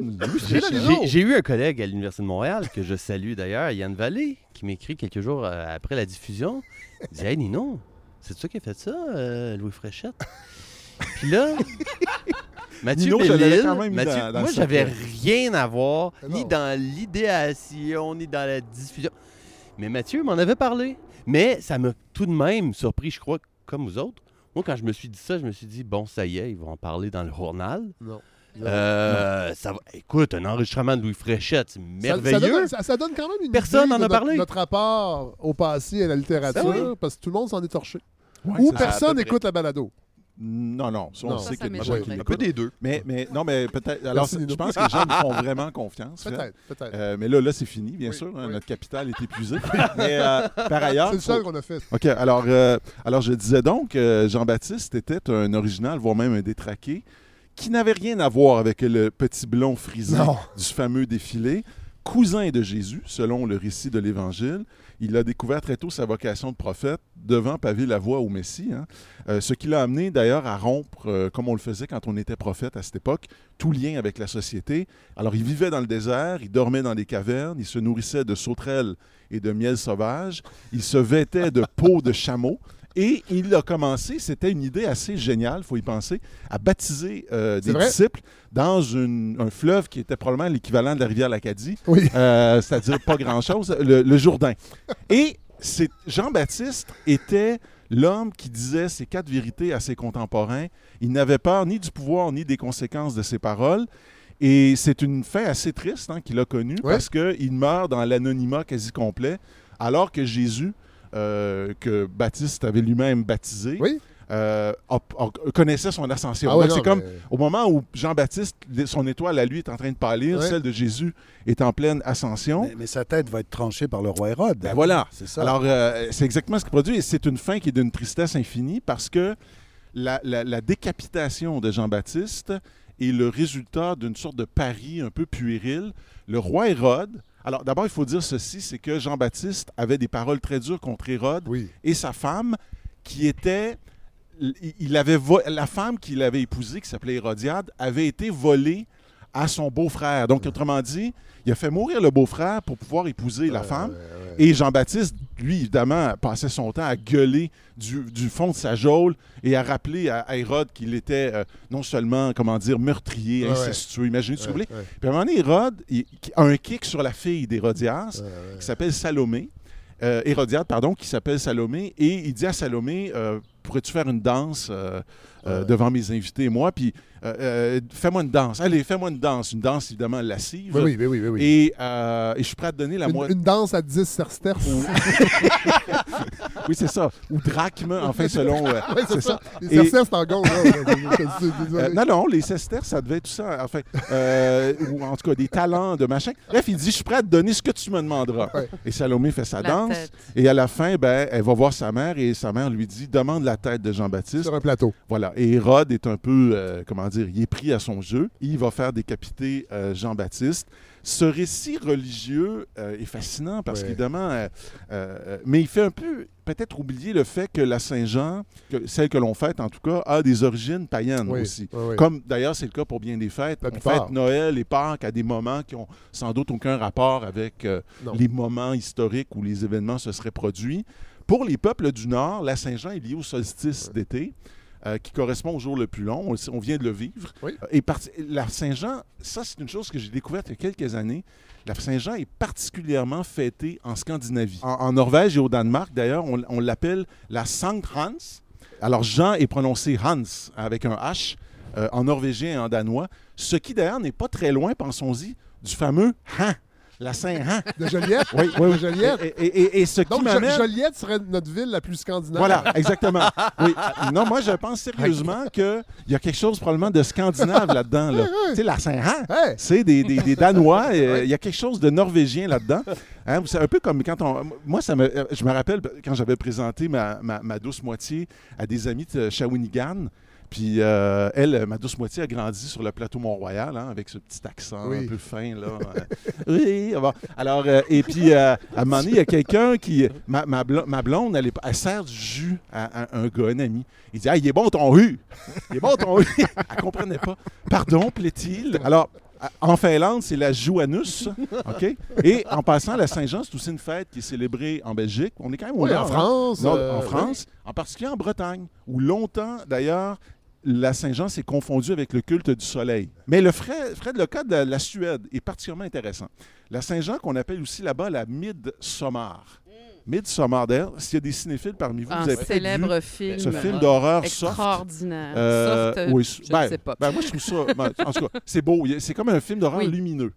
[SPEAKER 6] J'ai-
[SPEAKER 3] Fréchette.
[SPEAKER 6] J'ai j'ai eu un collègue à l'Université de Montréal que je salue d'ailleurs, Yann Vallée, qui m'écrit quelques jours euh, après la diffusion. Il dit Hey Nino, c'est toi qui as fait ça, euh, Louis Fréchette Puis là, Mathieu
[SPEAKER 3] Nino, je l'avais
[SPEAKER 6] Bellil,
[SPEAKER 3] quand même mis
[SPEAKER 6] Mathieu-
[SPEAKER 3] dans- dans
[SPEAKER 6] moi j'avais rien à voir,
[SPEAKER 1] Ah
[SPEAKER 6] ni dans l'idéation, ni dans la diffusion. Mais Mathieu m'en avait parlé. Mais ça m'a tout de même surpris, je crois, comme vous autres. Moi, quand je me suis dit ça, je me suis dit, bon, ça y est, ils vont en parler dans le journal.
[SPEAKER 1] Non.
[SPEAKER 6] Euh, ça va. Écoute, un enregistrement de Louis Fréchette, c'est
[SPEAKER 1] Ça,
[SPEAKER 6] merveilleux.
[SPEAKER 1] ça donne, ça- ça donne quand même une
[SPEAKER 6] Personne
[SPEAKER 1] idée
[SPEAKER 6] n'en
[SPEAKER 1] de
[SPEAKER 6] a
[SPEAKER 1] notre-
[SPEAKER 6] parlé.
[SPEAKER 1] Notre rapport au passé et à la littérature,
[SPEAKER 6] oui.
[SPEAKER 1] parce que tout le monde s'en est torché.
[SPEAKER 3] Ouais,
[SPEAKER 1] Ou personne
[SPEAKER 6] à peu près.
[SPEAKER 1] écoute la balado.
[SPEAKER 3] Non, non, ça, on
[SPEAKER 1] Non.
[SPEAKER 3] sait qu'il y a
[SPEAKER 2] ça
[SPEAKER 3] des
[SPEAKER 2] m'étonnerait.
[SPEAKER 3] gens qui
[SPEAKER 2] Un
[SPEAKER 6] peu des deux.
[SPEAKER 3] Mais, mais, non, mais peut-être. Alors, je pense que les gens nous font vraiment confiance. Fred.
[SPEAKER 1] Peut-être, peut-être.
[SPEAKER 3] Euh, mais là, là, c'est fini, bien
[SPEAKER 1] Oui,
[SPEAKER 3] sûr. hein,
[SPEAKER 1] oui.
[SPEAKER 3] Notre capital est épuisé. mais euh, par ailleurs.
[SPEAKER 1] C'est le
[SPEAKER 3] faut-
[SPEAKER 1] seul qu'on a fait.
[SPEAKER 3] OK, alors, euh, alors je disais donc, Jean-Baptiste était un original, voire même un détraqué, qui n'avait rien à voir avec le petit blond frisé
[SPEAKER 1] Non.
[SPEAKER 3] du fameux défilé. Cousin de Jésus, selon le récit de l'Évangile, il a découvert très tôt sa vocation de prophète, devant paver la voie au Messie. hein. Euh, ce qui l'a amené d'ailleurs à rompre, euh, comme on le faisait quand on était prophète à cette époque, tout lien avec la société. Alors il vivait dans le désert, il dormait dans des cavernes, il se nourrissait de sauterelles et de miel sauvage, il se vêtait de peau de chameau. Et il a commencé, c'était une idée assez géniale, faut y penser, à baptiser euh, des
[SPEAKER 1] vrai?
[SPEAKER 3] disciples dans une- un fleuve qui était probablement l'équivalent de la rivière l'Acadie,
[SPEAKER 1] Oui.
[SPEAKER 3] euh, c'est-à-dire pas grand-chose, le, le Jourdain. Et Jean-Baptiste était l'homme qui disait ces quatre vérités à ses contemporains. Il n'avait peur ni du pouvoir ni des conséquences de ses paroles. Et c'est une fin assez triste hein, qu'il a connue
[SPEAKER 1] Ouais.
[SPEAKER 3] parce qu'il meurt dans l'anonymat quasi complet, alors que Jésus, que Baptiste avait lui-même baptisé,
[SPEAKER 1] Oui.
[SPEAKER 3] euh, a- a- connaissait son ascension.
[SPEAKER 1] Ah ouais,
[SPEAKER 3] c'est comme
[SPEAKER 1] mais-
[SPEAKER 3] au moment où Jean-Baptiste, son étoile à lui est en train de pâlir,
[SPEAKER 1] Ouais.
[SPEAKER 3] celle de Jésus est en pleine ascension.
[SPEAKER 4] Mais, mais sa tête va être tranchée par le roi Hérode.
[SPEAKER 3] Ben voilà.
[SPEAKER 4] C'est ça.
[SPEAKER 3] Alors, euh, c'est exactement ce qui produit. Et c'est une fin qui est d'une tristesse infinie parce que la, la- la décapitation de Jean-Baptiste est le résultat d'une sorte de pari un peu puéril. Le roi Hérode. Alors, d'abord, il faut dire ceci c'est que Jean-Baptiste avait des paroles très dures contre Hérode
[SPEAKER 1] Oui.
[SPEAKER 3] et sa femme qui était. il- avait la femme qu'il avait épousée, qui s'appelait Hérodiade, avait été volée à son beau-frère. Donc, autrement dit, il a fait mourir le beau-frère pour pouvoir épouser la femme. Et Jean-Baptiste, lui, évidemment, passait son temps à gueuler du, du fond de sa geôle et à rappeler à, à Hérode qu'il était euh, non seulement, comment dire, meurtrier, incestueux. Imaginez, si vous
[SPEAKER 1] Ouais,
[SPEAKER 3] voulez. Puis à un moment donné, Hérode il- a un kick sur la fille d'Hérodias, qui s'appelle Salomé. Euh, Hérodiade, pardon, qui s'appelle Salomé. Et il dit à Salomé euh, Pourrais-tu faire une danse euh, devant mes invités et moi? Puis euh, euh, fais-moi une danse. Allez, fais-moi une danse. Une danse, évidemment, lascive.
[SPEAKER 1] Oui, oui, oui, oui, oui, oui.
[SPEAKER 3] Et, euh, et je suis prêt à te donner la
[SPEAKER 1] Une,
[SPEAKER 3] moitié.
[SPEAKER 1] une danse à 10 sersterces.
[SPEAKER 3] oui, c'est ça. Ou drachme, enfin, selon. euh,
[SPEAKER 1] Ouais, c'est ça. Les
[SPEAKER 3] Et-
[SPEAKER 1] c'est en gond, là.
[SPEAKER 3] Euh, non, non, les sesterces, ça devait être tout ça. Enfin, euh, ou en tout cas, des talents de machin. Bref, il dit Je suis prêt à te donner ce que tu me demanderas.
[SPEAKER 1] Ouais.
[SPEAKER 3] Et Salomé fait sa
[SPEAKER 2] La
[SPEAKER 3] danse.
[SPEAKER 2] tête.
[SPEAKER 3] Et à la fin, ben, elle va voir sa mère et sa mère lui dit Demande la tête de Jean-Baptiste.
[SPEAKER 1] Sur un plateau.
[SPEAKER 3] Voilà. Et Hérode est un peu, euh, comment dire, il est pris à son jeu. Il va faire décapiter euh, Jean-Baptiste. Ce récit religieux euh, est fascinant parce
[SPEAKER 1] Ouais.
[SPEAKER 3] qu'évidemment, euh, mais il fait un peu peut-être oublier le fait que la Saint-Jean, celle que l'on fête en tout cas, a des origines païennes
[SPEAKER 1] Oui,
[SPEAKER 3] aussi.
[SPEAKER 1] oui, oui.
[SPEAKER 3] Comme d'ailleurs c'est le cas pour bien des fêtes.
[SPEAKER 1] La
[SPEAKER 3] On
[SPEAKER 1] plupart.
[SPEAKER 3] fête Noël et Pâques à des moments qui ont sans doute aucun rapport avec euh, les moments historiques où les événements se seraient produits. Pour les peuples du Nord, la Saint-Jean est liée au solstice d'été. Euh, qui correspond au jour le plus long. On, vient de le vivre.
[SPEAKER 1] Oui.
[SPEAKER 3] Euh, Et parti- la Saint-Jean, ça c'est une chose que j'ai découverte il y a quelques années. La Saint-Jean est particulièrement fêtée en Scandinavie. En, en Norvège et au Danemark, d'ailleurs, on, on l'appelle la Sankt Hans. Alors Jean est prononcé Hans avec un H euh, en norvégien et en danois, ce qui d'ailleurs n'est pas très loin, pensons-y, du fameux Han, la Saint-Han.
[SPEAKER 1] De Joliette?
[SPEAKER 3] Oui, oui.
[SPEAKER 1] Joliette?
[SPEAKER 3] Et, et- et- et ce qui
[SPEAKER 1] Donc. Joliette serait notre ville la plus scandinave.
[SPEAKER 3] Voilà, exactement. Oui. Non, moi, je pense sérieusement qu'il y a quelque chose probablement de scandinave là-dedans. Là. Tu sais, la Saint-Han,
[SPEAKER 1] Ouais.
[SPEAKER 3] c'est des, des- des Danois. euh, Il y a quelque chose de norvégien là-dedans. Hein, c'est un peu comme quand on... Moi, ça me, euh, je me rappelle quand j'avais présenté ma, ma- ma douce moitié à des amis de Shawinigan. Puis euh, elle, ma douce moitié, a grandi sur le plateau Mont-Royal, hein, avec ce petit accent
[SPEAKER 1] Oui.
[SPEAKER 3] un peu fin. Là. Euh, oui, bon. Alors, euh, et puis, euh, à un moment donné, il y a quelqu'un qui... Ma, ma, blo- ma blonde, elle, sert du jus à, à un gars, un ami. Il dit « Ah, il est bon ton hu! Il est bon ton hu! » Elle comprenait pas. « Pardon, plaît-il? » Alors, en Finlande, c'est la Joannus, OK? Et en passant, la Saint-Jean, c'est aussi une fête qui est célébrée en Belgique. On est quand même au
[SPEAKER 1] Oui,
[SPEAKER 3] nord,
[SPEAKER 1] en
[SPEAKER 3] hein?
[SPEAKER 1] France,
[SPEAKER 3] Nord-
[SPEAKER 1] euh,
[SPEAKER 3] en France, en particulier en Bretagne, où longtemps, d'ailleurs, la Saint-Jean s'est confondue avec le culte du soleil. Mais le frais, frais le cas de la, Suède est particulièrement intéressant. La Saint-Jean, qu'on appelle aussi là-bas la Midsommar. Midsommar, d'ailleurs, s'il y a des cinéphiles parmi vous,
[SPEAKER 2] Un
[SPEAKER 3] vous avez
[SPEAKER 2] célèbre
[SPEAKER 3] vu
[SPEAKER 2] film.
[SPEAKER 3] ce film d'horreur soft.
[SPEAKER 2] Extraordinaire.
[SPEAKER 3] Euh,
[SPEAKER 2] Soft,
[SPEAKER 3] oui,
[SPEAKER 2] je
[SPEAKER 3] ben,
[SPEAKER 2] sais pas.
[SPEAKER 3] ben, moi, je trouve ça. ben, en tout cas, c'est beau. C'est comme un film d'horreur
[SPEAKER 2] Oui.
[SPEAKER 3] lumineux.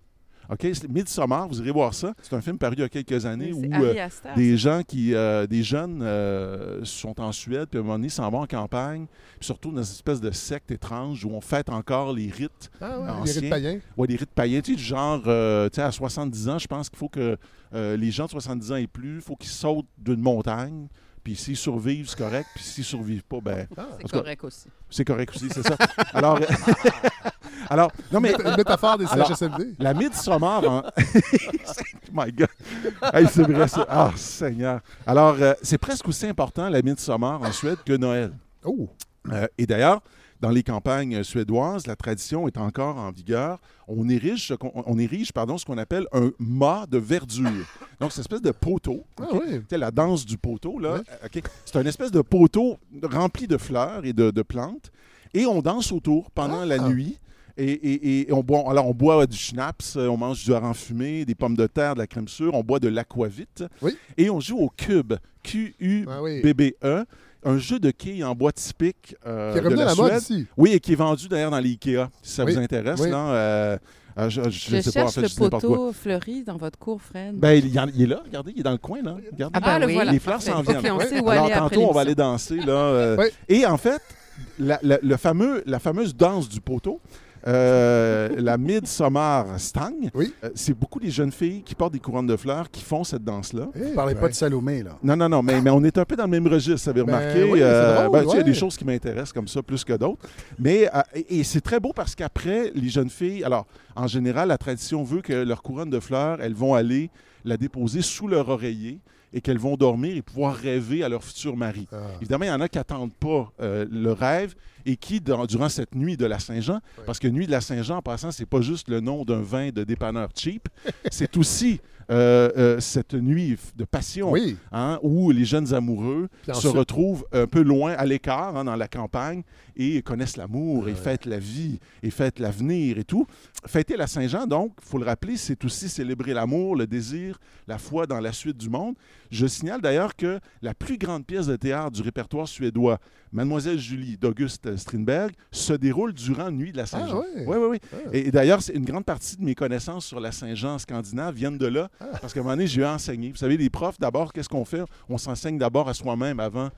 [SPEAKER 3] OK? Midsommar, vous irez voir ça. C'est un film paru il y a quelques années
[SPEAKER 2] Oui,
[SPEAKER 3] où euh, des gens qui, euh, des jeunes euh, sont en Suède, puis à un moment donné, s'en vont en campagne, puis surtout dans une espèce de secte étrange où on fête encore les rites
[SPEAKER 1] Ah ouais, les rites païens.
[SPEAKER 3] Ouais, les rites païens. Tu sais, du genre, euh, tu sais, à 70 ans, je pense qu'il faut que euh, les gens de 70 ans et plus, il faut qu'ils sautent d'une montagne. Puis s'ils survivent, c'est correct. Puis s'ils survivent pas, ben.
[SPEAKER 2] C'est
[SPEAKER 3] en tout cas,
[SPEAKER 2] correct aussi.
[SPEAKER 3] C'est correct aussi, c'est ça. Alors, alors, non mais.
[SPEAKER 1] Une métaphore des CHSLD.
[SPEAKER 3] La Midsommar en. My God. Hey, c'est vrai ça. Ah, Seigneur. Alors, euh, c'est presque aussi important la Midsommar en Suède que Noël.
[SPEAKER 1] Oh.
[SPEAKER 3] Euh, et d'ailleurs, dans les campagnes suédoises, la tradition est encore en vigueur. On érige, ce qu'on- on érige pardon, ce qu'on appelle un mât de verdure. Donc, c'est une espèce de poteau.
[SPEAKER 1] Ah oui.
[SPEAKER 3] La danse du poteau, là. C'est une espèce de poteau rempli de fleurs et de, de plantes. Et on danse autour pendant la
[SPEAKER 1] Ah.
[SPEAKER 3] nuit. Et, et- et on boit, alors on boit du schnapps, on mange du hareng fumé, des pommes de terre, de la crème sûre, on boit de l'aquavite.
[SPEAKER 1] Oui.
[SPEAKER 3] Et on joue au cube, Q-U-B-B-E.
[SPEAKER 1] Oui.
[SPEAKER 3] Un jeu de quilles en bois typique euh,
[SPEAKER 1] Qui est
[SPEAKER 3] de
[SPEAKER 1] revenu
[SPEAKER 3] la
[SPEAKER 1] à la mode
[SPEAKER 3] Suède.
[SPEAKER 1] ici.
[SPEAKER 3] Oui, et qui est vendu d'ailleurs dans les Ikea, si ça
[SPEAKER 1] Oui.
[SPEAKER 3] vous intéresse.
[SPEAKER 1] Oui.
[SPEAKER 3] Là, euh, euh, je, je
[SPEAKER 2] Je
[SPEAKER 3] sais pas, en
[SPEAKER 2] cherche
[SPEAKER 3] fait,
[SPEAKER 2] le
[SPEAKER 3] je n'importe quoi.
[SPEAKER 2] poteau fleuri dans votre cour, Fred.
[SPEAKER 3] Ben, il, est là, regardez, il est dans le coin, là. Regardez.
[SPEAKER 2] Ah, ben Ah, le oui. voilà,
[SPEAKER 3] Les fleurs s'en viennent.
[SPEAKER 2] on sait où
[SPEAKER 3] Alors,
[SPEAKER 2] aller après
[SPEAKER 3] tantôt, on va aller danser, là. euh,
[SPEAKER 1] Oui.
[SPEAKER 3] Et en fait, la, la- le fameux, la fameuse danse du poteau, euh, la Midsummer Stang,
[SPEAKER 1] Oui.
[SPEAKER 3] euh, c'est beaucoup des jeunes filles qui portent des couronnes de fleurs qui font cette danse-là.
[SPEAKER 1] Eh,
[SPEAKER 4] Ne parlez
[SPEAKER 1] ouais.
[SPEAKER 4] pas de Salomé, là.
[SPEAKER 3] Non, non, non, mais, mais on est un peu dans le même registre, vous avez
[SPEAKER 1] Ben
[SPEAKER 3] remarqué.
[SPEAKER 1] oui, c'est drôle,
[SPEAKER 3] ben, tu sais, Il y a des choses qui m'intéressent comme ça plus que d'autres. Mais euh, et, et c'est très beau parce qu'après, les jeunes filles, alors en général, la tradition veut que leur couronne de fleurs, elles vont aller la déposer sous leur oreiller et qu'elles vont dormir et pouvoir rêver à leur futur mari.
[SPEAKER 1] Ah.
[SPEAKER 3] Évidemment, il y en a qui n'attendent pas euh, le rêve et qui, dans- durant cette nuit de la Saint-Jean, parce que nuit de la Saint-Jean, en passant, c'est pas juste le nom d'un vin de dépanneur cheap, c'est aussi cette nuit de passion
[SPEAKER 1] Oui.
[SPEAKER 3] hein, où les jeunes amoureux se
[SPEAKER 1] ensuite-
[SPEAKER 3] retrouvent un peu loin, à l'écart, hein, dans la campagne, et connaissent l'amour, et fêtent la vie, et fêtent l'avenir et tout. Fêter la Saint-Jean, donc, il faut le rappeler, c'est aussi célébrer l'amour, le désir, la foi dans la suite du monde. Je signale d'ailleurs que la plus grande pièce de théâtre du répertoire suédois, Mademoiselle Julie d'Auguste Strindberg, se déroule durant Nuit de la Saint-Jean.
[SPEAKER 1] Ah ouais?
[SPEAKER 3] Oui, oui, oui.
[SPEAKER 1] Ah.
[SPEAKER 3] Et, d'ailleurs, une grande partie de mes connaissances sur la Saint-Jean scandinave viennent de là. Parce qu'à un moment donné, j'ai enseigné. Vous savez, les profs, d'abord, qu'est-ce qu'on fait? On s'enseigne d'abord à soi-même avant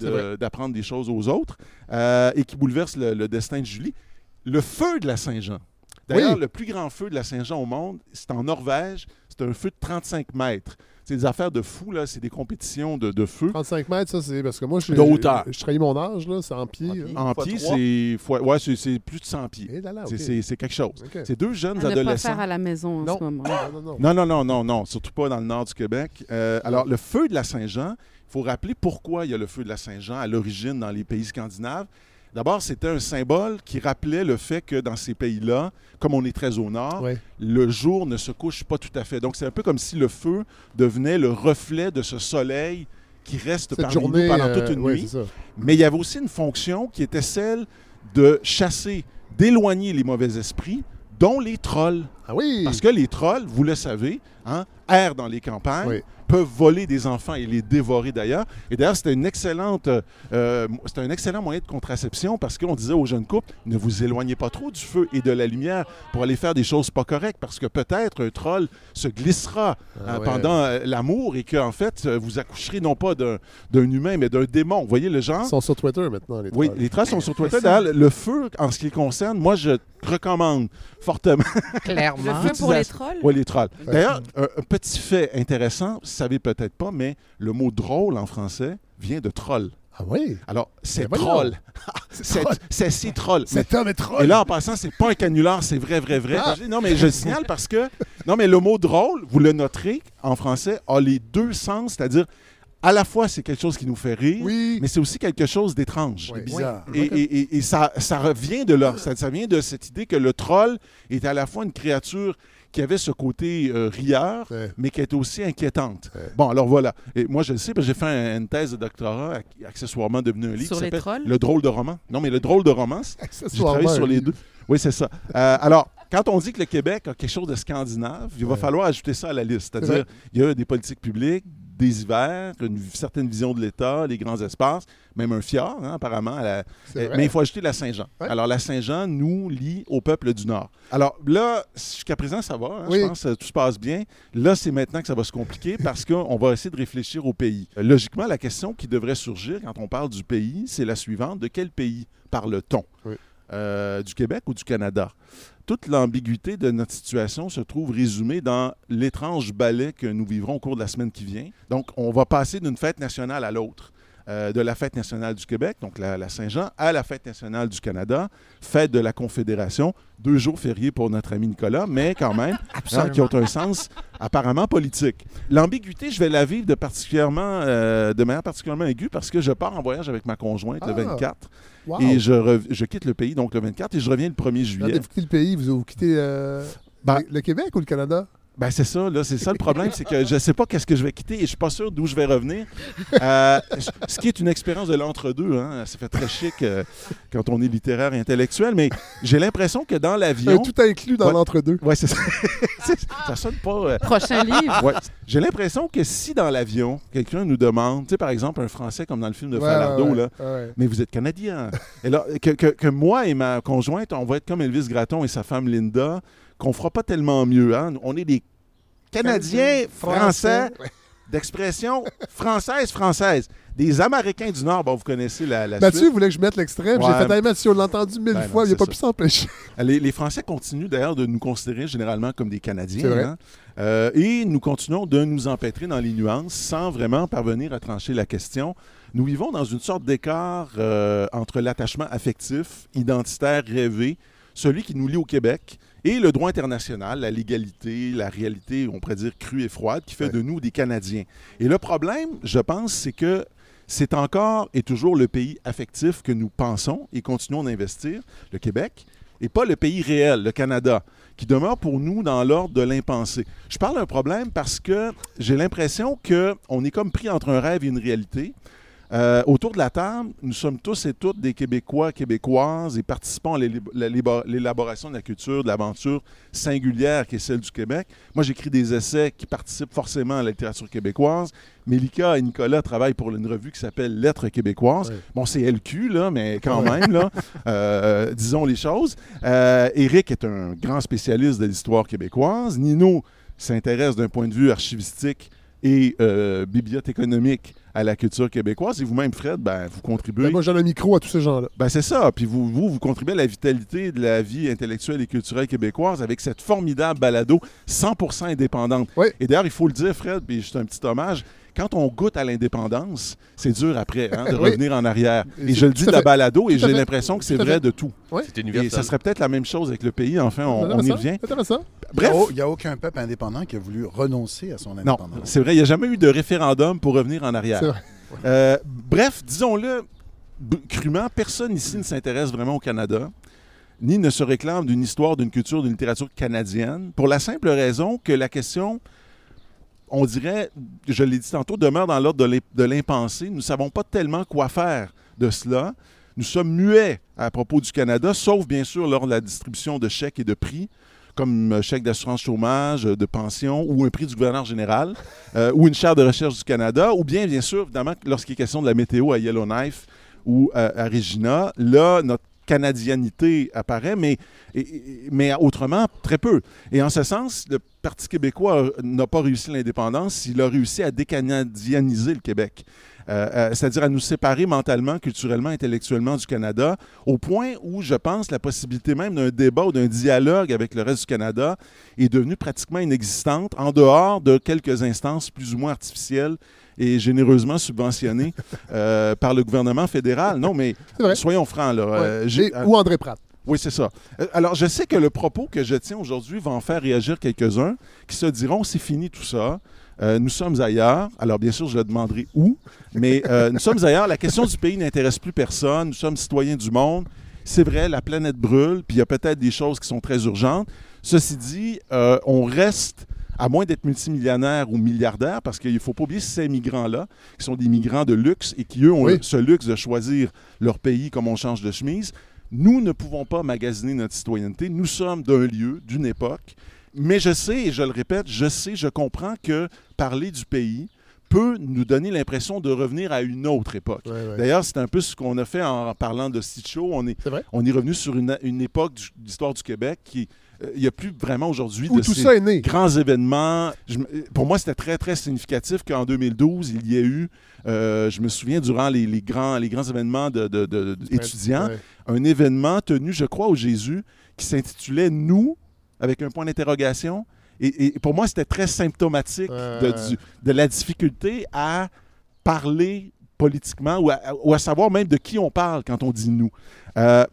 [SPEAKER 3] de- d'apprendre des choses aux autres, euh, et qui bouleverse le, le destin de Julie. Le feu de la Saint-Jean. D'ailleurs,
[SPEAKER 1] Oui.
[SPEAKER 3] le plus grand feu de la Saint-Jean au monde, c'est en Norvège. C'est un feu de 35 mètres. C'est des affaires de fous, là. C'est des compétitions de, de feu.
[SPEAKER 1] 35 mètres, ça, c'est parce que moi, je
[SPEAKER 3] De hauteur.
[SPEAKER 1] Je trahis mon âge, là, c'est en pied.
[SPEAKER 3] En pied, c'est ouais, c'est- plus de 100 pieds.
[SPEAKER 1] Eh
[SPEAKER 3] C'est- quelque chose. C'est deux jeunes
[SPEAKER 2] À ne pas
[SPEAKER 3] adolescents.
[SPEAKER 2] faire à la maison en
[SPEAKER 1] Non.
[SPEAKER 2] ce moment.
[SPEAKER 1] Non, non, non.
[SPEAKER 3] Non, non, non, non, non, surtout pas dans le nord du Québec. Euh, alors, le feu de la Saint-Jean, il faut rappeler pourquoi il y a le feu de la Saint-Jean à l'origine dans les pays scandinaves. D'abord, c'était un symbole qui rappelait le fait que dans ces pays-là, comme on est très au nord, le jour ne se couche pas tout à fait. Donc, c'est un peu comme si le feu devenait le reflet de ce soleil qui reste
[SPEAKER 1] Cette
[SPEAKER 3] parmi
[SPEAKER 1] journée.
[SPEAKER 3] nous pendant
[SPEAKER 1] euh,
[SPEAKER 3] toute une
[SPEAKER 1] ouais,
[SPEAKER 3] nuit. Mais il y avait aussi une fonction qui était celle de chasser, d'éloigner les mauvais esprits, dont les trolls.
[SPEAKER 1] Ah oui!
[SPEAKER 3] Parce que les trolls, vous le savez, hein, errent dans les campagnes,
[SPEAKER 1] Oui.
[SPEAKER 3] peuvent voler des enfants et les dévorer d'ailleurs. Et d'ailleurs, c'était une excellente, euh, c'était un excellent moyen de contraception parce qu'on disait aux jeunes couples, ne vous éloignez pas trop du feu et de la lumière pour aller faire des choses pas correctes parce que peut-être un troll se glissera
[SPEAKER 1] Ah
[SPEAKER 3] euh,
[SPEAKER 1] ouais.
[SPEAKER 3] pendant euh, l'amour et qu'en fait, euh, vous accoucherez non pas d'un d'un humain, mais d'un démon. Vous voyez le genre?
[SPEAKER 1] Ils sont sur Twitter maintenant, les
[SPEAKER 3] Oui,
[SPEAKER 1] trolls.
[SPEAKER 3] les traces sont sur Twitter. D'ailleurs, le- feu, en ce qui concerne, moi, je recommande fortement.
[SPEAKER 5] Clairement.
[SPEAKER 2] Le feu pour les trolls?
[SPEAKER 3] Oui, les trolls.
[SPEAKER 1] Ouais.
[SPEAKER 3] D'ailleurs, un, un petit fait intéressant, vous ne savez peut-être pas, mais le mot drôle en français vient de troll.
[SPEAKER 1] Ah oui?
[SPEAKER 3] Alors, c'est
[SPEAKER 1] voyons.
[SPEAKER 3] troll.
[SPEAKER 1] C'est
[SPEAKER 3] C'est
[SPEAKER 1] troll.
[SPEAKER 3] c'est si troll. Mais-
[SPEAKER 1] Cet homme est troll!
[SPEAKER 3] et là, en passant, c'est pas un canular, c'est vrai, vrai, vrai.
[SPEAKER 1] Ah.
[SPEAKER 3] Non, mais je le signale parce que, non, mais le mot drôle, vous le noterez, en français, a les deux sens, c'est-à-dire, à la fois, c'est quelque chose qui nous fait rire,
[SPEAKER 1] Oui.
[SPEAKER 3] mais c'est aussi quelque chose d'étrange.
[SPEAKER 1] Ouais.
[SPEAKER 4] Bizarre.
[SPEAKER 3] Et, et- et- et ça, ça revient de là. Ça, ça vient de cette idée que le troll est à la fois une créature qui avait ce côté euh, rieur,
[SPEAKER 1] Ouais.
[SPEAKER 3] mais qui est aussi inquiétante.
[SPEAKER 1] Ouais.
[SPEAKER 3] Bon, alors voilà. Et moi, je le sais, parce que j'ai fait un- une thèse de doctorat, ac- accessoirement devenu un livre
[SPEAKER 2] Sur
[SPEAKER 3] qui
[SPEAKER 2] les
[SPEAKER 3] s'appelle
[SPEAKER 2] trolls?
[SPEAKER 3] Le drôle de roman. Non, mais le drôle de romance. J'ai travaillé sur les deux. Oui, c'est ça. Euh, alors, quand on dit que le Québec a quelque chose de scandinave, il va
[SPEAKER 1] Ouais.
[SPEAKER 3] falloir ajouter ça à la liste.
[SPEAKER 1] C'est
[SPEAKER 3] C'est-à-dire, il y a des politiques publiques, des hivers, une certaine vision de l'État, les grands espaces, même un fjord, hein, apparemment. à la-
[SPEAKER 1] C'est
[SPEAKER 3] euh,
[SPEAKER 1] vrai.
[SPEAKER 3] mais il faut ajouter la Saint-Jean.
[SPEAKER 1] Ouais.
[SPEAKER 3] Alors, la Saint-Jean nous lie au peuple du Nord. Alors là, jusqu'à présent, ça va. hein,
[SPEAKER 1] Oui.
[SPEAKER 3] Je pense que tout se passe bien. Là, c'est maintenant que ça va se compliquer parce qu'on va essayer de réfléchir au pays. Euh, Logiquement, la question qui devrait surgir quand on parle du pays, c'est la suivante. De quel pays parle-t-on?
[SPEAKER 1] Oui.
[SPEAKER 3] Euh, du Québec ou du Canada? Toute l'ambiguïté de notre situation se trouve résumée dans l'étrange ballet que nous vivrons au cours de la semaine qui vient. Donc, on va passer d'une fête nationale à l'autre. Euh, de la fête nationale du Québec, donc la, la Saint-Jean, à la fête nationale du Canada, fête de la Confédération, deux jours fériés pour notre ami Nicolas, mais quand même, hein, qui ont un sens apparemment politique. L'ambiguïté, je vais la vivre de, particulièrement, euh, de manière particulièrement aiguë parce que je pars en voyage avec ma conjointe le
[SPEAKER 1] Ah.
[SPEAKER 3] 24
[SPEAKER 1] Wow.
[SPEAKER 3] et je, rev- je quitte le pays donc le 24 et je reviens le 1er
[SPEAKER 1] Quand
[SPEAKER 3] juillet.
[SPEAKER 1] vous quittez le pays, vous, vous quittez euh,
[SPEAKER 3] Ben-
[SPEAKER 1] le Québec ou le Canada?
[SPEAKER 3] Ben c'est ça, là, c'est ça le problème, c'est que je sais pas qu'est-ce que je vais quitter et je suis pas sûr d'où je vais revenir. Euh, ce qui est une expérience de l'entre-deux, hein, ça fait très chic euh, quand on est littéraire et intellectuel, mais j'ai l'impression que dans l'avion...
[SPEAKER 1] Tout inclus dans
[SPEAKER 3] Ouais.
[SPEAKER 1] l'entre-deux.
[SPEAKER 3] Ouais, c'est ça. Ça sonne pas... euh,
[SPEAKER 2] Prochain livre.
[SPEAKER 3] Ouais. J'ai l'impression que si dans l'avion, quelqu'un nous demande, tu sais, par exemple, un Français comme dans le film de
[SPEAKER 1] Ouais,
[SPEAKER 3] Falardeau, là,
[SPEAKER 1] ouais.
[SPEAKER 3] mais vous êtes Canadien. Et là, que, que- que moi et ma conjointe, on va être comme Elvis Gratton et sa femme Linda, qu'on fera pas tellement mieux. Hein? On est des Canadiens français d'expression française-française. Des Américains du Nord, bon, vous connaissez la, la
[SPEAKER 1] Mathieu
[SPEAKER 3] suite.
[SPEAKER 1] voulait que je mette l'extrême.
[SPEAKER 3] Ouais.
[SPEAKER 1] J'ai fait, hey, Mathieu, on l'a entendu mille
[SPEAKER 3] Ben non,
[SPEAKER 1] fois, il n'a pas
[SPEAKER 3] ça.
[SPEAKER 1] pu s'empêcher.
[SPEAKER 3] Les, les Français continuent d'ailleurs de nous considérer généralement comme des Canadiens.
[SPEAKER 1] Vrai.
[SPEAKER 3] hein. Euh, et nous continuons de nous empêtrer dans les nuances sans vraiment parvenir à trancher la question. Nous vivons dans une sorte d'écart euh, entre l'attachement affectif, identitaire, rêvé, celui qui nous lie au Québec, et le droit international, la légalité, la réalité, on pourrait dire crue et froide, qui fait de nous des Canadiens. Et le problème, je pense, c'est que c'est encore et toujours le pays affectif que nous pensons et continuons d'investir, le Québec, et pas le pays réel, le Canada, qui demeure pour nous dans l'ordre de l'impensé. Je parle d'un problème parce que j'ai l'impression qu'on est comme pris entre un rêve et une réalité. Euh, autour de la table, nous sommes tous et toutes des Québécois, Québécoises et participants à l'élaboration de la culture, de l'aventure singulière qui est celle du Québec. Moi, j'écris des essais qui participent forcément à la littérature québécoise. Mélika et Nicolas travaillent pour une revue qui s'appelle Lettres québécoises. Bon, c'est LQ, là, mais quand même, là, euh, disons les choses. Euh, Éric est un grand spécialiste de l'histoire québécoise. Nino s'intéresse d'un point de vue archivistique et euh, bibliothéconomique à la culture québécoise. Et vous-même, Fred, ben, vous contribuez.
[SPEAKER 1] Ben, moi, j'ai un micro à tous ces gens-là.
[SPEAKER 3] Ben, c'est ça. Puis vous, vous, vous contribuez à la vitalité de la vie intellectuelle et culturelle québécoise avec cette formidable balado 100% indépendante. Et d'ailleurs, il faut le dire, Fred, puis juste un petit hommage, quand on goûte à l'indépendance, c'est dur après hein, de
[SPEAKER 1] Oui.
[SPEAKER 3] revenir en arrière. Et je le dis
[SPEAKER 1] à
[SPEAKER 3] de la balado et j'ai l'impression que c'est vrai de tout.
[SPEAKER 6] C'est
[SPEAKER 3] Et ça serait peut-être la même chose avec le pays. Enfin, on, on y revient. Bref.
[SPEAKER 4] Il n'y a, aucun peuple indépendant qui a voulu renoncer à son
[SPEAKER 3] Non,
[SPEAKER 4] indépendance.
[SPEAKER 3] c'est vrai, il n'y a jamais eu de référendum pour revenir en arrière. Euh, bref, disons-le crûment, personne ici ne s'intéresse vraiment au Canada, ni ne se réclame d'une histoire, d'une culture, d'une littérature canadienne, pour la simple raison que la question, on dirait, je l'ai dit tantôt, demeure dans l'ordre de l'im- de l'impensé. Nous ne savons pas tellement quoi faire de cela. Nous sommes muets à propos du Canada, sauf bien sûr lors de la distribution de chèques et de prix comme euh, chèque d'assurance chômage, euh, de pension, ou un prix du gouverneur général, euh, ou une chaire de recherche du Canada, ou bien, bien sûr, évidemment, lorsqu'il est question de la météo à Yellowknife ou à, à Regina, là, notre canadianité apparaît, mais, mais autrement, très peu. Et en ce sens, le Parti québécois n'a pas réussi l'indépendance, il a réussi à décanadianiser le Québec. Euh, euh, c'est-à-dire à nous séparer mentalement, culturellement, intellectuellement du Canada, au point où je pense la possibilité même d'un débat ou d'un dialogue avec le reste du Canada est devenue pratiquement inexistante en dehors de quelques instances plus ou moins artificielles et généreusement subventionnées euh, par le gouvernement fédéral. Non, mais soyons francs. Là, euh,
[SPEAKER 1] Ouais.
[SPEAKER 3] j'ai-
[SPEAKER 1] ou André Pratt.
[SPEAKER 3] oui, c'est ça. Euh, Alors, je sais que le propos que je tiens aujourd'hui va en faire réagir quelques-uns qui se diront c'est fini tout ça. Euh, nous sommes ailleurs. Alors, bien sûr, je le demanderai où, mais euh, nous sommes ailleurs. La question du pays n'intéresse plus personne. Nous sommes citoyens du monde. C'est vrai, la planète brûle, puis il y a peut-être des choses qui sont très urgentes. Ceci dit, euh, on reste, à moins d'être multimillionnaire ou milliardaire, parce qu'il ne faut pas oublier ces migrants-là, qui sont des migrants de luxe et qui, eux, ont
[SPEAKER 1] Oui.
[SPEAKER 3] ce luxe de choisir leur pays comme on change de chemise. Nous ne pouvons pas magasiner notre citoyenneté. Nous sommes d'un lieu, d'une époque. Mais je sais, et je le répète, je sais, je comprends que parler du pays peut nous donner l'impression de revenir à une autre époque.
[SPEAKER 1] ouais.
[SPEAKER 3] D'ailleurs, c'est un peu ce qu'on a fait en parlant de Stitcho. On est, on est revenu sur une, une époque du- de l'histoire du Québec qui... euh, Il n'y a plus vraiment aujourd'hui de
[SPEAKER 1] tout
[SPEAKER 3] ces
[SPEAKER 1] ça est né?
[SPEAKER 3] grands événements. Je me- pour moi, c'était très, très significatif qu'en 2012, il y a eu, euh, je me souviens, durant les, les grands, les grands événements de, de- de- de- étudiants,
[SPEAKER 1] ouais.
[SPEAKER 3] un événement tenu, je crois, au Jésus, qui s'intitulait Nous, avec un point d'interrogation. Et, et pour moi, c'était très symptomatique de,
[SPEAKER 1] Ouais.
[SPEAKER 3] du- de la difficulté à parler politiquement ou à, ou à savoir même de qui on parle quand on dit nous. Euh,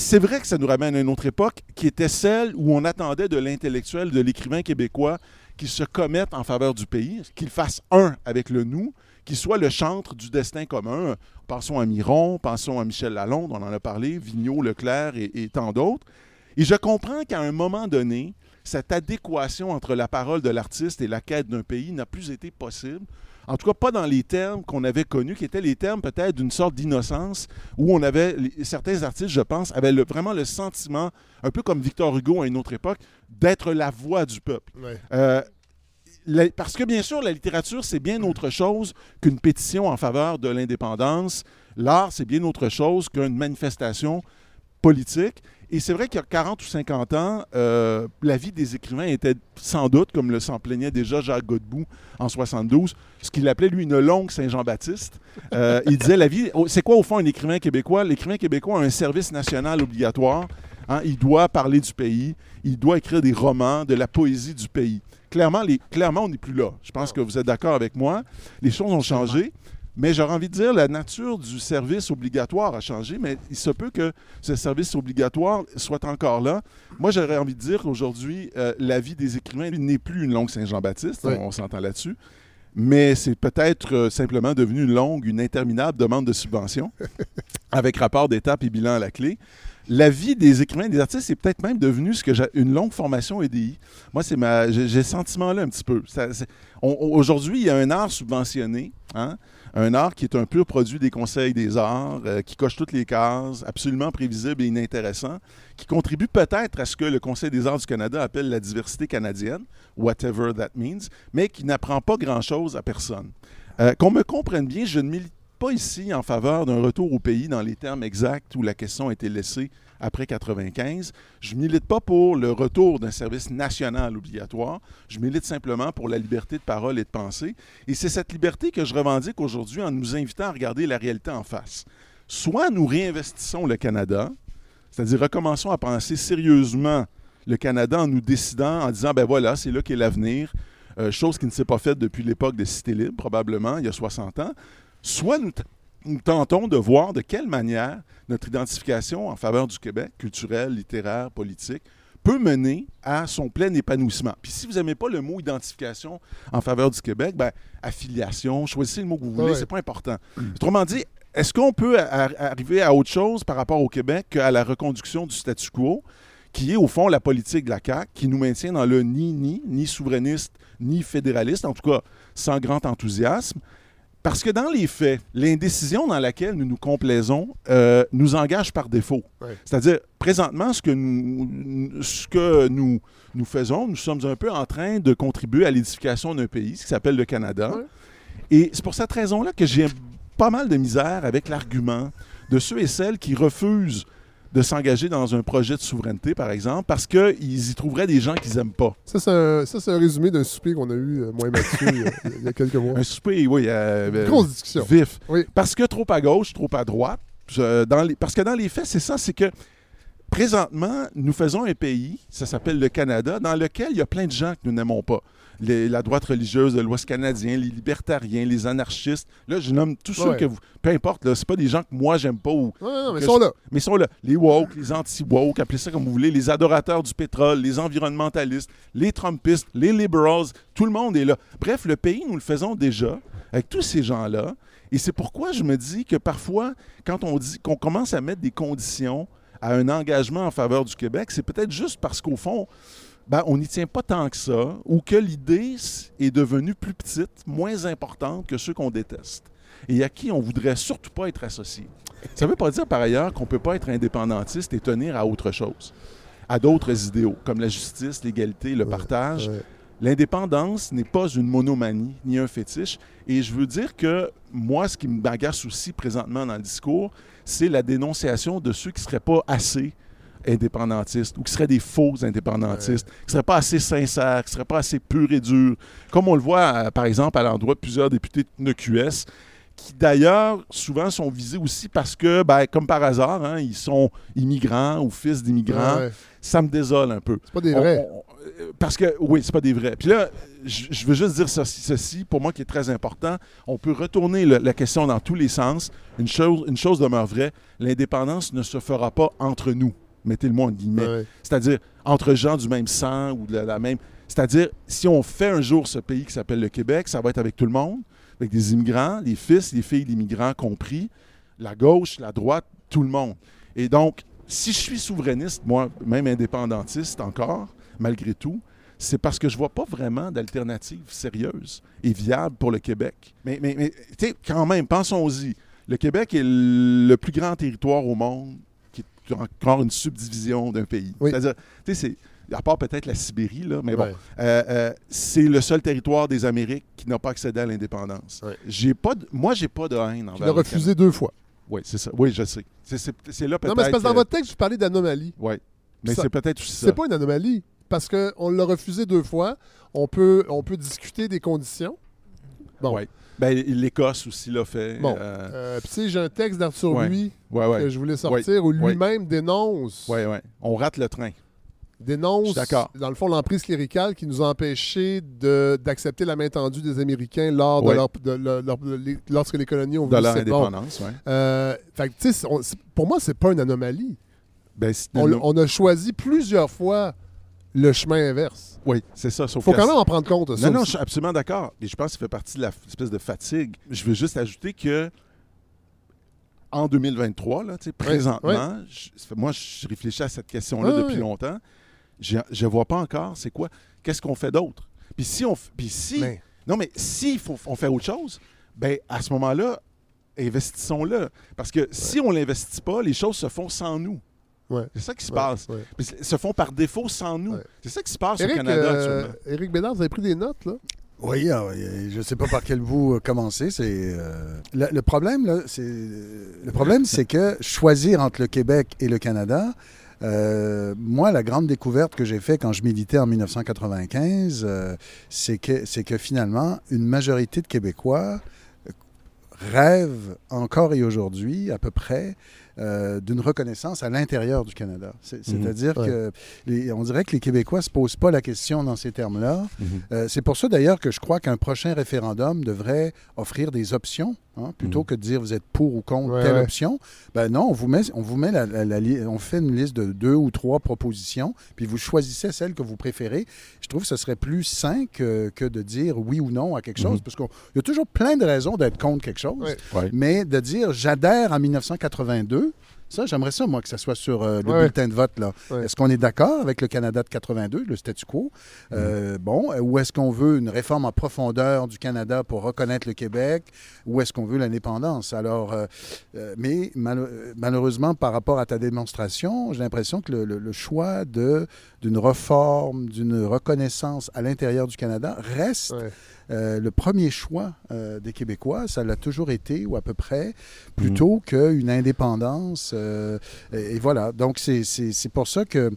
[SPEAKER 3] c'est vrai que ça nous ramène à une autre époque qui était celle où on attendait de l'intellectuel, de l'écrivain québécois qu'il se commette en faveur du pays, qu'il fasse un avec le nous, qu'il soit le chantre du destin commun. Pensons à Miron, pensons à Michel Lalonde, on en a parlé, Vigneault, Leclerc et, et tant d'autres. Et je comprends qu'à un moment donné, cette adéquation entre la parole de l'artiste et la quête d'un pays n'a plus été possible. En tout cas, pas dans les termes qu'on avait connus, qui étaient les termes peut-être d'une sorte d'innocence, où on avait, certains artistes, je pense, avaient le- vraiment le sentiment, un peu comme Victor Hugo à une autre époque, d'être la voix du peuple.
[SPEAKER 1] Ouais.
[SPEAKER 3] Euh, la- parce que bien sûr, la littérature, c'est bien autre chose qu'une pétition en faveur de l'indépendance. L'art, c'est bien autre chose qu'une manifestation politique. Et c'est vrai qu'il y a 40 ou 50 ans, euh, la vie des écrivains était sans doute, comme le s'en plaignait déjà Jacques Godbout en 72, ce qu'il appelait lui une longue Saint-Jean-Baptiste. Euh, il disait la vie, c'est quoi au fond un écrivain québécois? L'écrivain québécois a un service national obligatoire. hein. il doit parler du pays, il doit écrire des romans, de la poésie du pays. Clairement, les, clairement on n'est plus là. Je pense que vous êtes d'accord avec moi. Les choses ont changé. Mais j'aurais envie de dire, la nature du service obligatoire a changé, mais il se peut que ce service obligatoire soit encore là. Moi, j'aurais envie de dire qu'aujourd'hui, euh, la vie des écrivains n'est plus une longue Saint-Jean-Baptiste,
[SPEAKER 1] Oui.
[SPEAKER 3] on s'entend là-dessus, mais c'est peut-être euh, simplement devenu une longue, une interminable demande de subvention, avec rapport d'étape et bilan à la clé. La vie des écrivains et des artistes est peut-être même devenue ce que j'ai une longue formation EDI. Moi, c'est ma, j'ai ce sentiment-là un petit peu. Aujourd'hui, il y a un art subventionné, hein, un art qui est un pur produit des conseils des arts, euh, qui coche toutes les cases, absolument prévisible et inintéressant, qui contribue peut-être à ce que le Conseil des arts du Canada appelle la diversité canadienne, whatever that means, mais qui n'apprend pas grand-chose à personne. Euh, Qu'on me comprenne bien, je ne milite pas ici en faveur d'un retour au pays dans les termes exacts où la question a été laissée après 95. Je milite pas pour le retour d'un service national obligatoire. Je milite simplement pour la liberté de parole et de pensée. Et c'est cette liberté que je revendique aujourd'hui en nous invitant à regarder la réalité en face. Soit nous réinvestissons le Canada, c'est-à-dire recommençons à penser sérieusement le Canada en nous décidant, en disant, ben voilà, c'est là qu'est l'avenir, euh, chose qui ne s'est pas faite depuis l'époque de Cité Libre, probablement, il y a 60 ans. Soit nous, nous tentons de voir de quelle manière notre identification en faveur du Québec, culturel, littéraire, politique, peut mener à son plein épanouissement. Puis si vous n'aimez pas le mot identification en faveur du Québec, ben, affiliation, choisissez le mot que vous voulez,
[SPEAKER 1] Ouais.
[SPEAKER 3] c'est pas important. Autrement dit, est-ce qu'on peut arriver à autre chose par rapport au Québec qu'à la reconduction du statu quo, qui est au fond la politique de la CAQ, qui nous maintient dans le ni-ni, ni souverainiste, ni fédéraliste, en tout cas sans grand enthousiasme? Parce que dans les faits, l'indécision dans laquelle nous nous complaisons euh, nous engage par défaut.
[SPEAKER 1] Ouais.
[SPEAKER 3] C'est-à-dire, présentement, ce que, nous, ce que nous, nous faisons, nous sommes un peu en train de contribuer à l'édification d'un pays, ce qui s'appelle le Canada.
[SPEAKER 1] Ouais.
[SPEAKER 3] Et c'est pour cette raison-là que j'ai pas mal de misère avec l'argument de ceux et celles qui refusent de s'engager dans un projet de souveraineté, par exemple, parce qu'ils y trouveraient des gens qu'ils n'aiment pas.
[SPEAKER 1] Ça, c'est un, ça, un résumé d'un souper qu'on a eu, euh, moi et Mathieu, il y a- il y, a quelques mois.
[SPEAKER 3] Un souper, oui, euh, euh,
[SPEAKER 1] Grosse discussion.
[SPEAKER 3] vif.
[SPEAKER 1] Oui.
[SPEAKER 3] Parce que trop à gauche, trop à droite. Je- dans les- parce que dans les faits, c'est ça, c'est que présentement, nous faisons un pays, ça s'appelle le Canada, dans lequel il y a plein de gens que nous n'aimons pas. Les- la droite religieuse de l'Ouest canadien, les libertariens, les anarchistes. Là, je nomme tous ceux
[SPEAKER 1] Ouais.
[SPEAKER 3] que vous. Peu importe, là, c'est pas des gens que moi j'aime pas ou.
[SPEAKER 1] Non, non, non, mais ils sont
[SPEAKER 3] je-
[SPEAKER 1] là.
[SPEAKER 3] Mais ils sont là. Les woke, les anti-woke, appelez ça comme vous voulez, les adorateurs du pétrole, les environnementalistes, les Trumpistes, les liberals, tout le monde est là. Bref, le pays, nous le faisons déjà avec tous ces gens-là. Et c'est pourquoi je me dis que parfois, quand on dit qu'on commence à mettre des conditions à un engagement en faveur du Québec, c'est peut-être juste parce qu'au fond, ben, on n'y tient pas tant que ça, ou que l'idée est devenue plus petite, moins importante que ceux qu'on déteste, et à qui on voudrait surtout pas être associé. Ça ne veut pas dire par ailleurs qu'on ne peut pas être indépendantiste et tenir à autre chose, à d'autres idéaux, comme la justice, l'égalité, le partage.
[SPEAKER 1] ouais.
[SPEAKER 3] L'indépendance n'est pas une monomanie ni un fétiche. Et je veux dire que moi, ce qui m'agace aussi présentement dans le discours, c'est la dénonciation de ceux qui ne seraient pas assez indépendantistes ou qui seraient des faux indépendantistes, qui ne seraient pas assez sincères, qui ne seraient pas assez purs et durs. Comme on le voit, euh, par exemple, à l'endroit de plusieurs députés de QS, qui d'ailleurs souvent sont visés aussi parce que, ben, comme par hasard, hein, ils sont immigrants ou fils d'immigrants.
[SPEAKER 1] Ouais.
[SPEAKER 3] Ça me désole un peu.
[SPEAKER 1] C'est pas des
[SPEAKER 3] On-
[SPEAKER 1] vrais.
[SPEAKER 3] on- euh, parce que, oui, c'est pas des vrais. Puis là, je je veux juste dire ceci, ceci, pour moi qui est très important. On peut retourner le- la question dans tous les sens. Une chose, une chose demeure vraie l'indépendance ne se fera pas entre nous. Mettez-le-moi en guillemets.
[SPEAKER 1] Ouais.
[SPEAKER 3] C'est-à-dire entre gens du même sang ou de la, la même. C'est-à-dire, si on fait un jour ce pays qui s'appelle le Québec, ça va être avec tout le monde, avec des immigrants, les fils, les filles d'immigrants compris, la gauche, la droite, tout le monde. Et donc, si je suis souverainiste, moi, même indépendantiste encore, malgré tout, c'est parce que je vois pas vraiment d'alternative sérieuse et viable pour le Québec. Mais, mais, mais tu sais, quand même, pensons-y. Le Québec est le plus grand territoire au monde encore une subdivision d'un pays.
[SPEAKER 1] Oui.
[SPEAKER 3] C'est-à-dire, tu sais, à part peut-être la Sibérie, là, mais bon,
[SPEAKER 1] Ouais.
[SPEAKER 3] euh, euh, c'est le seul territoire des Amériques qui n'a pas accédé à l'indépendance.
[SPEAKER 1] Ouais.
[SPEAKER 3] J'ai pas, de- moi, j'ai pas de haine envers
[SPEAKER 1] Tu l'as refusé deux fois.
[SPEAKER 3] Oui, c'est ça. Oui, je sais. C'est, là peut-être.
[SPEAKER 1] Non, mais c'est parce que dans votre texte, vous parlez d'anomalie.
[SPEAKER 3] Oui. Mais c'est peut-être aussi ça.
[SPEAKER 1] C'est pas une anomalie. Parce qu'on l'a refusé deux fois. On peut, on peut discuter des conditions. Bon.
[SPEAKER 3] Ouais. Ben, L'Écosse aussi l'a fait.
[SPEAKER 1] Bon.
[SPEAKER 3] Euh,
[SPEAKER 1] Euh, Puis, tu sais, j'ai un texte d'Arthur
[SPEAKER 3] Ouais. Ouais.
[SPEAKER 1] que je voulais sortir où lui-même dénonce,
[SPEAKER 3] Ouais, ouais. On rate le train.
[SPEAKER 1] dénonce dans le fond, l'emprise cléricale qui nous a empêchés de- d'accepter la main tendue des Américains lors de leur, de leur- leur- les- lorsque les colonies ont voulu
[SPEAKER 3] leur
[SPEAKER 1] bon.
[SPEAKER 3] indépendance, ouais.
[SPEAKER 1] Euh, fait que, tu sais, c'est- on- pour moi, c'est pas une anomalie.
[SPEAKER 3] Ben,
[SPEAKER 1] on a choisi plusieurs fois le chemin inverse.
[SPEAKER 3] Oui, c'est ça.
[SPEAKER 1] Il faut quand même en prendre compte. ça
[SPEAKER 3] Non, non, je suis absolument d'accord. Et je pense que ça fait partie de la f- espèce de fatigue. Je veux juste ajouter que en 2023, là, présentement, je- moi, je réfléchis à cette question-là depuis longtemps. Je ne vois pas encore c'est quoi. Qu'est-ce qu'on fait d'autre? Puis si on. Puis si.
[SPEAKER 1] Mais-
[SPEAKER 3] Non, mais s'il faut on fait autre chose, ben à ce moment-là, investissons-le. Parce que si on l'investit pas, les choses se font sans nous.
[SPEAKER 1] Ouais.
[SPEAKER 3] C'est ça qui se
[SPEAKER 1] Ouais,
[SPEAKER 3] passe.
[SPEAKER 1] ouais.
[SPEAKER 3] Puis se- se font par défaut sans nous.
[SPEAKER 1] Ouais.
[SPEAKER 3] C'est ça qui se passe
[SPEAKER 1] Éric,
[SPEAKER 3] au Canada
[SPEAKER 1] euh,
[SPEAKER 3] actuellement.
[SPEAKER 1] Éric Bédard, vous avez pris des notes, là?
[SPEAKER 4] Oui, ah oui, je ne sais pas par quel bout euh, commencer. C'est euh, le, le problème là, c'est le problème, c'est que choisir entre le Québec et le Canada. euh, moi, la grande découverte que j'ai faite quand je militais en 1995, euh, c'est que c'est que finalement, une majorité de Québécois euh, rêvent encore et aujourd'hui, à peu près, euh, d'une reconnaissance à l'intérieur du Canada.
[SPEAKER 3] Mhm.
[SPEAKER 4] C'est-à-dire
[SPEAKER 1] Ouais.
[SPEAKER 4] que les- on dirait que les Québécois ne se posent pas la question dans ces termes-là.
[SPEAKER 3] Mhm.
[SPEAKER 4] Euh, c'est pour ça d'ailleurs que je crois qu'un prochain référendum devrait offrir des options, hein, plutôt
[SPEAKER 3] Mhm.
[SPEAKER 4] que de dire vous êtes pour ou contre
[SPEAKER 1] Ouais,
[SPEAKER 4] telle
[SPEAKER 1] ouais.
[SPEAKER 4] option. Ben non, on vous met, on vous met la, la- la li- on fait une liste de deux ou trois propositions, puis vous choisissez celle que vous préférez. Je trouve que ce serait plus sain que, que de dire oui ou non à quelque chose,
[SPEAKER 3] Mhm.
[SPEAKER 4] parce qu'il y a toujours plein de raisons d'être contre quelque chose.
[SPEAKER 1] Ouais.
[SPEAKER 4] Mais de dire j'adhère en 1982, ça, j'aimerais ça, moi, que ça soit sur euh, le
[SPEAKER 1] Ouais.
[SPEAKER 4] bulletin de vote. là.
[SPEAKER 1] Ouais.
[SPEAKER 4] Est-ce qu'on est d'accord avec le Canada de 82, le statu quo? Euh, Bon, euh, ou est-ce qu'on veut une réforme en profondeur du Canada pour reconnaître le Québec? Ou est-ce qu'on veut l'indépendance? Alors, euh, mais malheureusement, par rapport à ta démonstration, j'ai l'impression que le, le- le choix d'une réforme, d'une reconnaissance à l'intérieur du Canada reste
[SPEAKER 1] Ouais.
[SPEAKER 4] Euh, le premier choix euh, des Québécois, ça l'a toujours été, ou à peu près, plutôt qu'une indépendance. euh, et, et voilà. Donc, c'est- pour ça que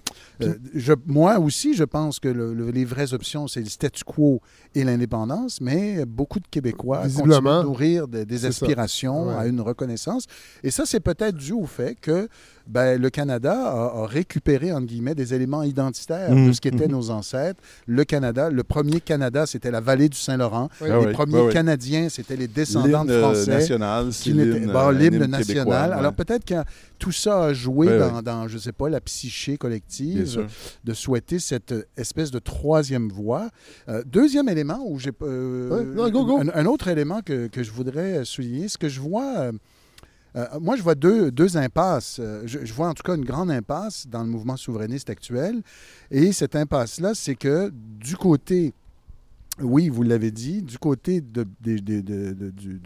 [SPEAKER 4] je, moi aussi, je pense que le- le- les vraies options, c'est le statu quo et l'indépendance, mais beaucoup de Québécois continuent de nourrir des, aspirations
[SPEAKER 1] Ouais.
[SPEAKER 4] à une reconnaissance. Et ça, c'est peut-être dû au fait que ben, le Canada a, a récupéré, entre guillemets, des éléments identitaires de
[SPEAKER 3] Mhm,
[SPEAKER 4] ce qu'étaient
[SPEAKER 3] mhm.
[SPEAKER 4] nos ancêtres. Le Canada, le premier Canada, c'était la vallée du Saint-Laurent.
[SPEAKER 3] Ah
[SPEAKER 4] les
[SPEAKER 3] oui,
[SPEAKER 4] premiers
[SPEAKER 3] oui.
[SPEAKER 4] Canadiens, c'était les descendants de Français.
[SPEAKER 3] national, c'est
[SPEAKER 4] qui n'était-
[SPEAKER 3] l'hymne,
[SPEAKER 4] bon, l'hymne national.
[SPEAKER 3] ouais.
[SPEAKER 4] Alors peut-être que tout ça a joué dans, dans, je sais pas, la psyché collective de souhaiter cette espèce de troisième voie. Euh, deuxième élément où j'ai... euh,
[SPEAKER 1] Ouais,
[SPEAKER 4] un autre élément que, que je voudrais souligner, ce que je vois... euh, euh, moi, je vois deux, deux impasses. Euh, Je, vois en tout cas une grande impasse dans le mouvement souverainiste actuel. Et cette impasse-là, c'est que du côté oui, vous l'avez dit, du côté de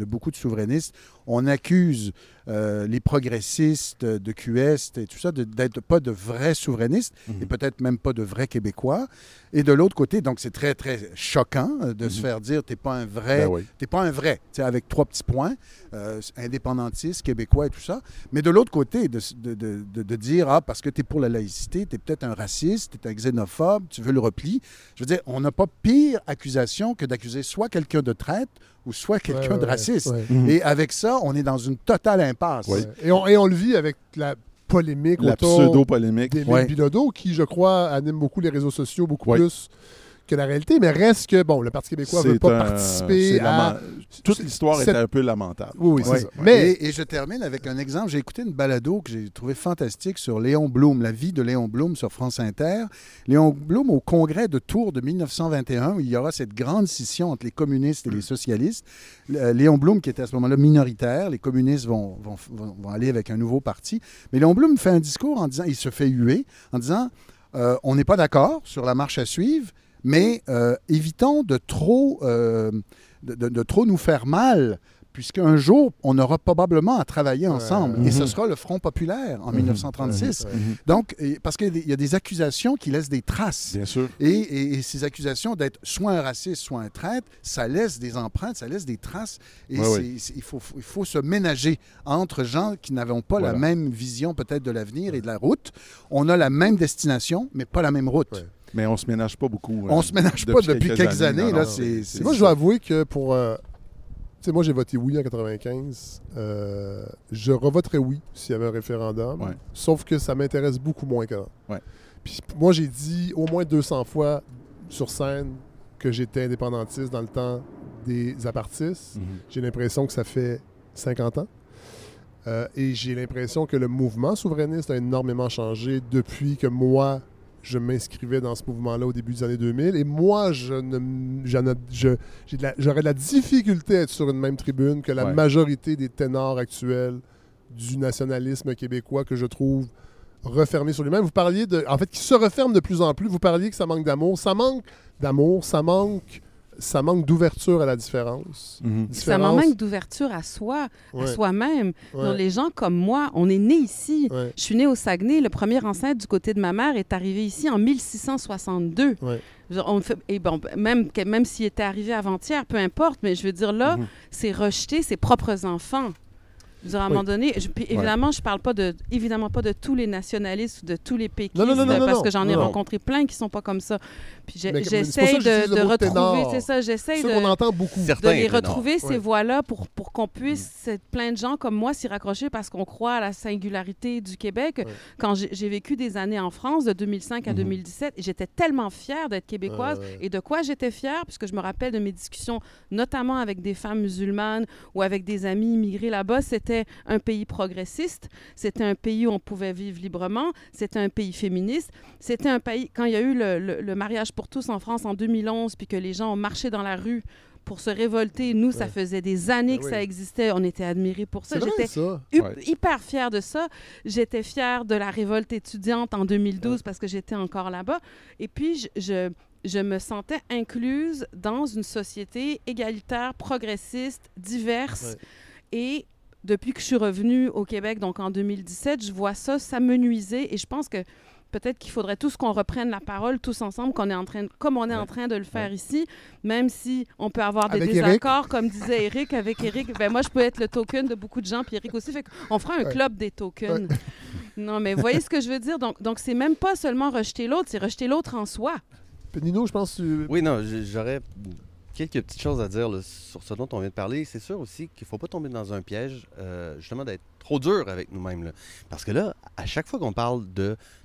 [SPEAKER 4] beaucoup de souverainistes, on accuse euh, les progressistes de QS et tout ça d'être pas de vrais souverainistes
[SPEAKER 3] Mhm.
[SPEAKER 4] et peut-être même pas de vrais Québécois. Et de l'autre côté, donc c'est très, très choquant euh, de se
[SPEAKER 3] Mhm.
[SPEAKER 4] faire dire t'es pas un vrai,
[SPEAKER 3] Ben oui.
[SPEAKER 4] t'es pas un vrai, tu sais, avec trois petits points, euh, indépendantiste, québécois et tout ça. Mais de l'autre côté, de, de- de- de- dire, ah, parce que tu es pour la laïcité, tu es peut-être un raciste, tu es un xénophobe, tu veux le repli. Je veux dire, on n'a pas pire accusation que d'accuser soit quelqu'un de traite ou soit quelqu'un
[SPEAKER 1] Ouais,
[SPEAKER 4] de
[SPEAKER 1] ouais,
[SPEAKER 4] raciste.
[SPEAKER 1] ouais.
[SPEAKER 4] Et avec ça, on est dans une totale impasse.
[SPEAKER 1] Et, on, et on le vit avec la polémique
[SPEAKER 3] La
[SPEAKER 1] autour
[SPEAKER 3] pseudo-polémique.
[SPEAKER 1] d'Émile
[SPEAKER 4] Ouais.
[SPEAKER 1] Bilodeau, qui, je crois, anime beaucoup les réseaux sociaux, beaucoup
[SPEAKER 3] Ouais.
[SPEAKER 1] plus que la réalité. Mais reste que, bon, le Parti québécois ne veut pas
[SPEAKER 3] un-
[SPEAKER 1] participer à...
[SPEAKER 3] Toute l'histoire était un peu lamentable.
[SPEAKER 1] Oui, oui, c'est
[SPEAKER 4] Ouais.
[SPEAKER 1] ça. Mais...
[SPEAKER 4] Et, et je termine avec un exemple. J'ai écouté une balado que j'ai trouvé fantastique sur Léon Blum, la vie de Léon Blum sur France Inter. Léon Blum, au congrès de Tours de 1921, où il y aura cette grande scission entre les communistes et les socialistes. Euh, Léon Blum, qui était à ce moment-là minoritaire, les communistes vont, vont, vont- vont aller avec un nouveau parti. Mais Léon Blum fait un discours en disant, il se fait huer, en disant euh, on n'est pas d'accord sur la marche à suivre, mais euh, évitons de trop, euh, de, de- de trop nous faire mal, puisqu'un jour, on aura probablement à travailler ensemble. Et ce
[SPEAKER 3] Mhm.
[SPEAKER 4] sera le Front populaire en
[SPEAKER 3] Mhm.
[SPEAKER 4] 1936.
[SPEAKER 3] Ouais, ouais. Mhm.
[SPEAKER 4] Donc, parce qu'il y a des- accusations qui laissent des traces.
[SPEAKER 3] Bien sûr.
[SPEAKER 4] Et, et- et ces accusations d'être soit un raciste, soit un traître, ça laisse des empreintes, ça laisse des traces. Et
[SPEAKER 3] Ouais,
[SPEAKER 4] il, faut, il faut se ménager entre gens qui n'avons pas la même vision peut-être de l'avenir et de la route. On a la même destination, mais pas la même route.
[SPEAKER 3] Mais on se ménage pas beaucoup. euh,
[SPEAKER 4] On se ménage pas depuis quelques années,
[SPEAKER 3] non,
[SPEAKER 4] là,
[SPEAKER 3] non.
[SPEAKER 4] c'est- c'est-
[SPEAKER 1] Moi, je dois avouer que pour. euh, tu sais, moi, j'ai voté oui en 95. Euh, je revoterais oui s'il y avait un référendum.
[SPEAKER 3] Ouais.
[SPEAKER 1] Sauf que ça m'intéresse beaucoup moins qu'avant.
[SPEAKER 3] Ouais.
[SPEAKER 1] Puis moi, j'ai dit au moins 200 fois sur scène que j'étais indépendantiste dans le temps des apartistes.
[SPEAKER 3] Mhm.
[SPEAKER 1] J'ai l'impression que ça fait 50 ans. Euh, et j'ai l'impression que le mouvement souverainiste a énormément changé depuis que moi, je m'inscrivais dans ce mouvement-là au début des années 2000. Et moi, je j'aurais de la difficulté à être sur une même tribune que la
[SPEAKER 3] Ouais.
[SPEAKER 1] majorité des ténors actuels du nationalisme québécois que je trouve refermé sur lui-même. Vous parliez de... En fait, qui se referme de plus en plus. Vous parliez que ça manque d'amour. Ça manque d'amour, ça manque... Ça manque d'ouverture à la différence.
[SPEAKER 3] Mhm.
[SPEAKER 2] Ça
[SPEAKER 1] Différence-
[SPEAKER 2] manque d'ouverture à soi, à soi-même.
[SPEAKER 1] Ouais.
[SPEAKER 2] Donc, Les gens comme moi, on est nés ici.
[SPEAKER 1] Ouais.
[SPEAKER 2] Je suis née au Saguenay. Le premier ancêtre du côté de ma mère est arrivé ici en 1662.
[SPEAKER 1] Ouais.
[SPEAKER 2] Je veux dire, On fait, et bon, même, que- même s'il était arrivé avant-hier, peu importe, mais je veux dire, là,
[SPEAKER 3] Mhm.
[SPEAKER 2] c'est rejeter ses propres enfants. Je veux dire, à un
[SPEAKER 1] Oui.
[SPEAKER 2] moment donné, je- puis évidemment, je parle pas de, évidemment pas de tous les nationalistes ou de tous les péquistes,
[SPEAKER 1] Non, non, non, non,
[SPEAKER 2] parce
[SPEAKER 1] non,
[SPEAKER 2] que j'en ai rencontré plein qui sont pas comme ça. Puis j'essaie de, retrouver, c'est ça, j'essaie de
[SPEAKER 1] qu'on entend beaucoup.
[SPEAKER 2] de
[SPEAKER 6] Certains
[SPEAKER 2] les
[SPEAKER 6] ténors.
[SPEAKER 2] retrouver, ces
[SPEAKER 1] Ouais.
[SPEAKER 2] voix-là, pour, pour qu'on puisse, c'est plein de gens comme moi, s'y raccrocher parce qu'on croit à la singularité du Québec.
[SPEAKER 1] Ouais.
[SPEAKER 2] Quand j'ai vécu des années en France, de 2005 à
[SPEAKER 3] Mhm.
[SPEAKER 2] 2017, et j'étais tellement fière d'être québécoise.
[SPEAKER 1] Ouais, ouais.
[SPEAKER 2] Et de quoi j'étais fière? Puisque je me rappelle de mes discussions, notamment avec des femmes musulmanes ou avec des amis immigrés là-bas, c'était un pays progressiste, c'était un pays où on pouvait vivre librement, c'était un pays féministe, c'était un pays, quand il y a eu le, le- le mariage pour tous en France en 2011, puis que les gens ont marché dans la rue pour se révolter, nous, ça faisait des années
[SPEAKER 1] Ben
[SPEAKER 2] que
[SPEAKER 1] oui.
[SPEAKER 2] ça existait, on était admirés pour ça. J'étais
[SPEAKER 3] Ouais.
[SPEAKER 2] hyper fière de ça. J'étais fière de la révolte étudiante en 2012 parce que j'étais encore là-bas. Et puis, je, je, je me sentais incluse dans une société égalitaire, progressiste, diverse. Et depuis que je suis revenue au Québec, donc en 2017, je vois ça s'amenuiser et je pense que peut-être qu'il faudrait tous qu'on reprenne la parole tous ensemble, qu'on est en train, de- comme on est en train de le faire ici, même si on peut avoir des
[SPEAKER 1] Avec
[SPEAKER 2] désaccords, comme disait Eric, avec Eric. Ben moi, je peux être le token de beaucoup de gens, puis Eric aussi. Fait on fera un
[SPEAKER 1] Ouais.
[SPEAKER 2] club des tokens. Non, mais vous voyez ce que je veux dire? Donc, donc c'est même pas seulement rejeter l'autre, c'est rejeter l'autre en soi.
[SPEAKER 1] Nino, je pense que tu-
[SPEAKER 6] Oui, non, j'aurais quelques petites choses à dire sur ce dont on vient de parler. C'est sûr aussi qu'il ne faut pas tomber dans un piège, euh, justement, d'être trop dur avec nous-mêmes. Parce que là, à chaque fois qu'on parle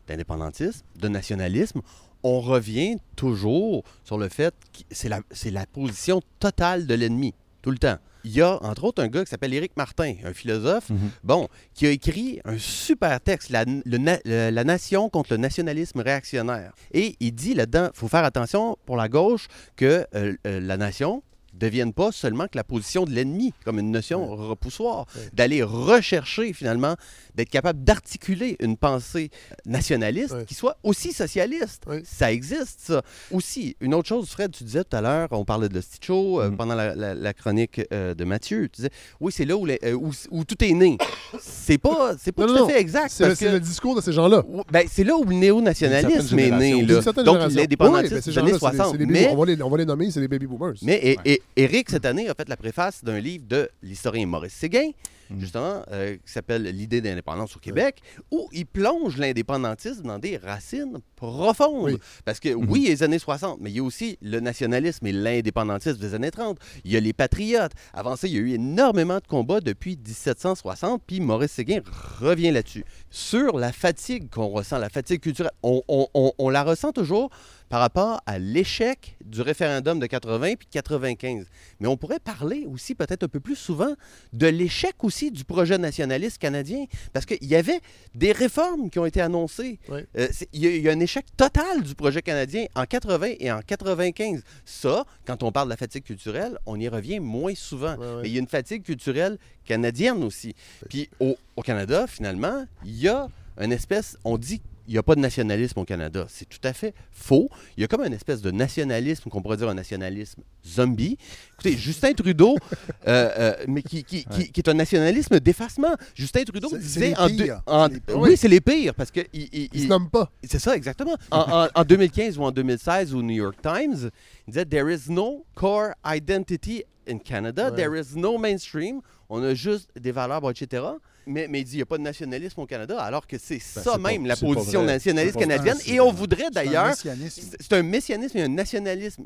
[SPEAKER 6] d'indépendantisme, de nationalisme, on revient toujours sur le fait que c'est la, c'est la position totale de l'ennemi, tout le temps. Il y a, entre autres, un gars qui s'appelle Éric Martin, un philosophe,
[SPEAKER 3] Mhm.
[SPEAKER 6] bon, qui a écrit un super texte, La, le na- le- la nation contre le nationalisme réactionnaire. Et il dit là-dedans, il faut faire attention pour la gauche que euh, euh, la nation devienne pas seulement que la position de l'ennemi, comme une notion repoussoir,
[SPEAKER 1] Ouais.
[SPEAKER 6] d'aller rechercher finalement, d'être capable d'articuler une pensée nationaliste qui soit aussi socialiste. Ça existe, ça. Aussi, une autre chose, Fred, tu disais tout à l'heure, on parlait de Sticho euh,
[SPEAKER 3] Mhm.
[SPEAKER 6] pendant la, la- la chronique euh, de Mathieu, tu disais, oui, c'est là où, les- euh, où, où tout est né. C'est pas, c'est pas
[SPEAKER 1] Non,
[SPEAKER 6] tout
[SPEAKER 1] non,
[SPEAKER 6] à fait exact.
[SPEAKER 1] c'est
[SPEAKER 6] que-
[SPEAKER 1] le discours de ces gens-là.
[SPEAKER 6] Ben, c'est là où le néo-nationalisme est né. là. Donc, l'indépendantisme
[SPEAKER 1] Oui, ben,
[SPEAKER 6] des années
[SPEAKER 1] gens-là, c'est des-
[SPEAKER 6] 60.
[SPEAKER 1] c'est des baby-
[SPEAKER 6] mais
[SPEAKER 1] on, va les, on va les nommer, c'est les baby boomers.
[SPEAKER 6] mais et- Eric, cette année, a fait la préface d'un livre de l'historien Maurice Séguin,
[SPEAKER 3] Mhm.
[SPEAKER 6] justement, euh, qui s'appelle L'idée d'indépendance au Québec, où il plonge l'indépendantisme dans des racines profondes.
[SPEAKER 1] Oui.
[SPEAKER 6] Parce que
[SPEAKER 3] Mhm.
[SPEAKER 6] oui, les années 60, mais il y a aussi le nationalisme et l'indépendantisme des années 30. Il y a les patriotes. Avant ça, il y a eu énormément de combats depuis 1760, puis Maurice Séguin revient là-dessus. Sur la fatigue qu'on ressent, la fatigue culturelle, on, on- on- on la ressent toujours par rapport à l'échec du référendum de 80 puis de 95. Mais on pourrait parler aussi peut-être un peu plus souvent de l'échec aussi du projet nationaliste canadien, parce qu'il y avait des réformes qui ont été annoncées.
[SPEAKER 1] Oui.
[SPEAKER 6] Euh, il y, a- il y a un échec total du projet canadien en 80 et en 95. Ça, quand on parle de la fatigue culturelle, on y revient moins souvent. Mais il y a une fatigue culturelle canadienne aussi. Puis au, au Canada, finalement, il y a une espèce, on dit il n'y a pas de nationalisme au Canada. C'est tout à fait faux. Il y a comme une espèce de nationalisme, qu'on pourrait dire un nationalisme zombie. Écoutez, Justin Trudeau, euh, euh, mais qui, qui- qui- qui est un nationalisme d'effacement. Justin Trudeau
[SPEAKER 4] C'est-
[SPEAKER 6] disait en deux- en- oui, c'est les pires parce que il, il-
[SPEAKER 1] se nomment pas.
[SPEAKER 6] c'est ça, exactement. En, en- en 2015 ou en 2016 au New York Times, il disait There is no core identity in Canada,
[SPEAKER 1] Ouais.
[SPEAKER 6] there is no mainstream, on a juste des valeurs, bon, etc. Mais, mais il dit il n'y a pas de nationalisme au Canada, alors que c'est ça
[SPEAKER 3] Ben, c'est
[SPEAKER 6] même
[SPEAKER 3] pas-
[SPEAKER 6] la position nationaliste
[SPEAKER 3] vrai.
[SPEAKER 6] canadienne. Et on voudrait
[SPEAKER 4] C'est un
[SPEAKER 6] d'ailleurs.
[SPEAKER 4] messianisme.
[SPEAKER 6] C'est c'est un messianisme et un nationalisme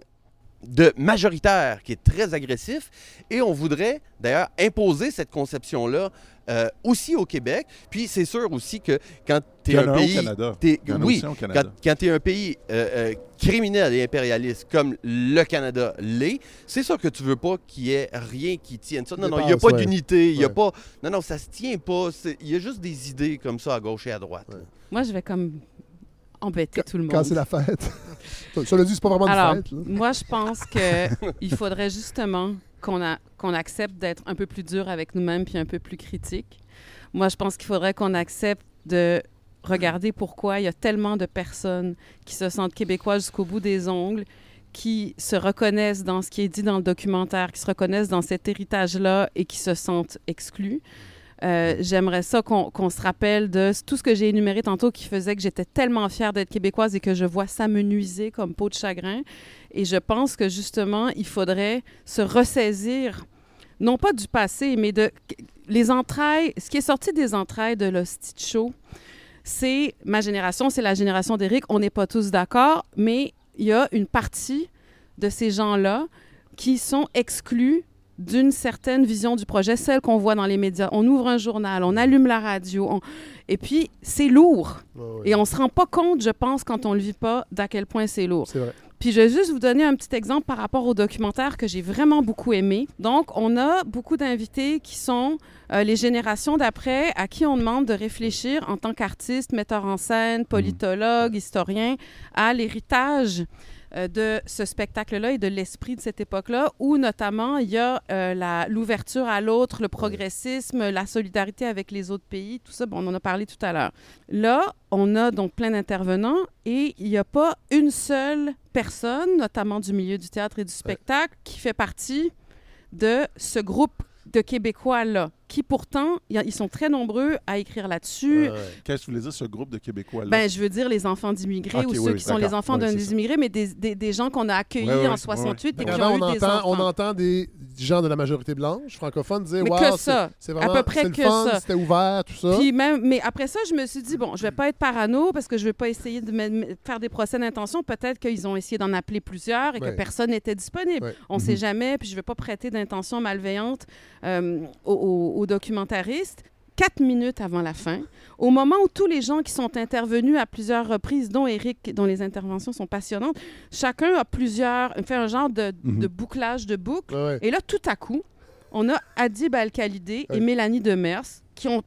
[SPEAKER 6] de majoritaire qui est très agressif. Et on voudrait d'ailleurs imposer cette conception-là euh, aussi au Québec. Puis c'est sûr aussi que quand tu es un pays. Oui,
[SPEAKER 3] aussi au Canada.
[SPEAKER 6] quand, quand tu es un pays euh, euh, criminel et impérialiste comme le Canada l'est, c'est sûr que tu veux pas qu'il y ait rien qui tienne ça. Non, non, il n'y a pas
[SPEAKER 1] ouais.
[SPEAKER 6] d'unité, il y a
[SPEAKER 1] Ouais.
[SPEAKER 6] pas... Non, non, ça se tient pas. Il y a juste des idées comme ça à gauche et à droite.
[SPEAKER 2] Moi, je vais comme embêter tout le monde.
[SPEAKER 1] Quand c'est la fête. Cela dit, c'est pas vraiment une
[SPEAKER 2] Alors,
[SPEAKER 1] fête. là.
[SPEAKER 2] moi, je pense qu'il faudrait justement qu'on a- qu'on accepte d'être un peu plus dur avec nous-mêmes puis un peu plus critique. Moi, je pense qu'il faudrait qu'on accepte de regarder pourquoi il y a tellement de personnes qui se sentent québécois jusqu'au bout des ongles, qui se reconnaissent dans ce qui est dit dans le documentaire, qui se reconnaissent dans cet héritage-là et qui se sentent exclus. Euh, J'aimerais ça qu'on se rappelle de tout ce que j'ai énuméré tantôt qui faisait que j'étais tellement fière d'être québécoise et que je vois ça me nuiser comme peau de chagrin. Et je pense que justement, il faudrait se ressaisir, non pas du passé, mais de les entrailles, ce qui est sorti des entrailles de l'Hostie Show, c'est ma génération, c'est la génération d'Éric. On n'est pas tous d'accord, mais il y a une partie de ces gens-là qui sont exclus d'une certaine vision du projet, celle qu'on voit dans les médias. On ouvre un journal, on allume la radio, on- et puis c'est lourd. Et on se rend pas compte, je pense, quand on le vit pas, d'à quel point c'est lourd.
[SPEAKER 1] C'est vrai.
[SPEAKER 2] Puis je vais juste vous donner un petit exemple par rapport au documentaire que j'ai vraiment beaucoup aimé. Donc, on a beaucoup d'invités qui sont euh, les générations d'après, à qui on demande de réfléchir en tant qu'artiste, metteur en scène, politologue, historien, à l'héritage de ce spectacle-là et de l'esprit de cette époque-là, où notamment il y a euh, la- l'ouverture à l'autre, le progressisme, la solidarité avec les autres pays, tout ça, bon, on en a parlé tout à l'heure. Là, on a donc plein d'intervenants et il n'y a pas une seule personne, notamment du milieu du théâtre et du spectacle, qui fait partie de ce groupe de Québécois-là, qui pourtant, y a- ils sont très nombreux à écrire là-dessus.
[SPEAKER 3] Qu'est-ce que tu voulais dire, ce groupe de Québécois-là?
[SPEAKER 2] Ben, je veux dire les enfants d'immigrés ou
[SPEAKER 3] oui,
[SPEAKER 2] ceux
[SPEAKER 3] oui,
[SPEAKER 2] qui sont les enfants
[SPEAKER 3] Oui,
[SPEAKER 2] des immigrés, mais des, des- des gens qu'on a accueillis en
[SPEAKER 3] ouais,
[SPEAKER 2] 68 et qui ont
[SPEAKER 1] on
[SPEAKER 2] eu des
[SPEAKER 1] entend,
[SPEAKER 2] enfants.
[SPEAKER 1] on entend des gens de la majorité blanche, francophone, dire Wow,
[SPEAKER 2] que
[SPEAKER 1] c'est-
[SPEAKER 2] ça.
[SPEAKER 1] c'est
[SPEAKER 2] À
[SPEAKER 1] vraiment
[SPEAKER 2] peu près
[SPEAKER 1] c'est le
[SPEAKER 2] que
[SPEAKER 1] fun, c'était ouvert, tout ça.
[SPEAKER 2] Puis même, mais après ça, je me suis dit, bon, je vais pas être parano parce que je vais pas essayer de me- faire des procès d'intention. Peut-être qu'ils ont essayé d'en appeler plusieurs et que personne n'était disponible. On sait jamais, puis je vais pas prêter d'intention malveillante euh, aux, aux documentaristes. Quatre minutes avant la fin, au moment où tous les gens qui sont intervenus à plusieurs reprises, dont Eric, dont les interventions sont passionnantes, chacun a plusieurs, fait un genre de,
[SPEAKER 3] Mhm.
[SPEAKER 2] de bouclage de boucle.
[SPEAKER 1] Ouais, ouais.
[SPEAKER 2] Et là, tout à coup, on a Adib Al-Khalidé
[SPEAKER 1] Ouais.
[SPEAKER 2] et Mélanie Demers qui ont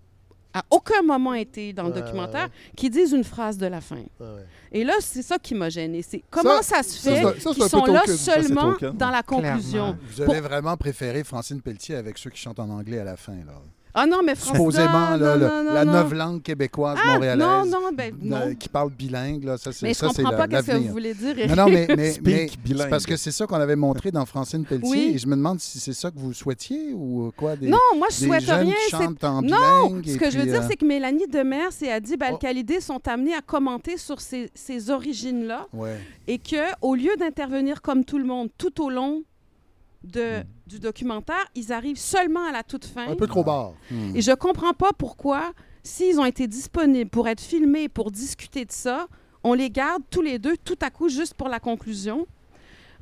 [SPEAKER 2] à aucun moment été dans le
[SPEAKER 1] Ouais,
[SPEAKER 2] documentaire,
[SPEAKER 1] ouais.
[SPEAKER 2] qui disent une phrase de la fin.
[SPEAKER 1] Ouais, ouais.
[SPEAKER 2] Et là, c'est ça qui m'a gêné. C'est comment ça, se fait qu'ils sont là
[SPEAKER 1] token. Ça,
[SPEAKER 3] c'est
[SPEAKER 2] seulement
[SPEAKER 3] token.
[SPEAKER 2] dans la conclusion?
[SPEAKER 4] Vous avez vraiment préféré Francine Pelletier avec ceux qui chantent en anglais à la fin, là.
[SPEAKER 2] Ah non, mais François...
[SPEAKER 4] Supposément, là,
[SPEAKER 2] non,
[SPEAKER 4] le-
[SPEAKER 2] non, non,
[SPEAKER 4] la
[SPEAKER 2] non.
[SPEAKER 4] novlangue québécoise
[SPEAKER 2] Ah,
[SPEAKER 4] montréalaise.
[SPEAKER 2] non, non, ben, non.
[SPEAKER 4] qui parle bilingue, là, ça, c'est
[SPEAKER 2] Mais je
[SPEAKER 4] ça,
[SPEAKER 2] comprends
[SPEAKER 4] la-
[SPEAKER 2] pas qu'est-ce que vous voulez dire,
[SPEAKER 4] Non, non, mais, mais,
[SPEAKER 3] Speak
[SPEAKER 4] mais
[SPEAKER 3] bilingue.
[SPEAKER 4] c'est parce que c'est ça qu'on avait montré dans Francine Pelletier,
[SPEAKER 2] Oui.
[SPEAKER 4] et je me demande si c'est ça que vous souhaitiez ou quoi, des,
[SPEAKER 2] Non, moi, je souhaite rien.
[SPEAKER 4] en
[SPEAKER 2] Non,
[SPEAKER 4] bilingue.
[SPEAKER 2] ce que je veux dire,
[SPEAKER 4] euh,
[SPEAKER 2] c'est que Mélanie Demers et Adib
[SPEAKER 1] Oh.
[SPEAKER 2] Al-Khalidé sont amenés à commenter sur ces, ces origines-là
[SPEAKER 4] Ouais.
[SPEAKER 2] et que au lieu d'intervenir comme tout le monde tout au long de, du documentaire, ils arrivent seulement à la toute fin.
[SPEAKER 1] Un peu trop bas.
[SPEAKER 4] Hmm.
[SPEAKER 2] Et je comprends pas pourquoi, s'ils ont été disponibles pour être filmés, pour discuter de ça, on les garde tous les deux tout à coup juste pour la conclusion.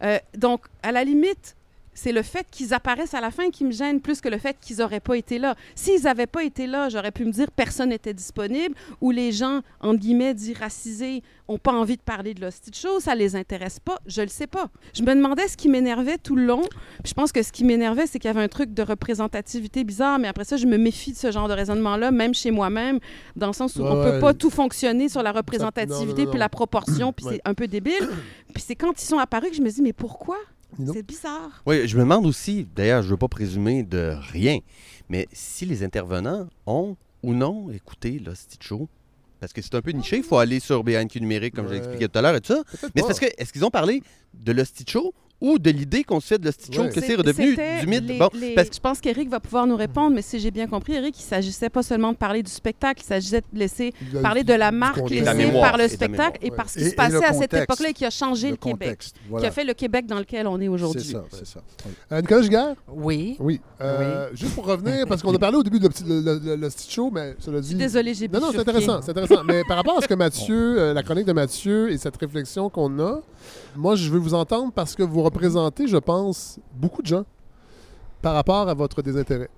[SPEAKER 2] Euh, donc, à la limite, c'est le fait qu'ils apparaissent à la fin qui me gêne plus que le fait qu'ils n'auraient pas été là. S'ils n'avaient pas été là, j'aurais pu me dire personne n'était disponible ou les gens, entre guillemets, dits racisés, n'ont pas envie de parler de l'hostie de choses, ça les intéresse pas, je le sais pas. Je me demandais ce qui m'énervait tout le long. Puis je pense que ce qui m'énervait, c'est qu'il y avait un truc de représentativité bizarre, mais après ça, je me méfie de ce genre de raisonnement-là, même chez moi-même, dans le sens où
[SPEAKER 1] Ouais,
[SPEAKER 2] on peut
[SPEAKER 1] ouais.
[SPEAKER 2] pas tout fonctionner sur la
[SPEAKER 1] non, non,
[SPEAKER 2] représentativité
[SPEAKER 1] non,
[SPEAKER 2] puis la proportion, puis
[SPEAKER 1] Ouais.
[SPEAKER 2] c'est un peu débile. puis c'est quand ils sont apparus que je me dis, mais pourquoi? C'est bizarre.
[SPEAKER 6] Oui, je me demande aussi, d'ailleurs, je ne veux pas présumer de rien, mais si les intervenants ont ou non écouté le Show, parce que c'est un peu niché, il faut aller sur BNQ numérique, comme
[SPEAKER 1] Ouais.
[SPEAKER 6] j'ai expliqué tout à l'heure et tout ça. Mais c'est parce que, est-ce qu'ils ont parlé de l'hostie show ou de l'idée qu'on se fait de de show,
[SPEAKER 1] Ouais.
[SPEAKER 6] que c'est
[SPEAKER 2] C'est-
[SPEAKER 6] redevenu du mythe?
[SPEAKER 2] les-
[SPEAKER 6] bon,
[SPEAKER 2] les-
[SPEAKER 6] parce que
[SPEAKER 2] Je pense qu'Éric va pouvoir nous répondre, mais si j'ai bien compris, Éric, il s'agissait pas seulement de parler du spectacle, il s'agissait de laisser
[SPEAKER 1] Le-
[SPEAKER 2] parler de la marque.
[SPEAKER 6] La
[SPEAKER 2] laissée
[SPEAKER 6] mémoire,
[SPEAKER 2] par le
[SPEAKER 6] et
[SPEAKER 2] spectacle et par ce qui se passait
[SPEAKER 4] le
[SPEAKER 2] à cette époque-là et qui a changé le,
[SPEAKER 4] Le
[SPEAKER 2] Québec,
[SPEAKER 4] contexte.
[SPEAKER 2] qui a fait le Québec dans lequel on est
[SPEAKER 4] C'est
[SPEAKER 2] aujourd'hui.
[SPEAKER 4] ça, c'est ça. Oui.
[SPEAKER 1] Euh, Nicolas Giguère?
[SPEAKER 5] Oui.
[SPEAKER 1] Oui. Euh, Juste pour revenir, parce qu'on a parlé au début de le, petit- le, le- le- le petit show, mais cela
[SPEAKER 2] Je
[SPEAKER 1] dit.
[SPEAKER 2] suis désolée, j'ai
[SPEAKER 1] Non, non, c'est intéressant, c'est intéressant. Mais par rapport à ce que Mathieu, euh, la chronique de Mathieu et cette réflexion qu'on a, moi, je veux vous entendre parce que vous représentez, je pense, beaucoup de gens par rapport à votre désintérêt.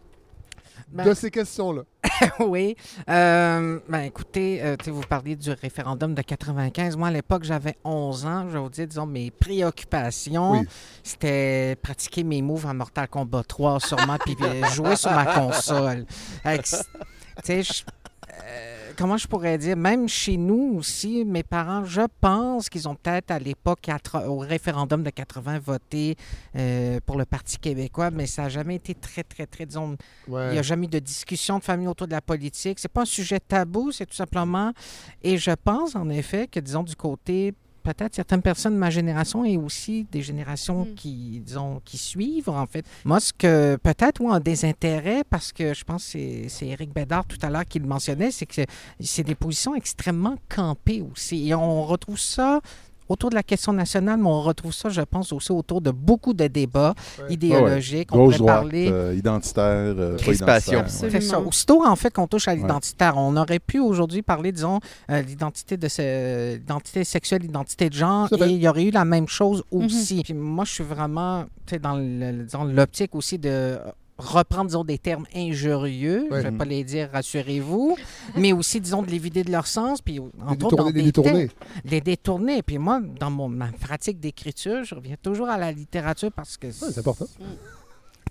[SPEAKER 5] Ben,
[SPEAKER 1] de ces questions-là.
[SPEAKER 5] oui. Euh, ben, écoutez, euh, vous parliez du référendum de 95. Moi, à l'époque, j'avais 11 ans. Je vais vous dire, disons, mes préoccupations,
[SPEAKER 1] Oui.
[SPEAKER 5] c'était pratiquer mes moves en Mortal Kombat 3 sûrement, puis jouer sur ma console. Tu sais, je- comment je pourrais dire, même chez nous aussi, mes parents, je pense qu'ils ont peut-être à l'époque, au référendum de 80, voté euh, pour le Parti québécois, mais ça n'a jamais été très, très, très, disons,
[SPEAKER 1] Ouais.
[SPEAKER 5] il n'y a jamais eu de discussion de famille autour de la politique. C'est pas un sujet tabou, c'est tout simplement. Et je pense en effet que, disons, du côté peut-être certaines personnes de ma génération et aussi des générations
[SPEAKER 2] Mm.
[SPEAKER 5] qui, disons, qui suivent, en fait. Moi, ce que peut-être, ou un désintérêt, parce que je pense que c'est- c'est Éric Bédard tout à l'heure qui le mentionnait, c'est que c'est des positions extrêmement campées aussi. Et on retrouve ça autour de la question nationale, mais on retrouve ça, je pense, aussi autour de beaucoup de débats
[SPEAKER 1] Ouais.
[SPEAKER 5] idéologiques. On
[SPEAKER 3] Gauche,
[SPEAKER 5] pourrait
[SPEAKER 3] droite,
[SPEAKER 5] parler...
[SPEAKER 3] euh, identitaire, euh,
[SPEAKER 6] Crispation.
[SPEAKER 5] C'est ça. Aussitôt, en fait, qu'on touche à l'identitaire, on aurait pu aujourd'hui parler, disons, euh, l'identité de ce- l'identité sexuelle, l'identité de genre, et il y aurait eu la même chose
[SPEAKER 2] Mhm.
[SPEAKER 5] aussi. Puis moi, je suis vraiment, tu sais, dans le- disons, l'optique aussi de reprendre, disons, des termes injurieux,
[SPEAKER 1] Ouais.
[SPEAKER 5] je vais pas les dire, rassurez-vous, mais aussi, disons, de les vider de leur sens, puis
[SPEAKER 1] Les
[SPEAKER 5] entre autres, dans
[SPEAKER 1] détourner. Les
[SPEAKER 5] des
[SPEAKER 1] détourner.
[SPEAKER 5] les détourner. Puis moi, dans mon, ma pratique d'écriture, je reviens toujours à la littérature parce que
[SPEAKER 1] Ouais, c'est important.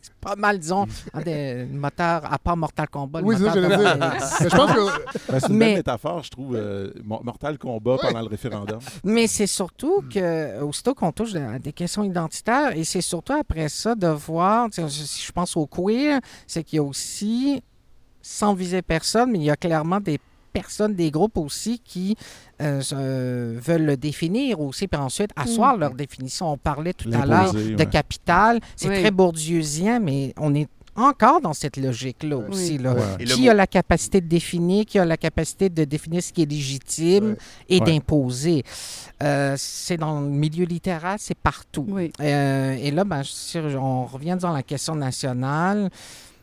[SPEAKER 5] C'est pas mal, disons, un des moteurs, à part Mortal Kombat.
[SPEAKER 1] Oui, c'est ça j'allais dire. Mais je pense que.
[SPEAKER 3] Ben, c'est une
[SPEAKER 5] Mais-
[SPEAKER 3] belle métaphore, je trouve. euh, Mo- Mortal Kombat pendant le référendum.
[SPEAKER 5] Mais c'est surtout que, aussitôt qu'on touche à des questions identitaires, et c'est surtout après ça de voir, si je pense au queer, c'est qu'il y a aussi, sans viser personne, mais il y a clairement des personnes, des groupes aussi qui euh, veulent le définir aussi, puis ensuite asseoir leur définition. On parlait tout à l'heure de
[SPEAKER 3] ouais.
[SPEAKER 5] capital. C'est
[SPEAKER 2] Oui.
[SPEAKER 5] très bourdieusien, mais on est encore dans cette logique-là aussi.
[SPEAKER 2] Oui.
[SPEAKER 5] Là.
[SPEAKER 1] Ouais.
[SPEAKER 6] Et le
[SPEAKER 5] Qui
[SPEAKER 6] mot-
[SPEAKER 5] a la capacité de définir, qui a la capacité de définir ce qui est légitime
[SPEAKER 1] Ouais.
[SPEAKER 5] et
[SPEAKER 3] Ouais.
[SPEAKER 5] d'imposer. Euh, c'est dans le milieu littéraire, c'est partout.
[SPEAKER 2] Oui.
[SPEAKER 5] Euh, et là, ben, si on revient dans la question nationale.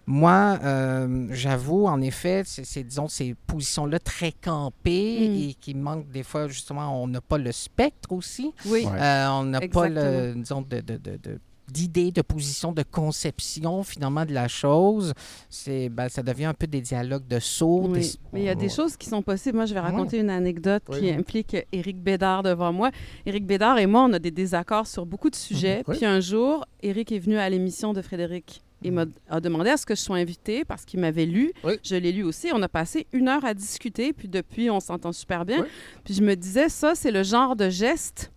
[SPEAKER 5] Moi, euh, j'avoue, en effet, c'est, c'est, disons, ces positions-là très campées
[SPEAKER 2] Mm.
[SPEAKER 5] et qui manquent des fois, justement, on n'a pas le spectre aussi.
[SPEAKER 2] Oui.
[SPEAKER 3] Ouais.
[SPEAKER 5] Euh, on n'a pas le, disons, de, de, de, de- d'idées, de position, de conception finalement de la chose. C'est, ben, ça devient un peu des dialogues de sourds.
[SPEAKER 2] Oui,
[SPEAKER 5] des-
[SPEAKER 2] mais il y a des choses qui sont possibles. Moi, je vais raconter une anecdote qui implique Éric Bédard devant moi. Éric Bédard et moi, on a des désaccords sur beaucoup de sujets.
[SPEAKER 1] Oui.
[SPEAKER 2] Puis un jour, Éric est venu à l'émission de Frédéric. Il m'a demandé à ce que je sois invitée parce qu'il m'avait lu.
[SPEAKER 1] Oui.
[SPEAKER 2] Je l'ai lu aussi. On a passé une heure à discuter. Puis depuis, on s'entend super bien.
[SPEAKER 1] Oui.
[SPEAKER 2] Puis je me disais, ça, c'est le genre de geste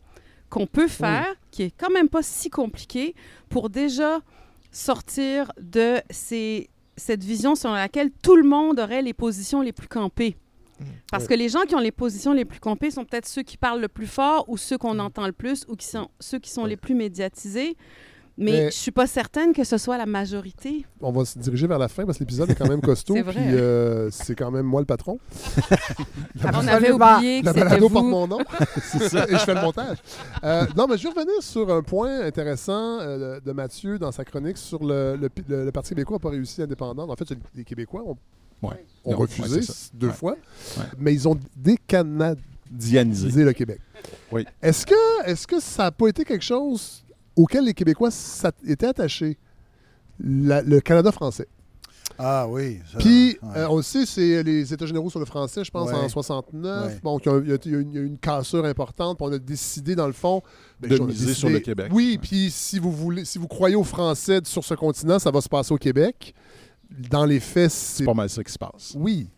[SPEAKER 2] qu'on peut faire, qui est quand même pas si compliqué, pour déjà sortir de ces, cette vision selon laquelle tout le monde aurait les positions les plus campées. Parce
[SPEAKER 1] Oui.
[SPEAKER 2] que les gens qui ont les positions les plus campées sont peut-être ceux qui parlent le plus fort ou ceux qu'on entend le plus ou qui sont, ceux qui sont les plus médiatisés. Mais,
[SPEAKER 1] Mais-
[SPEAKER 2] je suis pas certaine que ce soit la majorité.
[SPEAKER 1] On va se diriger vers la fin parce que l'épisode est quand même costaud.
[SPEAKER 2] C'est vrai.
[SPEAKER 1] Puis euh, c'est quand même moi le patron. La
[SPEAKER 2] On avait oublié que
[SPEAKER 1] La
[SPEAKER 2] c'était
[SPEAKER 1] balado porte mon nom. c'est ça. Et je fais le montage. Euh, non, mais je vais revenir sur un point intéressant euh, de Mathieu dans sa chronique sur le, le, le- le Parti québécois n'a pas réussi indépendant. En fait, les Québécois ont,
[SPEAKER 3] Ouais.
[SPEAKER 1] ont
[SPEAKER 3] Non,
[SPEAKER 1] refusé
[SPEAKER 3] ouais,
[SPEAKER 1] deux
[SPEAKER 3] Ouais.
[SPEAKER 1] fois,
[SPEAKER 3] Ouais.
[SPEAKER 1] mais ils ont décanadisé le Québec.
[SPEAKER 3] Oui.
[SPEAKER 1] Est-ce que, est que ça n'a pas été quelque chose auquel les Québécois étaient attachés? La- le Canada français.
[SPEAKER 4] Ah oui. ça,
[SPEAKER 1] Puis,
[SPEAKER 4] ouais.
[SPEAKER 1] euh, on le sait, c'est les États généraux sur le français, je pense,
[SPEAKER 4] Ouais.
[SPEAKER 1] en 69.
[SPEAKER 4] Ouais.
[SPEAKER 1] Bon, il y, a, a une, cassure importante, puis on a décidé, dans le fond... ben,
[SPEAKER 3] De miser
[SPEAKER 1] décidé-
[SPEAKER 3] sur le Québec.
[SPEAKER 1] Oui,
[SPEAKER 3] Ouais.
[SPEAKER 1] puis si vous voulez, si vous croyez aux Français sur ce continent, ça va se passer au Québec. Dans les faits, c'est...
[SPEAKER 3] C'est pas mal ça qui se passe.
[SPEAKER 1] Oui.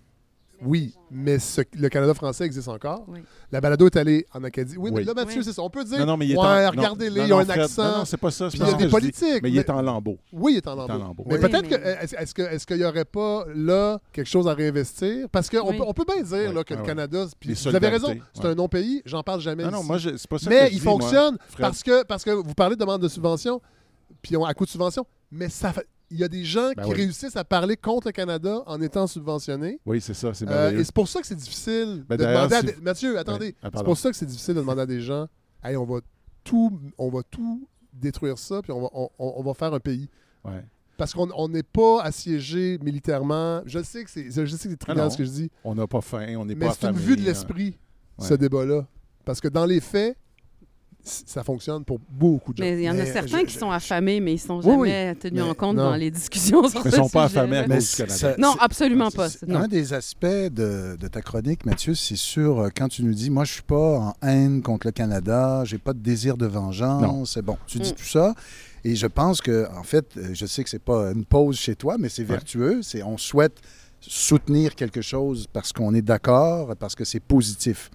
[SPEAKER 1] Oui, mais ce- le Canada français existe encore.
[SPEAKER 2] Oui.
[SPEAKER 1] La balado est allée en Acadie. Oui, mais là, Mathieu,
[SPEAKER 2] Oui.
[SPEAKER 1] c'est ça. On peut dire,
[SPEAKER 3] Non, non, mais il est
[SPEAKER 1] ouais,
[SPEAKER 3] en...
[SPEAKER 1] regardez-les, ils ont un
[SPEAKER 3] Fred,
[SPEAKER 1] accent.
[SPEAKER 3] Non, non, c'est pas ça.
[SPEAKER 1] Puis il y a des
[SPEAKER 3] dis,
[SPEAKER 1] politiques,
[SPEAKER 3] Mais il est en lambeau.
[SPEAKER 1] Oui, il est en
[SPEAKER 3] est
[SPEAKER 1] lambeau. Mais
[SPEAKER 2] Oui,
[SPEAKER 1] peut-être
[SPEAKER 2] mais-
[SPEAKER 1] que est-ce est-ce que est-ce qu'il n'y aurait pas là quelque chose à réinvestir? Parce qu'on
[SPEAKER 2] Oui.
[SPEAKER 1] peut, on peut bien dire
[SPEAKER 3] Oui,
[SPEAKER 1] là, que
[SPEAKER 3] ouais,
[SPEAKER 1] le. Canada, puis vous avez raison, c'est
[SPEAKER 3] ouais.
[SPEAKER 1] un non-pays, j'en parle jamais.
[SPEAKER 3] Non, non,
[SPEAKER 1] ici.
[SPEAKER 3] moi, c'est pas ça
[SPEAKER 1] mais il fonctionne parce que, parce que vous parlez de demande de subvention, puis on, à coup de subvention, mais ça fait- il y a des gens
[SPEAKER 3] Ben
[SPEAKER 1] qui
[SPEAKER 3] oui.
[SPEAKER 1] réussissent à parler contre le Canada en étant subventionnés.
[SPEAKER 3] Oui, c'est ça, c'est
[SPEAKER 1] Euh, et c'est pour ça que c'est difficile
[SPEAKER 3] Ben,
[SPEAKER 1] de demander à
[SPEAKER 3] si
[SPEAKER 1] Mathieu, attendez.
[SPEAKER 3] Ah,
[SPEAKER 1] c'est pour ça que c'est difficile de demander à des gens Hey, on va tout on va tout détruire ça, puis on va, on, va faire un pays.
[SPEAKER 3] Ouais.
[SPEAKER 1] Parce qu'on on n'est pas assiégé militairement. Je sais que c'est je sais que c'est
[SPEAKER 3] Ah
[SPEAKER 1] trivial ce que je dis,
[SPEAKER 3] On n'a pas faim, on n'est
[SPEAKER 1] mais
[SPEAKER 3] pas
[SPEAKER 1] c'est une vue de
[SPEAKER 3] hein.
[SPEAKER 1] l'esprit,
[SPEAKER 3] Ouais.
[SPEAKER 1] ce débat-là. Parce que dans les faits, ça fonctionne pour beaucoup de gens.
[SPEAKER 2] Mais il y en a certains
[SPEAKER 1] je-
[SPEAKER 2] qui sont affamés, mais ils sont
[SPEAKER 1] Oui, oui.
[SPEAKER 2] jamais tenus en compte
[SPEAKER 1] non.
[SPEAKER 2] dans les discussions sur
[SPEAKER 3] ils sont pas affamés à cause du Canada.
[SPEAKER 2] Non, absolument pas. Non.
[SPEAKER 4] Un des aspects de, de ta chronique, Mathieu, c'est sur euh, quand tu nous dis Moi, je suis pas en haine contre le Canada, j'ai pas de désir de vengeance. C'est bon. Tu dis
[SPEAKER 2] Mm.
[SPEAKER 4] tout ça. Et je pense que, en fait, euh, je sais que c'est pas une pause chez toi, mais c'est vertueux. C'est on souhaite soutenir quelque chose parce qu'on est d'accord, parce que c'est positif.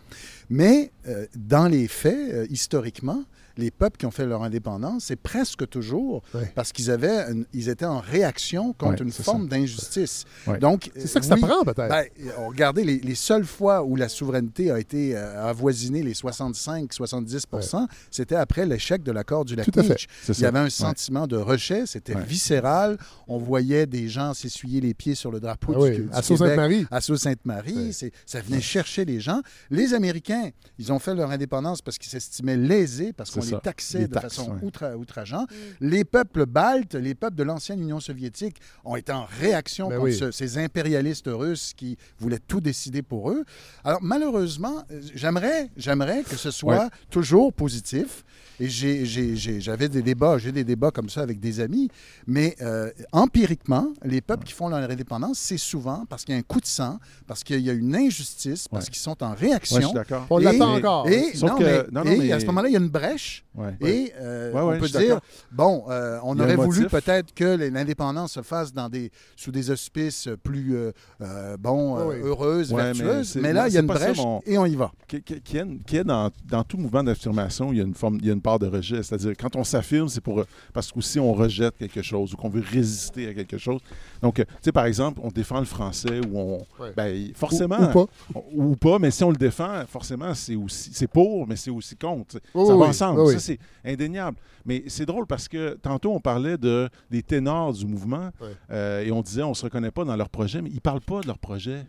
[SPEAKER 4] Mais euh, dans les faits, euh, historiquement, les peuples qui ont fait leur indépendance, c'est presque toujours
[SPEAKER 1] Ouais.
[SPEAKER 4] parce qu'ils avaient, une- ils étaient en réaction contre
[SPEAKER 3] Ouais,
[SPEAKER 4] une forme d'injustice.
[SPEAKER 3] Ouais.
[SPEAKER 4] Donc,
[SPEAKER 1] C'est ça que
[SPEAKER 4] euh,
[SPEAKER 1] ça prend peut-être.
[SPEAKER 4] ben, euh, regardez, les, les seules fois où la souveraineté a été euh, avoisinée les 65-70% c'était après l'échec de l'accord du lac.
[SPEAKER 3] C'est
[SPEAKER 4] Il y avait un sentiment de rejet, c'était viscéral. On voyait des gens s'essuyer les pieds sur le drapeau
[SPEAKER 1] Ah
[SPEAKER 4] du,
[SPEAKER 1] oui,
[SPEAKER 4] du
[SPEAKER 1] à
[SPEAKER 4] Québec.
[SPEAKER 1] Sault-Sainte-Marie.
[SPEAKER 4] À c'est- ça venait chercher les gens. Les Américains, ils ont fait leur indépendance parce qu'ils s'estimaient lésés, parce qu'on les
[SPEAKER 3] ça.
[SPEAKER 4] taxait
[SPEAKER 3] Les
[SPEAKER 4] de
[SPEAKER 3] taxes,
[SPEAKER 4] façon
[SPEAKER 3] ouais.
[SPEAKER 4] outra- outrageante. Les peuples baltes, les peuples de l'ancienne Union soviétique ont été en réaction
[SPEAKER 1] Ben
[SPEAKER 4] contre
[SPEAKER 1] oui.
[SPEAKER 4] ce- ces impérialistes russes qui voulaient tout décider pour eux. Alors, malheureusement, euh, j'aimerais, j'aimerais que ce soit
[SPEAKER 3] Ouais.
[SPEAKER 4] toujours positif. Et j'ai- j'ai- j'ai- j'avais des débats, j'ai des débats comme ça avec des amis, mais euh, empiriquement, les peuples qui font leur indépendance, c'est souvent parce qu'il y a un coup de sang, parce qu'il y a une injustice, parce
[SPEAKER 3] Ouais.
[SPEAKER 4] qu'ils sont en
[SPEAKER 3] Ouais, je
[SPEAKER 4] réaction.
[SPEAKER 3] suis d'accord.
[SPEAKER 1] On l'attend encore.
[SPEAKER 4] Et,
[SPEAKER 3] Sauf
[SPEAKER 4] non,
[SPEAKER 3] que-
[SPEAKER 4] mais-
[SPEAKER 3] non, non,
[SPEAKER 4] et
[SPEAKER 3] mais-
[SPEAKER 4] à ce moment-là, il y a une brèche.
[SPEAKER 3] Ouais.
[SPEAKER 4] Et euh,
[SPEAKER 3] Ouais, ouais,
[SPEAKER 4] on peut dire,
[SPEAKER 3] d'accord.
[SPEAKER 4] bon, euh, on aurait voulu peut-être que les- l'indépendance se fasse dans des, sous des auspices plus, euh, euh, bon, euh, heureuses,
[SPEAKER 3] mais
[SPEAKER 4] vertueuses. Mais, là, il y a une brèche
[SPEAKER 3] mon-
[SPEAKER 4] et on y va.
[SPEAKER 3] Qui, est, qui est dans, dans tout mouvement d'affirmation, il y a une forme, il y a une part de rejet. C'est-à-dire, quand on s'affirme, c'est pour parce qu'aussi on rejette quelque chose ou qu'on veut résister à quelque chose. Donc, euh, tu sais, par exemple, on défend le français ou on,
[SPEAKER 1] Ouais.
[SPEAKER 3] ben, forcément,
[SPEAKER 1] Ou- ou pas.
[SPEAKER 3] ou, ou pas, mais si on le défend, forcément, c'est aussi, c'est pour, mais c'est aussi contre. Ça
[SPEAKER 1] oui,
[SPEAKER 3] va ensemble.
[SPEAKER 1] Oui.
[SPEAKER 3] Ça, c'est indéniable. Mais c'est drôle parce que tantôt, on parlait de, des ténors du mouvement
[SPEAKER 1] Ouais.
[SPEAKER 3] euh, et on disait on se reconnaît pas dans leur projet, mais ils parlent pas de leur projet.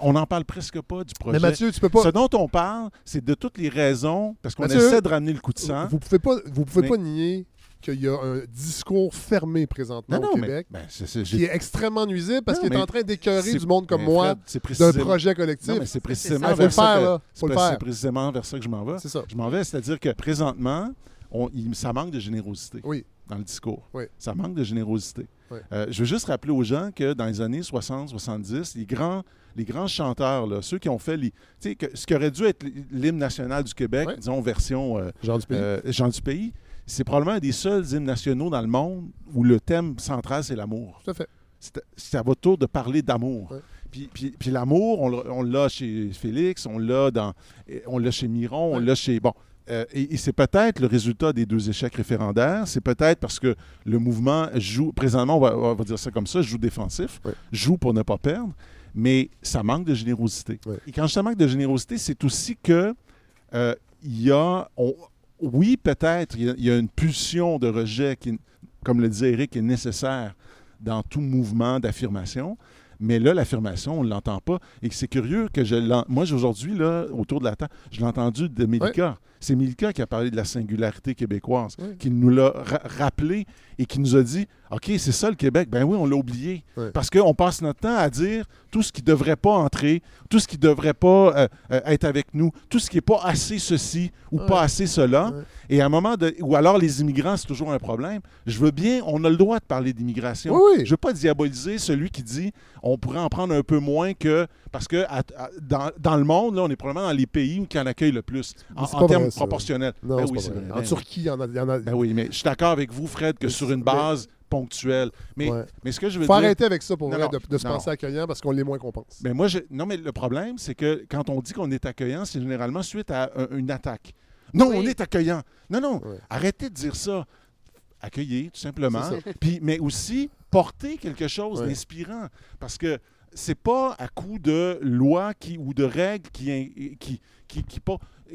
[SPEAKER 3] On n'en parle presque pas du projet.
[SPEAKER 1] Mais Mathieu, tu peux pas.
[SPEAKER 3] Ce dont on parle, c'est de toutes les raisons, parce qu'on essaie de ramener le coup de sang.
[SPEAKER 1] Vous pouvez pas, vous pouvez
[SPEAKER 3] Mais-
[SPEAKER 1] pas nier qu'il y a un discours fermé présentement
[SPEAKER 3] non,
[SPEAKER 1] au
[SPEAKER 3] non, mais
[SPEAKER 1] Québec
[SPEAKER 3] ben,
[SPEAKER 1] qui est extrêmement nuisible parce qu'il est en train d'écœurer du monde comme
[SPEAKER 3] mais
[SPEAKER 1] moi d'un projet collectif.
[SPEAKER 3] C'est précisément vers ça que-. C'est précisément vers ça que je m'en vais.
[SPEAKER 1] C'est ça.
[SPEAKER 3] Je m'en vais, c'est-à-dire que présentement, on- il- ça manque de générosité
[SPEAKER 1] Oui.
[SPEAKER 3] dans le discours.
[SPEAKER 1] Oui.
[SPEAKER 3] Ça manque de générosité.
[SPEAKER 1] Oui.
[SPEAKER 3] Euh, je veux juste rappeler aux gens que dans les années 60-70, les grands, les grands chanteurs, là, ceux qui ont fait les, que- ce qui aurait dû être l'hymne national du Québec, disons version euh,
[SPEAKER 1] Genre du pays.
[SPEAKER 3] euh, Jean du pays, c'est probablement un des seuls hymnes nationaux dans le monde où le thème central, c'est l'amour.
[SPEAKER 1] Tout à fait.
[SPEAKER 3] C'est à votre tour de parler d'amour.
[SPEAKER 1] Ouais.
[SPEAKER 3] Puis, puis- puis l'amour, on, l'a- chez Félix, on l'a dans, on l'a chez Miron, on l'a chez bon. euh, et et c'est peut-être le résultat des deux échecs référendaires. C'est peut-être parce que le mouvement joue, présentement, on va, on va dire ça comme ça, joue défensif,
[SPEAKER 1] Ouais.
[SPEAKER 3] joue pour ne pas perdre, mais ça manque de générosité.
[SPEAKER 1] Ouais.
[SPEAKER 3] Et quand je manque de générosité, c'est aussi que euh, il y a, on- oui, peut-être, il y a- il y, a une pulsion de rejet qui, comme le disait Eric, est nécessaire dans tout mouvement d'affirmation. Mais là, l'affirmation, on ne l'entend pas. Et c'est curieux que je. Moi, aujourd'hui, là, autour de la table, je l'ai entendu de Mélika. C'est Mélika qui a parlé de la singularité québécoise, qui nous l'a ra- rappelé et qui nous a dit OK, c'est ça le Québec. Ben oui, on l'a oublié. Parce qu'on passe notre temps à dire tout ce qui ne devrait pas entrer, tout ce qui ne devrait pas euh, euh, être avec nous, tout ce qui n'est pas assez ceci ou pas assez cela. Et à un moment de. Ou alors les immigrants, c'est toujours un problème. Je veux bien, on a le droit de parler d'immigration. Je ne veux pas diaboliser celui qui dit on pourrait en prendre un peu moins que. Parce que à- à- dans, dans le monde, là, on est probablement dans les pays qui en accueillent le plus, en, termes
[SPEAKER 1] Non,
[SPEAKER 3] Ben oui, c'est
[SPEAKER 1] vrai. En
[SPEAKER 3] Ben
[SPEAKER 1] Turquie, il y en a. y en a-
[SPEAKER 3] Ben oui, mais je suis d'accord avec vous, Fred, que
[SPEAKER 1] Mais
[SPEAKER 3] sur une base ponctuel. Mais,
[SPEAKER 1] Ouais.
[SPEAKER 3] mais ce que je veux
[SPEAKER 1] Faut
[SPEAKER 3] dire...
[SPEAKER 1] arrêter avec ça pour
[SPEAKER 3] Non,
[SPEAKER 1] vrai, de, de se
[SPEAKER 3] non.
[SPEAKER 1] penser accueillant parce qu'on l'est moins qu'on pense.
[SPEAKER 3] Mais moi, je... non, mais le problème, c'est que quand on dit qu'on est accueillant, c'est généralement suite à un- une attaque. Non,
[SPEAKER 2] Oui.
[SPEAKER 3] on est accueillant. Non, non,
[SPEAKER 1] Ouais.
[SPEAKER 3] arrêtez de dire ça. Accueillir, tout simplement. Puis, mais aussi, porter quelque chose
[SPEAKER 1] Ouais.
[SPEAKER 3] d'inspirant. Parce que c'est pas à coup de lois qui, ou de règles qui, qui, qui, qui,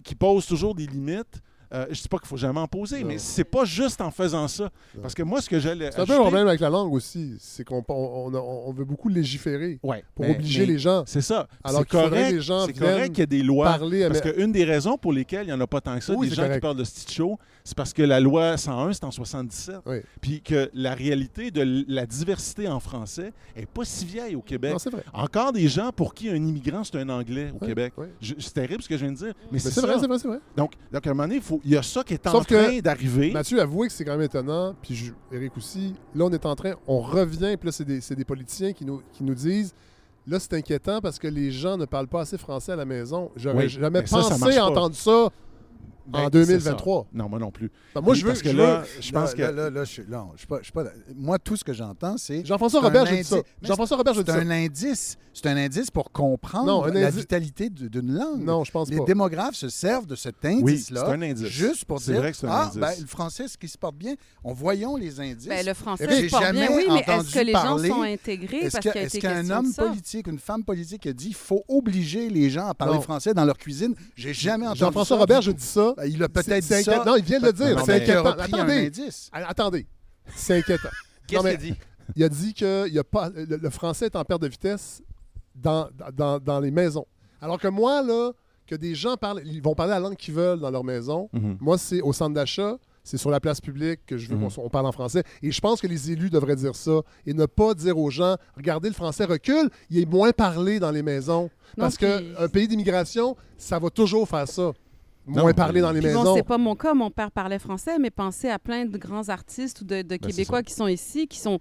[SPEAKER 3] qui posent toujours des limites. Euh, je ne dis pas qu'il faut jamais en poser,
[SPEAKER 1] Non.
[SPEAKER 3] mais c'est pas juste en faisant ça. Parce que moi, ce que j'allais.
[SPEAKER 1] C'est un peu le problème avec la langue aussi. C'est qu'on on, on- on veut beaucoup légiférer
[SPEAKER 3] Ouais,
[SPEAKER 1] pour
[SPEAKER 3] mais-
[SPEAKER 1] obliger
[SPEAKER 3] mais
[SPEAKER 1] les gens.
[SPEAKER 3] C'est ça.
[SPEAKER 1] Alors
[SPEAKER 3] C'est
[SPEAKER 1] qu'il faudrait les gens
[SPEAKER 3] c'est correct qu'il y ait des lois.
[SPEAKER 1] parler à-
[SPEAKER 3] Parce qu'une des raisons pour lesquelles il n'y en a pas tant que ça,
[SPEAKER 1] Oui,
[SPEAKER 3] des gens qui parlent de Stitch Show, c'est parce que la loi 101, c'est en 77.
[SPEAKER 1] Oui.
[SPEAKER 3] Puis que la réalité de la diversité en français est pas si vieille au Québec.
[SPEAKER 1] Non, vrai.
[SPEAKER 3] Encore des gens pour qui un immigrant, c'est un Anglais au Québec. C'est terrible ce que je viens de dire, mais,
[SPEAKER 1] Mais
[SPEAKER 3] c'est
[SPEAKER 1] vrai, c'est vrai, c'est vrai.
[SPEAKER 3] Donc, donc, à un moment donné, il faut- il y a ça qui est en
[SPEAKER 1] Sauf
[SPEAKER 3] train d'arriver.
[SPEAKER 1] Mathieu, avouez que c'est quand même étonnant. Puis je- Eric aussi. Là, on est en train, on revient. Puis là, c'est des, politiciens qui nous, qui nous disent. Là, c'est inquiétant parce que les gens ne parlent pas assez français à la maison. J'aurais
[SPEAKER 3] Oui,
[SPEAKER 1] jamais
[SPEAKER 3] mais ça, ça
[SPEAKER 1] pensé
[SPEAKER 3] pas.
[SPEAKER 1] entendre ça
[SPEAKER 3] Ben,
[SPEAKER 1] en
[SPEAKER 3] c'est
[SPEAKER 1] 2023.
[SPEAKER 3] ça. Non, moi non plus.
[SPEAKER 1] Ben, moi, je veux.
[SPEAKER 3] parce que
[SPEAKER 1] je
[SPEAKER 3] là,
[SPEAKER 1] veux-
[SPEAKER 3] je pense
[SPEAKER 4] là,
[SPEAKER 3] que.
[SPEAKER 4] Là, là, là, je suis, non, je suis pas, je suis pas- moi, tout ce que j'entends, c'est.
[SPEAKER 1] Jean-François
[SPEAKER 4] c'est un
[SPEAKER 1] Robert, je dis ça. Jean-François Robert, je dis
[SPEAKER 4] C'est
[SPEAKER 1] ça.
[SPEAKER 4] un indice. C'est un indice pour comprendre
[SPEAKER 1] Non,
[SPEAKER 4] la vitalité d'une langue.
[SPEAKER 1] Non, je pense
[SPEAKER 4] Les
[SPEAKER 1] pas.
[SPEAKER 4] démographes se servent de cet
[SPEAKER 3] Oui,
[SPEAKER 4] indice-là.
[SPEAKER 3] c'est un indice.
[SPEAKER 4] Juste pour
[SPEAKER 3] C'est
[SPEAKER 4] dire
[SPEAKER 3] vrai que c'est un
[SPEAKER 4] Ah,
[SPEAKER 3] indice.
[SPEAKER 4] ben, le français, ce qui se porte bien, on voyons les indices.
[SPEAKER 2] Ben, le français
[SPEAKER 4] J'ai
[SPEAKER 2] se porte bien,
[SPEAKER 4] jamais
[SPEAKER 2] oui, mais est-ce que les gens sont intégrés
[SPEAKER 4] Est-ce
[SPEAKER 2] parce qu'il a
[SPEAKER 4] est-ce qu'un homme politique, une femme politique a dit qu'il faut obliger les gens à parler français dans leur cuisine? J'ai jamais entendu
[SPEAKER 1] Jean-François
[SPEAKER 4] ça.
[SPEAKER 1] Robert, je dis ça.
[SPEAKER 4] Ben, il a peut-être dit ça.
[SPEAKER 1] Non, il vient de le dire. C'est
[SPEAKER 3] mais-
[SPEAKER 4] Il a
[SPEAKER 1] inquiétant. Attendez. Ah, Attendez. C'est inquiétant.
[SPEAKER 6] Qu'est-ce qu'il a dit?
[SPEAKER 1] Il a dit que il y a pas, le, le français est en perte de vitesse dans, dans, dans les maisons. Alors que moi, là, que des gens parlent, ils vont parler la langue qu'ils veulent dans leur maison.
[SPEAKER 3] Mhm.
[SPEAKER 1] Moi, c'est au centre d'achat, c'est sur la place publique que je veux
[SPEAKER 3] Mhm.
[SPEAKER 1] qu'on parle en français. Et je pense que les élus devraient dire ça et ne pas dire aux gens, regardez, le français recule, il est moins parlé dans les maisons. Parce qu'un pays d'immigration, ça va toujours faire ça. Moins
[SPEAKER 3] Non,
[SPEAKER 1] parler dans les
[SPEAKER 2] bon,
[SPEAKER 1] maisons.
[SPEAKER 2] c'est pas mon cas, mon père parlait français, mais pensez à plein de grands artistes ou de, de
[SPEAKER 3] Ben,
[SPEAKER 2] Québécois qui sont ici, qui sont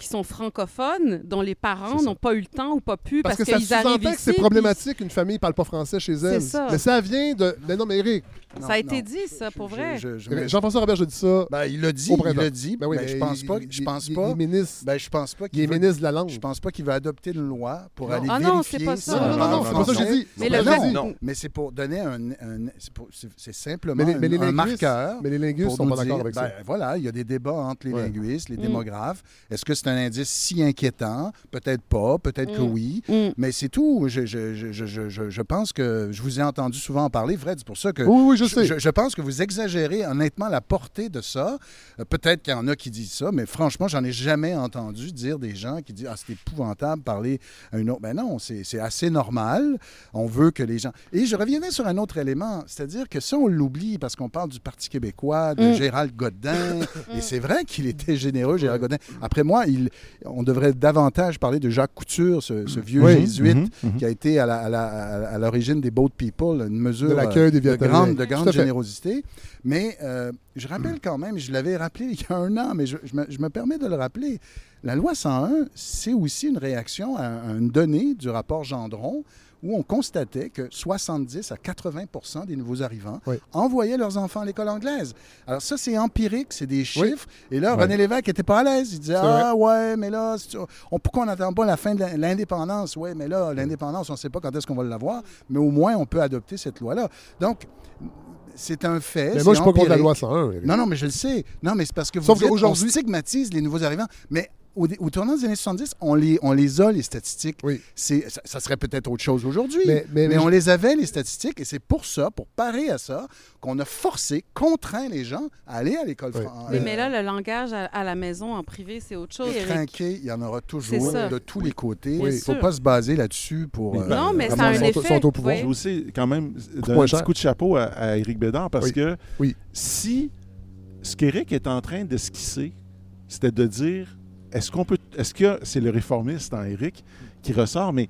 [SPEAKER 2] qui sont francophones, dont les parents
[SPEAKER 3] ça.
[SPEAKER 2] n'ont pas eu le temps ou pas pu
[SPEAKER 1] Parce,
[SPEAKER 2] parce,
[SPEAKER 1] que ça
[SPEAKER 2] qu'ils arrivent
[SPEAKER 1] sous-entend
[SPEAKER 2] ici.
[SPEAKER 1] que c'est
[SPEAKER 2] puis
[SPEAKER 1] problématique qu'une famille ne parle pas français chez elle.
[SPEAKER 2] ça.
[SPEAKER 1] Mais ça vient de. Mais non, mais Eric,
[SPEAKER 4] Non,
[SPEAKER 2] Ça a été
[SPEAKER 4] non.
[SPEAKER 2] dit, ça, pour
[SPEAKER 4] Je-
[SPEAKER 2] vrai.
[SPEAKER 4] je- je me-
[SPEAKER 1] Jean-François Robert, je dis ça.
[SPEAKER 4] Ben, il l'a dit, il l'a dit,
[SPEAKER 1] Ben oui,
[SPEAKER 4] mais je pense
[SPEAKER 1] il-
[SPEAKER 4] pas,
[SPEAKER 1] il-
[SPEAKER 4] je pense
[SPEAKER 1] il-
[SPEAKER 4] pas,
[SPEAKER 1] il est ministre.
[SPEAKER 4] ben, je pense pas
[SPEAKER 1] Il
[SPEAKER 4] qu'il
[SPEAKER 1] est
[SPEAKER 4] veut-
[SPEAKER 1] ministre de la langue.
[SPEAKER 4] je pense pas qu'il va adopter une loi pour
[SPEAKER 1] Non.
[SPEAKER 4] aller
[SPEAKER 2] Ah non, c'est
[SPEAKER 4] vérifier
[SPEAKER 2] pas ça.
[SPEAKER 4] on
[SPEAKER 1] Non, non, non, c'est pas ça que j'ai dit.
[SPEAKER 2] Mais le
[SPEAKER 1] ça que
[SPEAKER 4] mais c'est pour donner un, c'est simplement
[SPEAKER 1] Mais les, mais les
[SPEAKER 4] un, marqueur.
[SPEAKER 1] mais les linguistes sont pas d'accord avec
[SPEAKER 4] ben,
[SPEAKER 1] ça.
[SPEAKER 4] Voilà, il y a des débats entre les linguistes, les
[SPEAKER 2] Mm.
[SPEAKER 4] démographes. Est-ce que c'est un indice si inquiétant? Peut-être pas, peut-être que
[SPEAKER 2] Mm.
[SPEAKER 4] oui.
[SPEAKER 2] Mm.
[SPEAKER 4] Mais c'est tout. Je, je, je, je, je- je- je pense que je vous ai entendu souvent en parler, Fred. C'est pour ça que
[SPEAKER 1] Oui, oui, je sais.
[SPEAKER 4] je, je pense que vous exagérez honnêtement la portée de ça. Euh, Peut-être qu'il y en a qui disent ça, mais franchement, j'en ai jamais entendu dire des gens qui disent Ah, c'est épouvantable parler à une autre. Ben non, c'est c'est assez normal. On veut que les gens. Et je reviendrai sur un autre élément, c'est-à-dire que ça, on l'oublie parce qu'on parle du Parti québécois, de
[SPEAKER 2] Mm.
[SPEAKER 4] Gérald Godin. et c'est vrai qu'il était généreux, Gérald Godin. Après moi, il, on devrait davantage parler de Jacques Couture, ce, ce vieux
[SPEAKER 1] Oui.
[SPEAKER 4] jésuite
[SPEAKER 3] Mhm, mhm.
[SPEAKER 4] qui a été à l'origine des Boat People, une mesure
[SPEAKER 1] De l'accueil des
[SPEAKER 4] euh, de grande, de générosité. Mais euh, je rappelle quand même, je l'avais rappelé il y a un an, mais je, je me, je me permets de le rappeler. La loi 101, c'est aussi une réaction à, à une donnée du rapport Gendron où on constatait que 70 à 80 des nouveaux arrivants
[SPEAKER 1] Oui.
[SPEAKER 4] envoyaient leurs enfants à l'école anglaise. Alors ça, c'est empirique, c'est des chiffres. Et là. René Lévesque n'était pas à l'aise. Il disait, ah ouais, mais là, on, pourquoi on n'attend pas la fin de l'indépendance? Oui, mais là, l'indépendance, on ne sait pas quand est-ce qu'on va l'avoir, mais au moins, on peut adopter cette loi-là. Donc, c'est un fait.
[SPEAKER 1] Mais moi, je
[SPEAKER 4] c'est
[SPEAKER 1] suis pas contre la loi 101. Eric.
[SPEAKER 4] Non, non, mais je le sais. Non, mais c'est parce que vous
[SPEAKER 1] Sauf
[SPEAKER 4] dites, on stigmatise les nouveaux arrivants. Mais au, tournant des années 70, on les, on les a, les statistiques.
[SPEAKER 1] Oui.
[SPEAKER 4] C'est, ça, ça serait peut-être autre chose aujourd'hui.
[SPEAKER 1] Mais-
[SPEAKER 4] Mais,
[SPEAKER 1] mais- mais
[SPEAKER 4] on
[SPEAKER 1] je-
[SPEAKER 4] les avait, les statistiques, et c'est pour ça, pour parer à ça, qu'on a forcé, contraint les gens à aller à l'école
[SPEAKER 1] Oui.
[SPEAKER 4] française.
[SPEAKER 2] Oui, mais là, le langage à, à la maison, en privé, c'est autre chose.
[SPEAKER 4] Trinqué, il y en aura toujours de tous les côtés. Il ne faut
[SPEAKER 2] sûr.
[SPEAKER 4] pas se baser là-dessus pour. Euh,
[SPEAKER 2] Non, mais ça a un
[SPEAKER 1] ils sont-
[SPEAKER 2] effet.
[SPEAKER 1] sont au pouvoir.
[SPEAKER 2] oui.
[SPEAKER 3] Je veux aussi, quand même, donner
[SPEAKER 1] moins
[SPEAKER 3] un
[SPEAKER 1] cher.
[SPEAKER 3] petit coup de chapeau à, à Éric Bédard parce
[SPEAKER 1] Oui.
[SPEAKER 3] que
[SPEAKER 1] Oui.
[SPEAKER 3] si ce qu'Éric est en train d'esquisser, c'était de dire est-ce qu'on peut. Est-ce que c'est le réformiste en Éric qui ressort, mais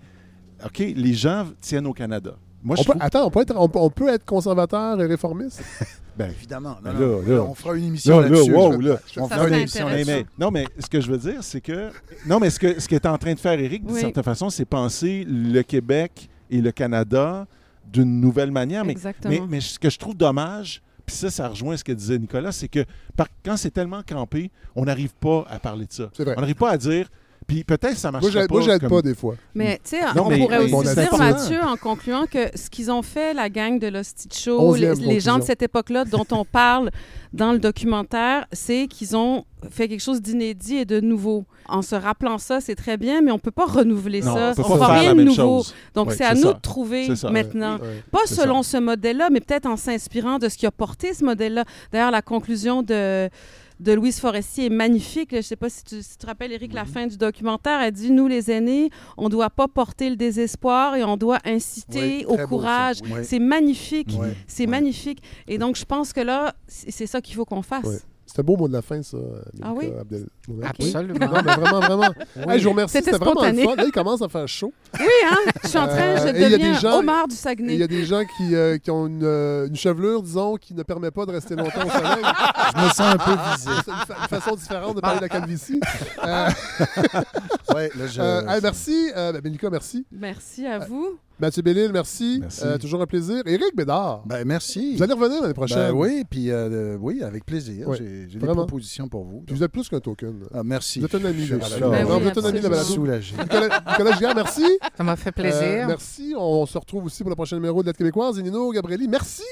[SPEAKER 3] OK, les gens tiennent au Canada. Moi, je
[SPEAKER 1] On peut-
[SPEAKER 3] trouve-
[SPEAKER 1] attends, on peut, être, on, peut- on peut être conservateur et réformiste?
[SPEAKER 3] ben,
[SPEAKER 4] Évidemment. Non,
[SPEAKER 3] Ben
[SPEAKER 4] non,
[SPEAKER 3] là, là.
[SPEAKER 4] on fera une émission
[SPEAKER 3] Là, là,
[SPEAKER 4] là-dessus.
[SPEAKER 3] wow, là.
[SPEAKER 4] On
[SPEAKER 2] Ça
[SPEAKER 4] fera une
[SPEAKER 2] serait
[SPEAKER 4] émission
[SPEAKER 3] Mais-
[SPEAKER 2] intéressant.
[SPEAKER 4] là-dessus.
[SPEAKER 3] mais- non, mais ce que je veux dire, c'est que. Non, mais ce que ce qu'est en train de faire Éric, d'une
[SPEAKER 2] Oui.
[SPEAKER 3] certaine façon, c'est penser le Québec et le Canada d'une nouvelle manière. Mais,
[SPEAKER 2] Exactement.
[SPEAKER 3] mais, mais ce que je trouve dommage, puis ça, ça rejoint ce que disait Nicolas, c'est que par- quand c'est tellement campé, on n'arrive pas à parler de ça. On n'arrive pas à dire. Puis peut-être ça marche pas.
[SPEAKER 1] moi, j'aide
[SPEAKER 3] comme-
[SPEAKER 1] pas des fois.
[SPEAKER 2] Mais tu sais, on
[SPEAKER 3] mais-
[SPEAKER 2] pourrait
[SPEAKER 3] mais
[SPEAKER 2] aussi dire. Mathieu, en concluant, que ce qu'ils ont fait, la gang de l'Hostie Show, les, les gens de
[SPEAKER 1] conclusion.
[SPEAKER 2] cette époque-là dont on parle dans le documentaire, c'est qu'ils ont fait quelque chose d'inédit et de nouveau. En se rappelant ça, c'est très bien, mais on peut pas renouveler
[SPEAKER 3] Non,
[SPEAKER 2] ça.
[SPEAKER 3] on peut
[SPEAKER 2] on
[SPEAKER 3] pas
[SPEAKER 2] fera
[SPEAKER 3] faire
[SPEAKER 2] rien de nouveau.
[SPEAKER 3] chose.
[SPEAKER 2] Donc, c'est à nous de trouver
[SPEAKER 3] ça.
[SPEAKER 2] maintenant. Pas selon ce modèle-là, mais peut-être en s'inspirant de ce qui a porté ce modèle-là. D'ailleurs, la conclusion de, de Louise Forestier est magnifique. Je ne sais pas si tu, si tu te rappelles, Éric,
[SPEAKER 3] Mm-hmm.
[SPEAKER 2] la fin du documentaire. Elle dit Nous, les aînés, on ne doit pas porter le désespoir et on doit inciter
[SPEAKER 4] Oui,
[SPEAKER 2] au courage.
[SPEAKER 4] Oui.
[SPEAKER 2] C'est magnifique. C'est magnifique. Et donc, je pense que là, c'est ça qu'il faut qu'on fasse.
[SPEAKER 1] C'est un beau mot de la fin, ça.
[SPEAKER 2] Ah oui?
[SPEAKER 1] Abdelmouna.
[SPEAKER 5] Absolument.
[SPEAKER 1] Non, mais vraiment, vraiment. Hey, je vous remercie.
[SPEAKER 2] C'était
[SPEAKER 1] C'était vraiment le
[SPEAKER 2] spontané.
[SPEAKER 1] fun. Là, il commence à faire chaud.
[SPEAKER 2] Oui, hein? Je suis en train,
[SPEAKER 1] Euh,
[SPEAKER 2] je
[SPEAKER 1] y a des
[SPEAKER 2] deviens
[SPEAKER 1] gens-
[SPEAKER 2] Omar du
[SPEAKER 1] Et il y
[SPEAKER 2] Saguenay.
[SPEAKER 1] a des gens qui, euh, qui ont une, euh, une chevelure, disons, qui ne permet pas de rester longtemps au soleil.
[SPEAKER 4] Je me sens un peu visé.
[SPEAKER 1] C'est une, fa- une façon différente de parler de la calvitie. Euh,
[SPEAKER 4] Ouais, là, je...
[SPEAKER 1] euh, hey, merci. Euh, ben, merci.
[SPEAKER 2] Merci à vous.
[SPEAKER 1] Mathieu Bellil, merci.
[SPEAKER 3] Merci.
[SPEAKER 1] Euh, toujours un plaisir. Éric Bédard.
[SPEAKER 4] Ben, merci.
[SPEAKER 1] Vous allez revenir l'année prochaine.
[SPEAKER 4] Ben oui, puis euh, euh, oui, avec plaisir. J'ai j'ai des propositions pour vous.
[SPEAKER 1] Puis vous êtes plus qu'un token.
[SPEAKER 4] Ah, merci.
[SPEAKER 1] Vous êtes un ami.
[SPEAKER 4] Je
[SPEAKER 1] de
[SPEAKER 4] suis.
[SPEAKER 2] Ben
[SPEAKER 1] Non,
[SPEAKER 2] oui,
[SPEAKER 1] vous êtes un ami de la balado.
[SPEAKER 4] soulagé.
[SPEAKER 1] Nicolas, Nicolas merci.
[SPEAKER 5] Ça m'a fait
[SPEAKER 1] Euh,
[SPEAKER 5] plaisir.
[SPEAKER 1] merci. On se retrouve aussi pour le prochain numéro de Lettre québécoise. Et Nino Gabrielli, merci.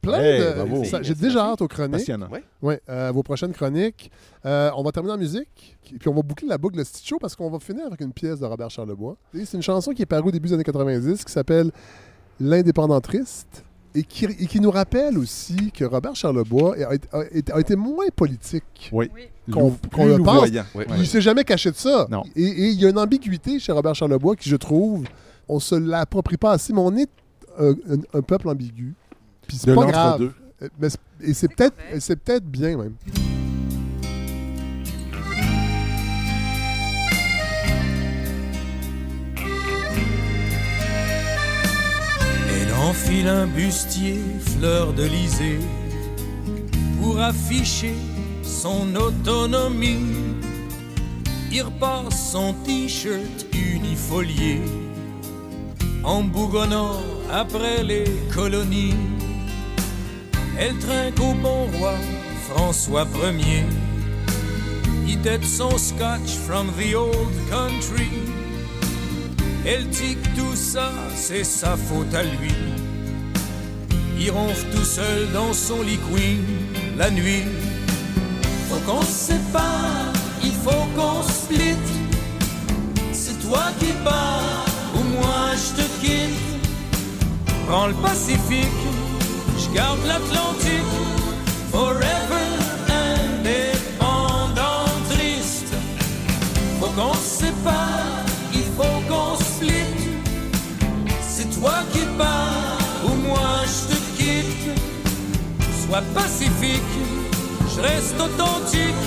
[SPEAKER 1] Plein
[SPEAKER 3] Hey,
[SPEAKER 1] de. J'ai déjà hâte aux chroniques.
[SPEAKER 3] Passionnant.
[SPEAKER 6] Ouais.
[SPEAKER 1] Oui, euh, vos prochaines chroniques. Euh, on va terminer en musique, et puis on va boucler la boucle de Stitch Show parce qu'on va finir avec une pièce de Robert Charlebois. C'est une chanson qui est parue au début des années 90 qui s'appelle L'indépendant triste et qui, et qui nous rappelle aussi que Robert Charlebois a, été- a été- a été moins politique
[SPEAKER 3] Oui.
[SPEAKER 1] qu'on
[SPEAKER 3] plus
[SPEAKER 1] le pense.
[SPEAKER 6] Ouais.
[SPEAKER 1] Il s'est jamais caché de ça.
[SPEAKER 3] Non.
[SPEAKER 1] Et, et il y a une ambiguïté chez Robert Charlebois qui, je trouve, on se l'approprie pas assez, mais on est euh, un, un peuple ambigu. Puis c'est pas grave. Euh, mais c'est- et c'est peut-être c'est peut-être bien même.
[SPEAKER 14] Elle enfile un bustier fleur de lysée pour afficher son autonomie. Il repasse son t-shirt unifolié en bougonnant après les colonies. Elle trinque au bon roi François Ier. Il tête son scotch from the old country. Elle tique tout ça, c'est sa faute à lui. Il ronfle tout seul dans son lit queen la nuit. Faut qu'on se sépare, il faut qu'on split. C'est toi qui pars ou moi je te quitte. Prends le Pacifique, garde l'Atlantique. Forever indépendant, triste. Faut qu'on se sépare, il faut qu'on split. C'est toi qui pars ou moi je te quitte. Sois pacifique, je reste authentique.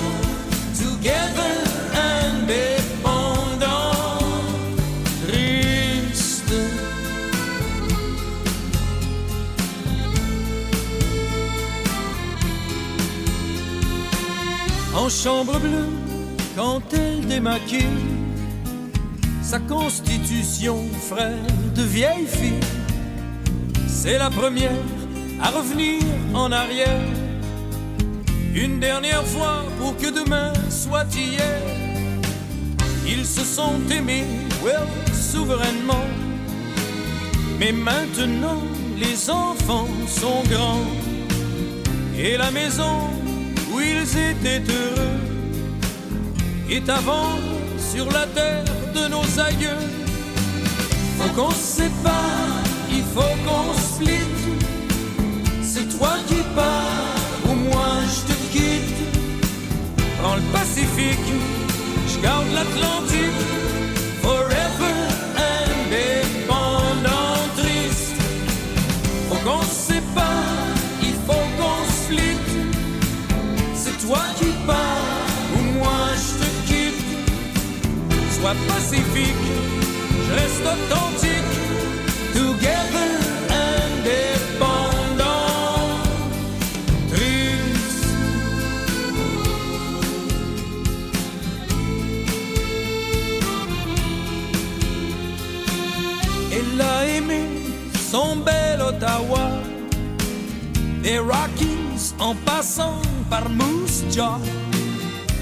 [SPEAKER 14] Together chambre bleue, quand elle démaquille sa constitution, frère de vieille fille. C'est la première à revenir en arrière. Une dernière fois pour que demain soit hier. Ils se sont aimés, well, souverainement. Mais maintenant, les enfants sont grands. Et la maison ils étaient heureux est vendre sur la terre de nos aïeux. Faut qu'on se sépare, il faut qu'on split. C'est toi qui pars ou moi je te quitte. Prends le Pacifique, je garde l'Atlantique. Forever indépendant, triste. Faut qu'on toi qui pars ou moi je te quitte. Sois pacifique, je reste authentique. Together indépendant, triste. Elle a aimé son bel Ottawa, des Rockies en passant par.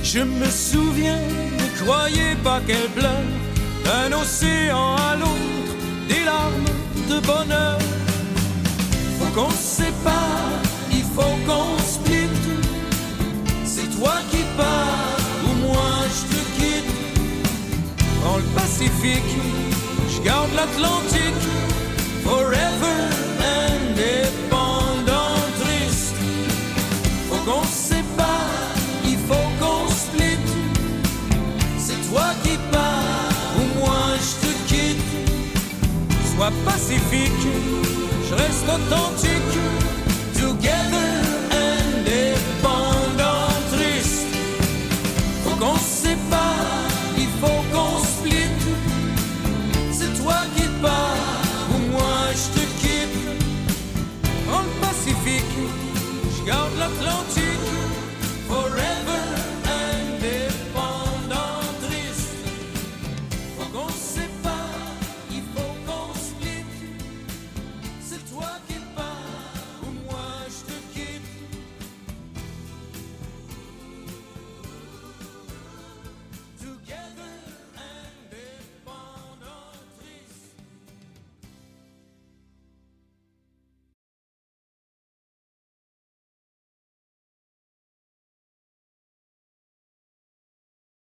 [SPEAKER 14] Je me souviens, ne croyez pas qu'elle pleure, d'un océan à l'autre, des larmes de bonheur. Faut qu'on se sépare, il faut qu'on split. C'est toi qui pars, ou moi je te quitte. Prends le Pacifique, je garde l'Atlantique, forever indépendant, triste. Faut qu'on Pacifique, je reste authentique.